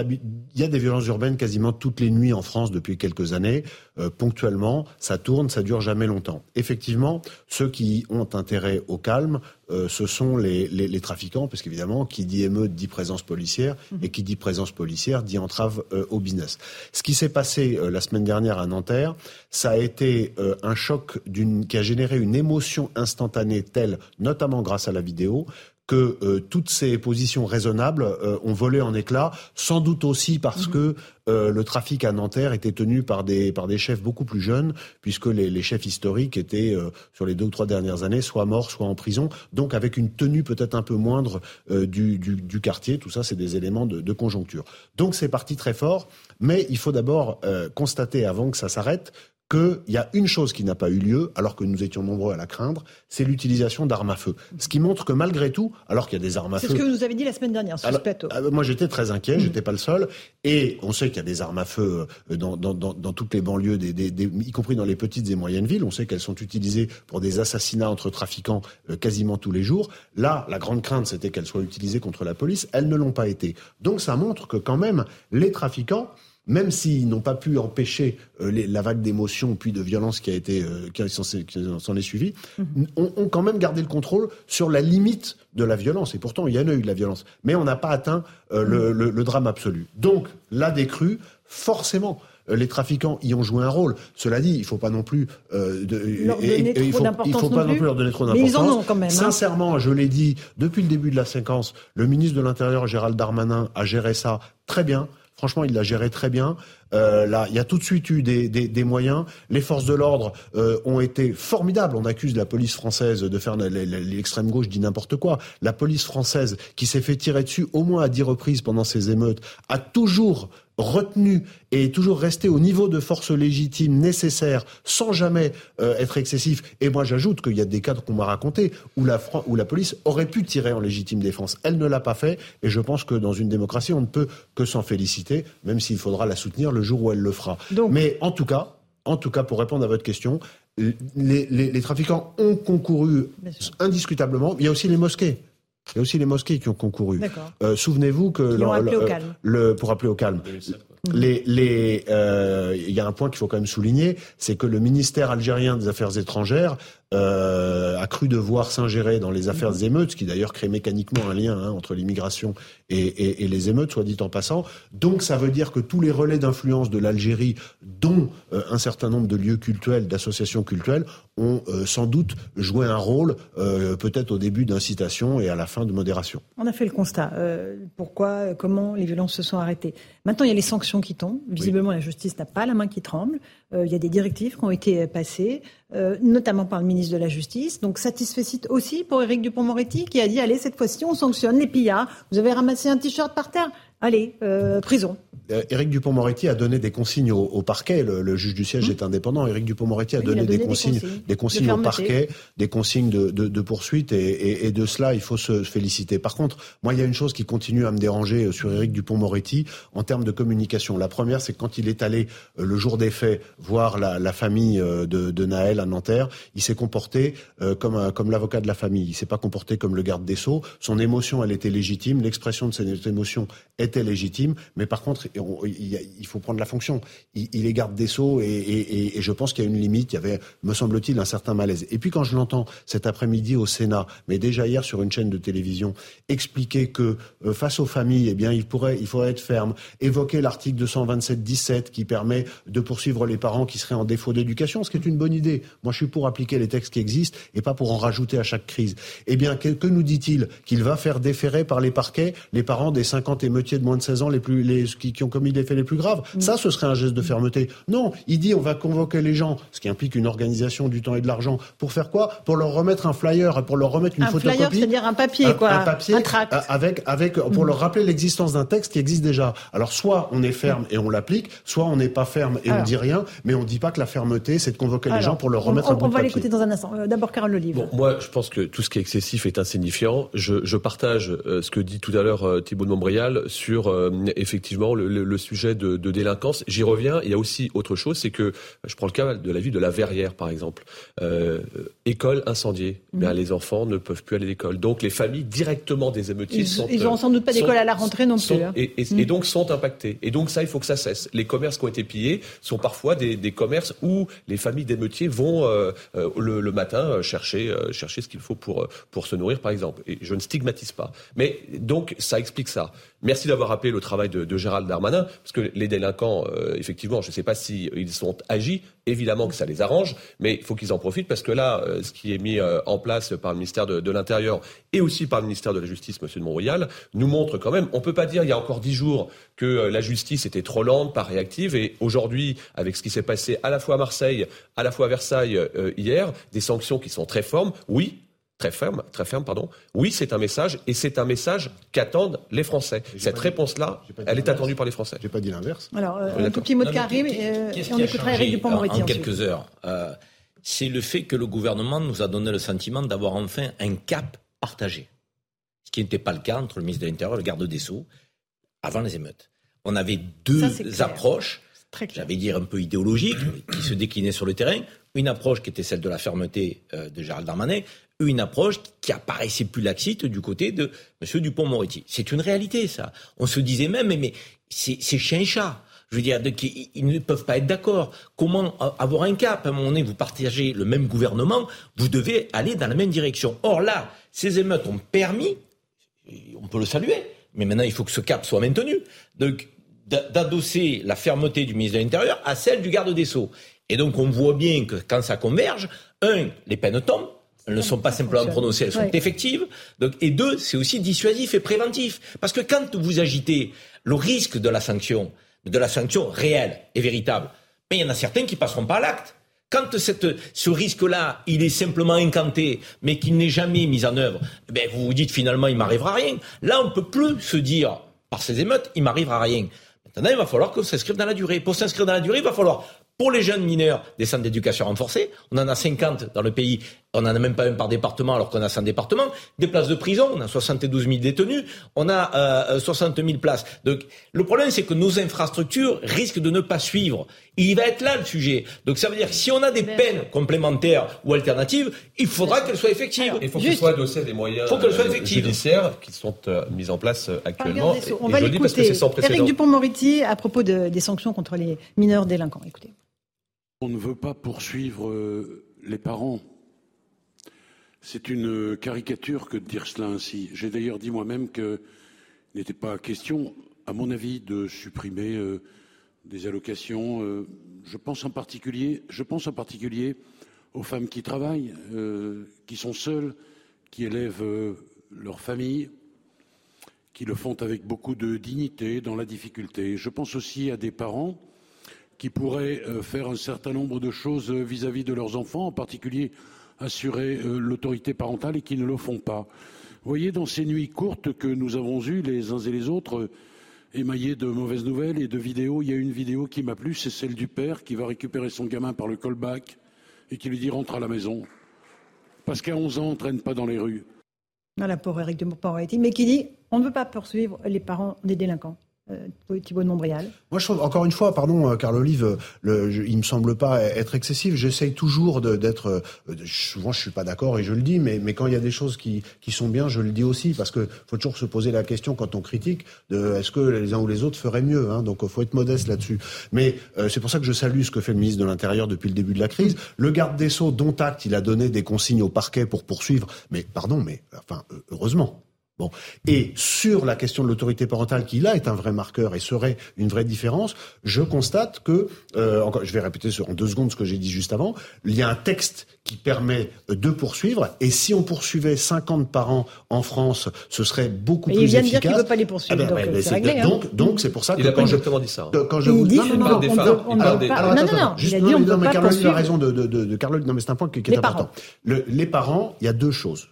Il y a des violences urbaines quasiment toutes les nuits en France depuis quelques années. Euh, ponctuellement, ça tourne, ça dure jamais longtemps. Effectivement, ceux qui ont intérêt au calme, euh, ce sont les, les, trafiquants, parce qu'évidemment, qui dit émeute dit présence policière, mhm. et qui dit présence policière dit entrave euh, au business. Ce qui s'est passé la semaine dernière à Nanterre, ça a été un choc qui a généré une émotion instantanée telle, notamment grâce à la vidéo, que euh, toutes ces positions raisonnables euh, ont volé en éclats, sans doute aussi parce mhm. que euh, le trafic à Nanterre était tenu par des, par des chefs beaucoup plus jeunes, puisque les, les chefs historiques étaient, sur les deux ou trois dernières années, soit morts, soit en prison, donc avec une tenue peut-être un peu moindre du, du, du, quartier. Tout ça, c'est des éléments de, de conjoncture. Donc c'est parti très fort, mais il faut d'abord constater, avant que ça s'arrête, qu'il y a une chose qui n'a pas eu lieu, alors que nous étions nombreux à la craindre, c'est l'utilisation d'armes à feu. Ce qui montre que malgré tout, alors qu'il y a des armes à feu... C'est ce que vous nous avez dit la semaine dernière sur ce plateau. Euh, moi j'étais très inquiet, je mmh. j'étais pas le seul, et on sait qu'il y a des armes à feu euh, dans, dans, dans, dans toutes les banlieues, des, des, y compris dans les petites et moyennes villes, on sait qu'elles sont utilisées pour des assassinats entre trafiquants euh, quasiment tous les jours. Là, la grande crainte c'était qu'elles soient utilisées contre la police, elles ne l'ont pas été. Donc ça montre que quand même, les trafiquants même s'ils n'ont pas pu empêcher euh, la vague d'émotions puis de violence qui a été euh, qui s'en est suivie, mhm. ont, quand même gardé le contrôle sur la limite de la violence. Et pourtant, il y en a eu de la violence, mais on n'a pas atteint euh, le, mhm. le, drame absolu. Donc, la décrue, forcément, euh, les trafiquants y ont joué un rôle. Cela dit, il faut pas non plus euh, de, leur donner trop il faut, il faut pas non plus leur donner trop d'importance. Mais ils en ont quand même. Hein. Sincèrement, je l'ai dit depuis le début de la séquence, le ministre de l'Intérieur Gérald Darmanin a géré ça très bien. Franchement, il l'a géré très bien. Euh, là, il y a tout de suite eu des, moyens. Les forces de l'ordre euh, ont été formidables. On accuse la police française de faire l'extrême gauche dit n'importe quoi. La police française, qui s'est fait tirer dessus au moins à dix reprises pendant ces émeutes, a toujours retenu et toujours resté au niveau de force légitime nécessaire sans jamais euh, être excessif. Et moi j'ajoute qu'il y a des cadres qu'on m'a racontés où la, police aurait pu tirer en légitime défense. Elle ne l'a pas fait et je pense que dans une démocratie on ne peut que s'en féliciter, même s'il faudra la soutenir jour où elle le fera. Mais en tout cas, en tout cas pour répondre à votre question, les, les, les trafiquants ont concouru indiscutablement. Il y a aussi les mosquées. Il y a aussi les mosquées qui ont concouru. Euh, Souvenez-vous que le, le, le, pour appeler au calme. Les, les, euh, il y a un point qu'il faut quand même souligner, c'est que le ministère algérien des Affaires étrangères euh, a cru devoir s'ingérer dans les affaires des émeutes, ce qui d'ailleurs crée mécaniquement un lien hein, entre l'immigration et, et, et, les émeutes, soit dit en passant. Donc ça veut dire que tous les relais d'influence de l'Algérie, dont euh, un certain nombre de lieux cultuels, d'associations culturelles, ont euh, sans doute joué un rôle, peut-être au début d'incitation et à la fin de modération. On a fait le constat. pourquoi, comment les violences se sont arrêtées. Maintenant, il y a les sanctions qui tombent. Visiblement, oui. la justice n'a pas la main qui tremble. Il y a des directives qui ont été passées. Euh, notamment par le ministre de la Justice. Donc satisfait aussi pour Éric Dupont-Moretti qui a dit allez cette fois-ci on sanctionne les pillards. Vous avez ramassé un t-shirt par terre, allez euh, prison. Euh, Éric Dupont-Moretti a donné des consignes au, au parquet. Le, le, juge du siège mmh. est indépendant. Éric Dupont-Moretti a, oui, donné, a donné des, consignes, des consignes, des consignes au parquet, des consignes de, de, de poursuite, et, et, et, de cela, il faut se féliciter. Par contre, moi, il y a une chose qui continue à me déranger sur Éric Dupont-Moretti en termes de communication. La première, c'est quand il est allé le jour des faits voir la, la famille de, de, Naël à Nanterre, il s'est comporté euh, comme, l'avocat de la famille. Il s'est pas comporté comme le garde des sceaux. Son émotion, elle était légitime. L'expression de cette émotion était légitime. Mais par contre, il, faut prendre la fonction. Il, est garde des sceaux et je pense qu'il y a une limite. Il y avait, me semble-t-il, un certain malaise. Et puis quand je l'entends cet après-midi au Sénat, mais déjà hier sur une chaîne de télévision, expliquer que euh, face aux familles, eh bien, il pourrait, il faudrait être ferme, évoquer l'article 227-17 qui permet de poursuivre les parents qui seraient en défaut d'éducation, ce qui est une bonne idée. Moi, je suis pour appliquer les textes qui existent et pas pour en rajouter à chaque crise. Eh bien, que, que nous dit-il Qu'il va faire déférer par les parquets les parents des 50 émeutiers de moins de 16 ans les plus, les, qui, qui ont commis les faits les plus graves. Mmh. Ça, ce serait un geste de fermeté. Non, il dit on va convoquer les gens, ce qui implique une organisation du temps et de l'argent. Pour faire quoi? Pour leur remettre un flyer, pour leur remettre une un photocopie. Un flyer, c'est-à-dire un papier, un, quoi. Un papier, un tract. Avec, avec, pour mmh. leur rappeler l'existence d'un texte qui existe déjà. Alors, soit on est ferme et on l'applique, soit on n'est pas ferme et Alors. on dit rien, mais on dit pas que la fermeté, c'est de convoquer Alors, les gens pour leur remettre on, un bout On de va l'écouter dans un instant. Euh, D'abord, Carole Olive. Bon, moi, je pense que tout ce qui est excessif est insignifiant. Je, je partage euh, ce que dit tout à l'heure euh, Thibault de Montbrial sur euh, effectivement le, le, le, sujet de, de délinquance. J'y reviens. Il y a aussi autre chose, c'est que je prends le cas de la ville de la Verrière, par exemple. Euh, école incendiée. Mmh. Bien, les enfants ne peuvent plus aller à l'école. Donc, les familles directement des émeutiers ils, sont. Ils n'ont sans doute pas d'école à la rentrée non sont, plus. Hein. Et, et, mmh. et, donc sont impactés. Et donc ça, il faut que ça cesse. Les commerces qui ont été pillés sont parfois des, des commerces où les familles d'émeutiers vont euh, euh, le, le, matin chercher, euh, chercher ce qu'il faut pour, pour se nourrir, par exemple. Et je ne stigmatise pas. Mais donc, ça explique ça. Merci d'avoir rappelé le travail de, Gérald Darmanin, parce que les délinquants, euh, effectivement, je ne sais pas s'ils si sont agis, évidemment que ça les arrange, mais il faut qu'ils en profitent, parce que là, euh, ce qui est mis euh, en place par le ministère de, de l'Intérieur et aussi par le ministère de la Justice, M. de Montroyal, nous montre quand même, on ne peut pas dire il y a encore dix jours que la justice était trop lente, pas réactive, et aujourd'hui, avec ce qui s'est passé à la fois à Marseille, à la fois à Versailles hier, des sanctions qui sont très fortes, oui, très ferme, très ferme, pardon. Oui, c'est un message, et c'est un message qu'attendent les Français. Cette réponse-là, elle est attendue par les Français. J'ai pas dit l'inverse. Alors, euh, un tout petit mot de Karim, et, euh, et on écoutera Eric Dupond-Moretti en quelques heures. Euh, c'est le fait que le gouvernement nous a donné le sentiment d'avoir enfin un cap partagé. Ce qui n'était pas le cas entre le ministre de l'Intérieur et le garde des Sceaux avant les émeutes. On avait deux Ça, approches, j'allais dire un peu idéologiques, qui se déclinaient sur le terrain. Une approche qui était celle de la fermeté euh, de Gérald Darmanin, une approche qui apparaissait plus laxiste du côté de M. Dupont-Moretti. C'est une réalité, ça. On se disait même, mais, mais c'est chien et chat. Je veux dire, ils, ne peuvent pas être d'accord. Comment avoir un cap? À un moment donné, vous partagez le même gouvernement, vous devez aller dans la même direction. Or là, ces émeutes ont permis, on peut le saluer, mais maintenant il faut que ce cap soit maintenu. D'adosser la fermeté du ministre de l'Intérieur à celle du garde des Sceaux. Et donc on voit bien que quand ça converge, un, les peines tombent, elles ne sont pas simplement prononcées, elles sont effectives. Donc, et deux, c'est aussi dissuasif et préventif. Parce que quand vous agitez le risque de la sanction, de la sanction réelle et véritable, mais il y en a certains qui passeront pas à l'acte. Quand cette, ce risque-là, il est simplement incanté, mais qu'il n'est jamais mis en œuvre, ben vous vous dites finalement, il m'arrivera rien. Là, on peut plus se dire, par ces émeutes, il m'arrivera rien. Maintenant, il va falloir qu'on s'inscrive dans la durée. Pour s'inscrire dans la durée, il va falloir pour les jeunes mineurs, des centres d'éducation renforcés. On en a 50 dans le pays. On n'en a même pas un par département alors qu'on a 100 départements. Des places de prison, on a 72 000 détenus. On a euh, 60 000 places. Donc le problème, c'est que nos infrastructures risquent de ne pas suivre. Il va être là le sujet. Donc ça veut dire que si on a des peines complémentaires ou alternatives, il faudra qu'elles soient effectives. Il faut qu'elles soient adossées des moyens faut qu'elles soient euh, effectives. judiciaires qui sont euh, mis en place euh, actuellement. On Et va l'écouter. Éric Dupont-Moretti à propos de- des sanctions contre les mineurs délinquants. Écoutez. On ne veut pas poursuivre euh, les parents. C'est une caricature que de dire cela ainsi. J'ai d'ailleurs dit moi-même qu'il n'était pas question, à mon avis, de supprimer euh, des allocations. euh, je pense en particulier, je pense en particulier aux femmes qui travaillent, euh, qui sont seules, qui élèvent euh, leur famille, qui le font avec beaucoup de dignité, dans la difficulté. Je pense aussi à des parents qui pourraient euh, faire un certain nombre de choses euh, vis-à-vis de leurs enfants, en particulier assurer euh, l'autorité parentale et qui ne le font pas. Vous voyez, dans ces nuits courtes que nous avons eues les uns et les autres, euh, émaillées de mauvaises nouvelles et de vidéos, il y a une vidéo qui m'a plu, c'est celle du père qui va récupérer son gamin par le callback et qui lui dit rentre à la maison. Parce qu'à 11 ans, on ne traîne pas dans les rues. Voilà pour Éric Dupont-Moretti, mais qui dit on ne veut pas poursuivre les parents des délinquants. Euh, Thibault de Montbrial. Moi, je trouve, encore une fois, pardon, euh, Carl Olive, euh, le, je, il me semble pas être excessif. J'essaye toujours d'être. souvent, je suis pas d'accord et je le dis, mais, quand il y a des choses qui, sont bien, je le dis aussi, parce que faut toujours se poser la question quand on critique de est-ce que les uns ou les autres feraient mieux. Hein, donc, faut être modeste là-dessus. Mais c'est pour ça que je salue ce que fait le ministre de l'Intérieur depuis le début de la crise. Le garde des sceaux, dont acte, il a donné des consignes au parquet pour poursuivre. Mais pardon, mais enfin, heureusement. Bon. Et sur la question de l'autorité parentale, qui là est un vrai marqueur et serait une vraie différence, je constate que, euh, encore, je vais répéter en deux secondes ce que j'ai dit juste avant, il y a un texte qui permet euh, de poursuivre, et si on poursuivait 50 parents en France, ce serait beaucoup Et plus il vient de efficace. dire qu'il ne veut pas les poursuivre, Ah ben, donc, c'est hein. Donc, donc c'est pour ça Il que a pas quand je, exactement dit ça. hein. quand je Il vous dit non, qu'il non, ne non, veut- non, on enfin, veut- on ne alors, veut pas- alors, non, attends, non, attends, non, juste- il a dit on ne non, veut mais pas Caroline a poursuivre. raison de, de, de, de Carole, non mais c'est un point qui, qui est Les important. parents. Le- les parents, il y a deux choses.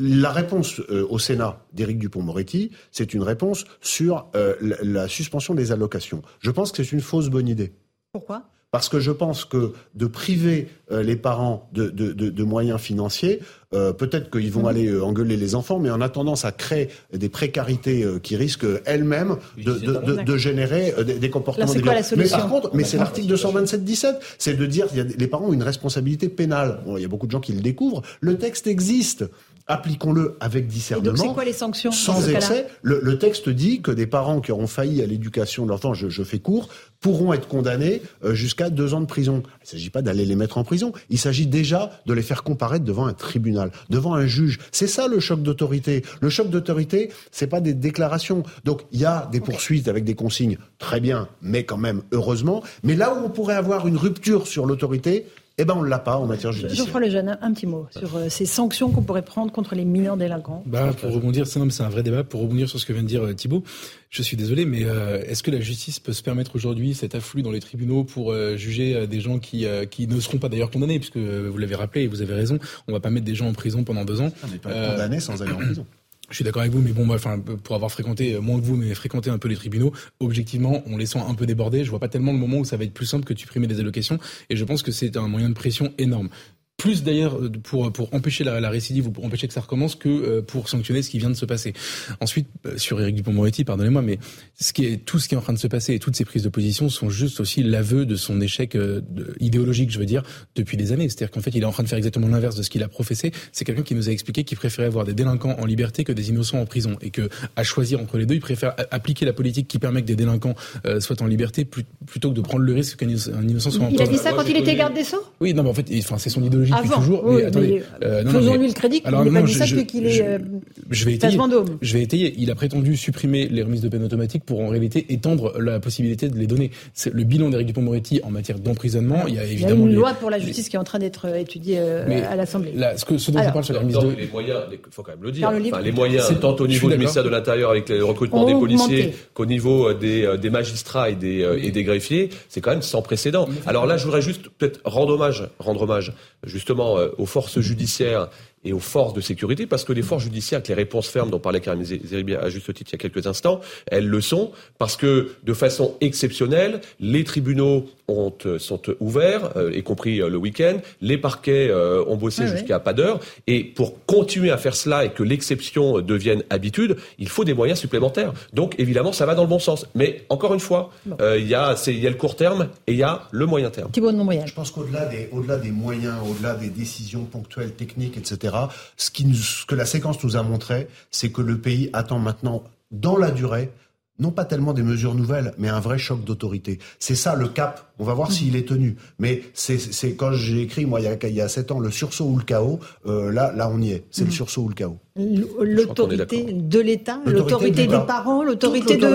La réponse euh, au Sénat d'Éric Dupont-Moretti, c'est une réponse sur euh, la, la suspension des allocations. Je pense que c'est une fausse bonne idée. Pourquoi? Parce que je pense que de priver euh, les parents de, de, de, de moyens financiers, euh, peut-être qu'ils vont Mhm. aller euh, engueuler les enfants, mais en attendant, ça crée des précarités euh, qui risquent elles-mêmes de, de, de, de générer euh, des, des comportements Alors, c'est quoi déviants. la solution Mais par contre, mais c'est l'article 227-17, c'est de dire a des- les parents ont une responsabilité pénale. Bon, il y a beaucoup de gens qui le découvrent. Le texte existe. Appliquons-le avec discernement. c'est quoi les sanctions Sans excès, le, le texte dit que des parents qui auront failli à l'éducation de leur enfant, je, je fais court, pourront être condamnés euh, jusqu'à deux ans de prison. Il ne s'agit pas d'aller les mettre en prison, il s'agit déjà de les faire comparaître devant un tribunal, devant un juge. C'est ça le choc d'autorité. Le choc d'autorité, c'est pas des déclarations. Donc il y a des poursuites avec des consignes, très bien, mais quand même heureusement. Mais là où on pourrait avoir une rupture sur l'autorité, eh ben on l'a pas en matière judiciaire. Geoffroy Lejeune, un, un petit mot sur euh, ces sanctions qu'on pourrait prendre contre les mineurs délinquants. Bah, pour rebondir, c'est un vrai débat. Pour rebondir sur ce que vient de dire euh, Thibault, je suis désolé, mais euh, est-ce que la justice peut se permettre aujourd'hui cet afflux dans les tribunaux pour euh, juger euh, des gens qui euh, qui ne seront pas d'ailleurs condamnés, puisque euh, vous l'avez rappelé et vous avez raison, on va pas mettre des gens en prison pendant deux ans. On n'est pas condamné sans aller en prison. Je suis d'accord avec vous, mais bon, enfin, pour avoir fréquenté euh, moins que vous, mais fréquenté un peu les tribunaux, objectivement, on les sent un peu débordés. Je vois pas tellement le moment où ça va être plus simple que de supprimer des allocations, et je pense que c'est un moyen de pression énorme. Plus d'ailleurs euh, pour pour empêcher la, la récidive ou pour empêcher que ça recommence que euh, pour sanctionner ce qui vient de se passer. Ensuite, euh, sur Éric Dupond-Moretti, pardonnez-moi, mais ce qui est tout ce qui est en train de se passer et toutes ces prises de position sont juste aussi l'aveu de son échec idéologique, je veux dire, depuis des années. C'est-à-dire qu'en fait, il est en train de faire exactement l'inverse de ce qu'il a professé. C'est quelqu'un qui nous a expliqué qu'il préférait avoir des délinquants en liberté que des innocents en prison et que à choisir entre les deux, il préfère appliquer la politique qui permet que des délinquants soient en liberté plutôt que de prendre le risque qu'un inno- un innocent soit en Il a prison. dit ça quand il était garde des Sceaux? Oui, non, mais en fait, enfin, c'est son idéologie depuis toujours. mais attendez, euh, faisons-lui le crédit. il n'a pas dit ça depuis qu'il est euh, je, vais étayer, je vais étayer. Il a prétendu supprimer les remises de peine automatiques pour en réalité étendre la possibilité de les donner. Le bilan d'Éric Dupond-Moretti en matière d'emprisonnement, il y a évidemment. Il y a une loi pour la justice qui est en train d'être étudiée à l'Assemblée. ce, que, ce dont je parle sur les remises de. Les moyens, il faut quand même le dire. Enfin, les moyens, c'est tant au niveau du ministère de l'Intérieur avec le recrutement des policiers qu'au niveau des, magistrats et des, et des greffiers, c'est quand même sans précédent. Alors là, je voudrais juste peut-être rendre hommage, rendre hommage justement euh, aux forces judiciaires et aux forces de sécurité, parce que les forces judiciaires, avec les réponses fermes dont parlait Karim Zeribi à juste titre il y a quelques instants, elles le sont, parce que de façon exceptionnelle, les tribunaux ont, euh, sont ouverts, euh, y compris euh, le week-end, les parquets ont bossé jusqu'à pas d'heure, et pour continuer à faire cela et que l'exception devienne habitude, il faut des moyens supplémentaires. Donc évidemment, ça va dans le bon sens. Mais encore une fois, il y, a, il y a le court terme et il y a le moyen terme. Thibault de Je pense qu'au-delà des, au-delà des moyens, au-delà des décisions ponctuelles, techniques, etc., ce, que la séquence nous a montré, c'est que le pays attend maintenant, dans la durée, non pas tellement des mesures nouvelles, mais un vrai choc d'autorité. C'est ça le cap. On va voir s'il est tenu. Mais c'est quand j'ai écrit, moi, il y, a, il y a sept ans, le sursaut ou le chaos, euh, là, là, on y est. C'est le mm. sursaut ou le chaos. L'autorité de l'État, l'autorité des parents, l'autorité de,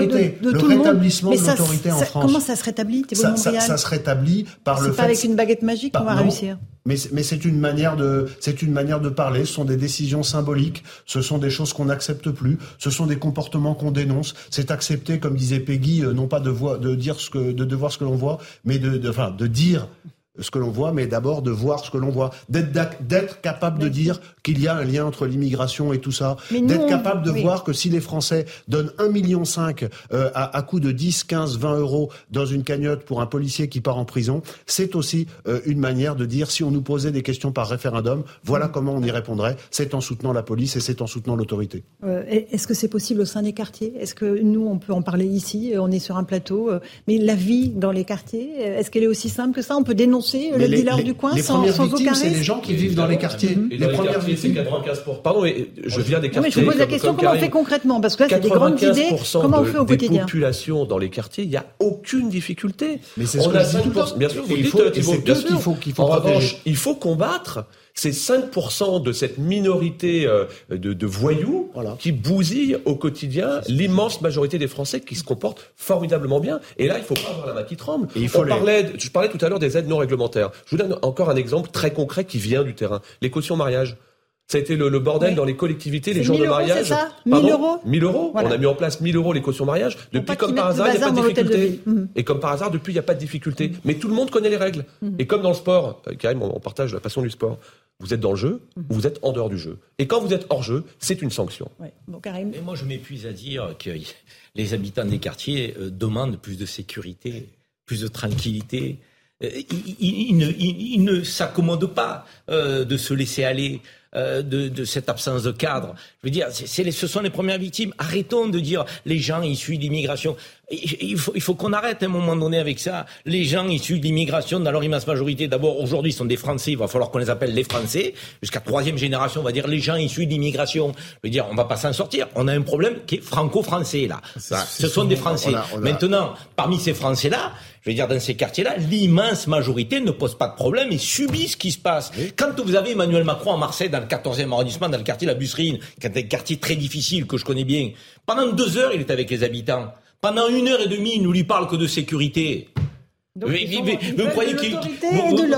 de, tout le monde. Mais de l'autorité en France. Comment ça se rétablit, ça, ça, ça, se rétablit par le fait... C'est pas avec une baguette magique qu'on va réussir mais, mais c'est une manière de c'est une manière de parler. Ce sont des décisions symboliques. Ce sont des choses qu'on n'accepte plus. Ce sont des comportements qu'on dénonce. C'est accepter, comme disait Peggy, euh, non pas de, de dire ce que de, de voir ce que l'on voit, mais de, de, enfin, de dire ce que l'on voit, mais d'abord de voir ce que l'on voit, d'être capable de dire qu'il y a un lien entre l'immigration et tout ça, d'être capable de voir que si les Français donnent 1,5 million euh, à, à coût de 10, 15, 20 euros dans une cagnotte pour un policier qui part en prison, c'est aussi euh, une manière de dire si on nous posait des questions par référendum, voilà mm. comment on y répondrait, c'est en soutenant la police et c'est en soutenant l'autorité. Euh, Est-ce que c'est possible au sein des quartiers? Est-ce que nous, on peut en parler ici, on est sur un plateau, euh, mais la vie dans les quartiers, est-ce qu'elle est aussi simple que ça? On peut dénoncer le dealer du coin les sans, premières victimes, c'est les gens qui vivent dans les quartiers. Et les premières victimes, c'est 95 Pardon, je viens des quartiers. mais je vous pose la question comment on fait concrètement? Parce que là, c'est des grandes idées. Comment on fait au quotidien? population dans les quartiers, il n'y a aucune difficulté. Mais c'est ce que je Bien sûr, vous dites, qu'il faut, qu'il faut. En revanche, il faut combattre c'est 5% de cette minorité euh, de, voyous qui bousillent au quotidien l'immense majorité des Français qui se comportent formidablement bien. Et là, il faut pas avoir la main qui tremble. il faut parlait, je parlais tout à l'heure des aides non réglementaires. Je vous donne encore un exemple très concret qui vient du terrain. Les cautions mariage. Ça a été le, bordel dans les collectivités, les gens de mariage. C'est ça 1000 euros 1000 euros. On a mis en place 1000 euros les cautions mariage. Depuis, comme par hasard, il n'y a pas de difficulté. Mhm. Et comme par hasard, depuis, il n'y a pas de difficulté. Mhm. Mais tout le monde connaît les règles. Mhm. Et comme dans le sport, euh, Karim, on partage la passion du sport. Vous êtes dans le jeu ou vous êtes en dehors du jeu. Et quand vous êtes hors jeu, c'est une sanction. Et moi, je m'épuise à dire que les habitants des quartiers euh, demandent plus de sécurité, plus de tranquillité. Euh, ils, ne s'accommodent pas de se laisser aller. Euh, de, de, cette absence de cadre. Je veux dire, c'est, ce sont les premières victimes. Arrêtons de dire les gens issus d'immigration. Il faut, il faut qu'on arrête à un moment donné avec ça. Les gens issus d'immigration, dans leur immense majorité, d'abord aujourd'hui sont des Français. Il va falloir qu'on les appelle les Français. Jusqu'à troisième génération, on va dire les gens issus d'immigration. Je veux dire, on va pas s'en sortir. On a un problème qui est franco-français là. ce sont des Français. Maintenant, parmi ces Français-là, je veux dire, dans ces quartiers-là, l'immense majorité ne pose pas de problème et subit ce qui se passe. Quand vous avez Emmanuel Macron à Marseille, dans le 14e arrondissement, dans le quartier de la Busserine, qui est un quartier très difficile que je connais bien, pendant deux heures, il est avec les habitants. Pendant une heure et demie, il ne lui parle que de sécurité. Donc, mais, vous croyez que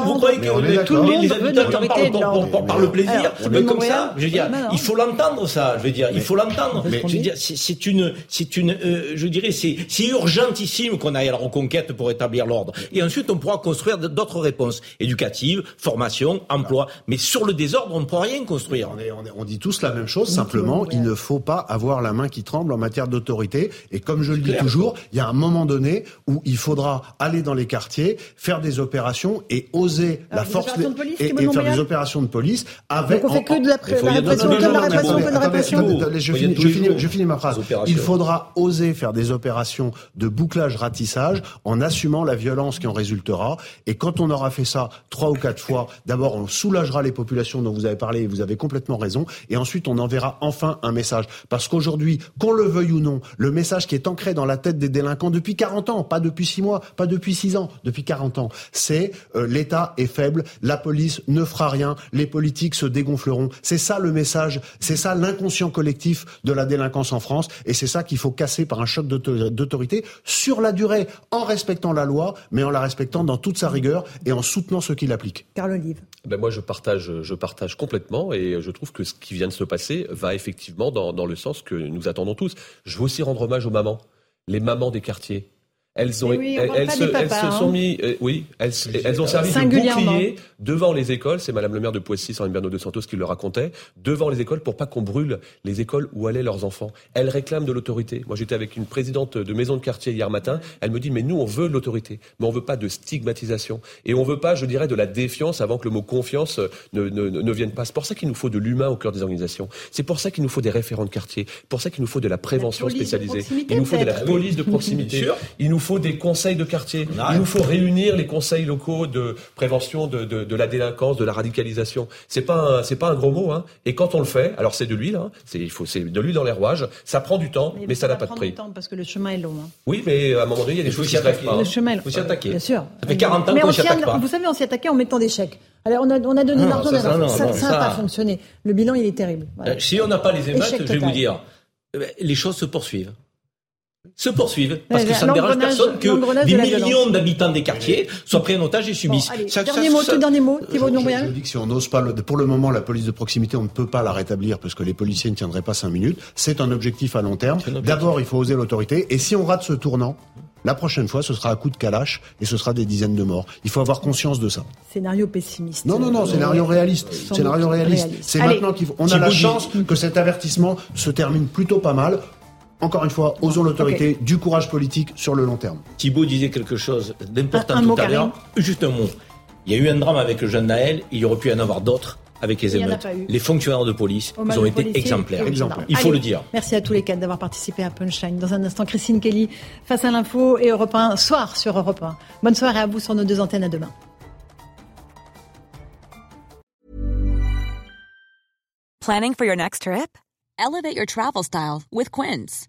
vous, croyez que tous les, habitants en parlent, le plaisir. Mais comme ça je veux dire il faut l'entendre ça je veux dire il faut l'entendre. je veux dire c'est une c'est une euh, je dirais c'est c'est urgentissime qu'on aille à la reconquête pour établir l'ordre. Et ensuite on pourra construire d'autres réponses éducatives formation emploi. Mais sur le désordre on ne pourra rien construire. On, est, on, dit tous la même chose simplement il ne faut pas avoir la main qui tremble en matière d'autorité. Et comme je le dis toujours il y a un moment donné où il faudra aller dans les quartiers, faire des opérations et oser la force et, faire des opérations de police avec. Donc on fait que de la, répression, que de la répression, que de la répression. Je finis ma phrase. Il faudra oser faire des opérations de bouclage ratissage en assumant la violence qui en résultera. Et quand on aura fait ça trois ou quatre fois, d'abord on soulagera les populations dont vous avez parlé et vous avez complètement raison. Et ensuite on enverra enfin un message. Parce qu'aujourd'hui, qu'on le veuille ou non, le message qui est ancré dans la tête des délinquants depuis 40 ans, pas depuis 6 mois, pas depuis 6 10 ans, depuis 40 ans. C'est euh, l'État est faible, la police ne fera rien, les politiques se dégonfleront. C'est ça le message, c'est ça l'inconscient collectif de la délinquance en France, et c'est ça qu'il faut casser par un choc d'autorité sur la durée, en respectant la loi, mais en la respectant dans toute sa rigueur et en soutenant ceux qui l'appliquent. Carl Olive. Ben moi, je partage, je partage complètement, et je trouve que ce qui vient de se passer va effectivement dans, dans le sens que nous attendons tous. Je veux aussi rendre hommage aux mamans, les mamans des quartiers elles ont, elles, se, elles, se, sont hein. mis, euh, oui, elles, elles ont servi de bouclier devant les écoles. C'est Madame le maire de Poissy, Sandrine Bernot de Santos, qui le racontait, devant les écoles pour pas qu'on brûle les écoles où allaient leurs enfants. Elles réclament de l'autorité. Moi, j'étais avec une présidente de maison de quartier hier matin. Elle me dit, mais nous, on veut l'autorité, mais on veut pas de stigmatisation et on veut pas, je dirais, de la défiance avant que le mot confiance ne, ne, ne vienne pas. C'est pour ça qu'il nous faut de l'humain au cœur des organisations. C'est pour ça qu'il nous faut des référents de quartier. Pour ça qu'il nous faut de la prévention spécialisée. Il nous faut de la police de proximité. Il nous faut des conseils de quartier. Il nous faut réunir les conseils locaux de prévention de, de, de la délinquance, de la radicalisation. C'est pas c'est pas un gros mot. Hein. Et quand on le fait, alors c'est de l'huile. Hein. C'est il faut c'est de l'huile dans les rouages. Ça prend du temps, mais, ça n'a pas de prix. Temps parce que le chemin est long. Hein. Oui, mais à un moment donné, il y a des choses qui se pas. Le chemin est long. Faut s'y attaquer. Bien sûr. Ça fait 40 ans qu'on s'y attaque pas. Vous savez, on s'y attaquait en mettant des chèques. Alors on a, on a donné de l'argent, ça n'a pas fonctionné. Le bilan, il est terrible. Voilà. Euh, si on n'a pas les émeutes, je vais vous dire, euh, les choses se poursuivent se poursuivent parce que ça ne dérange personne que des millions d'habitants des quartiers soient pris en otage et subissent. Bon, allez, ça, dernier ça, mot, ça, tout dernier mot, Thibault je, je, je dis que si on n'ose pas, le, pour le moment, la police de proximité, on ne peut pas la rétablir parce que les policiers ne tiendraient pas cinq minutes. C'est un objectif à long terme. D'abord, il faut oser l'autorité et si on rate ce tournant, la prochaine fois, ce sera à coup de calache et ce sera des dizaines de morts. Il faut avoir conscience de ça. Scénario pessimiste. Non, non, non, scénario réaliste. Scénario réaliste. C'est maintenant qu'on a la chance que cet avertissement se termine plutôt pas mal encore une fois, osons l'autorité, okay. du courage politique sur le long terme. Thibault disait quelque chose d'important tout à l'heure. Juste un mot. Il y a eu un drame avec le jeune Naël, il y aurait pu y en avoir d'autres avec les émeutes. Les fonctionnaires de police, ils ont été exemplaires. exemplaires. Il faut Allez, le dire. Merci à tous les quatre d'avoir participé à Punchline. Dans un instant, Christine Kelly face à l'info et Europe 1, soir sur Europe 1. Bonne soirée à vous sur nos deux antennes à demain. Planning for your next trip? Elevate your travel style with Quince.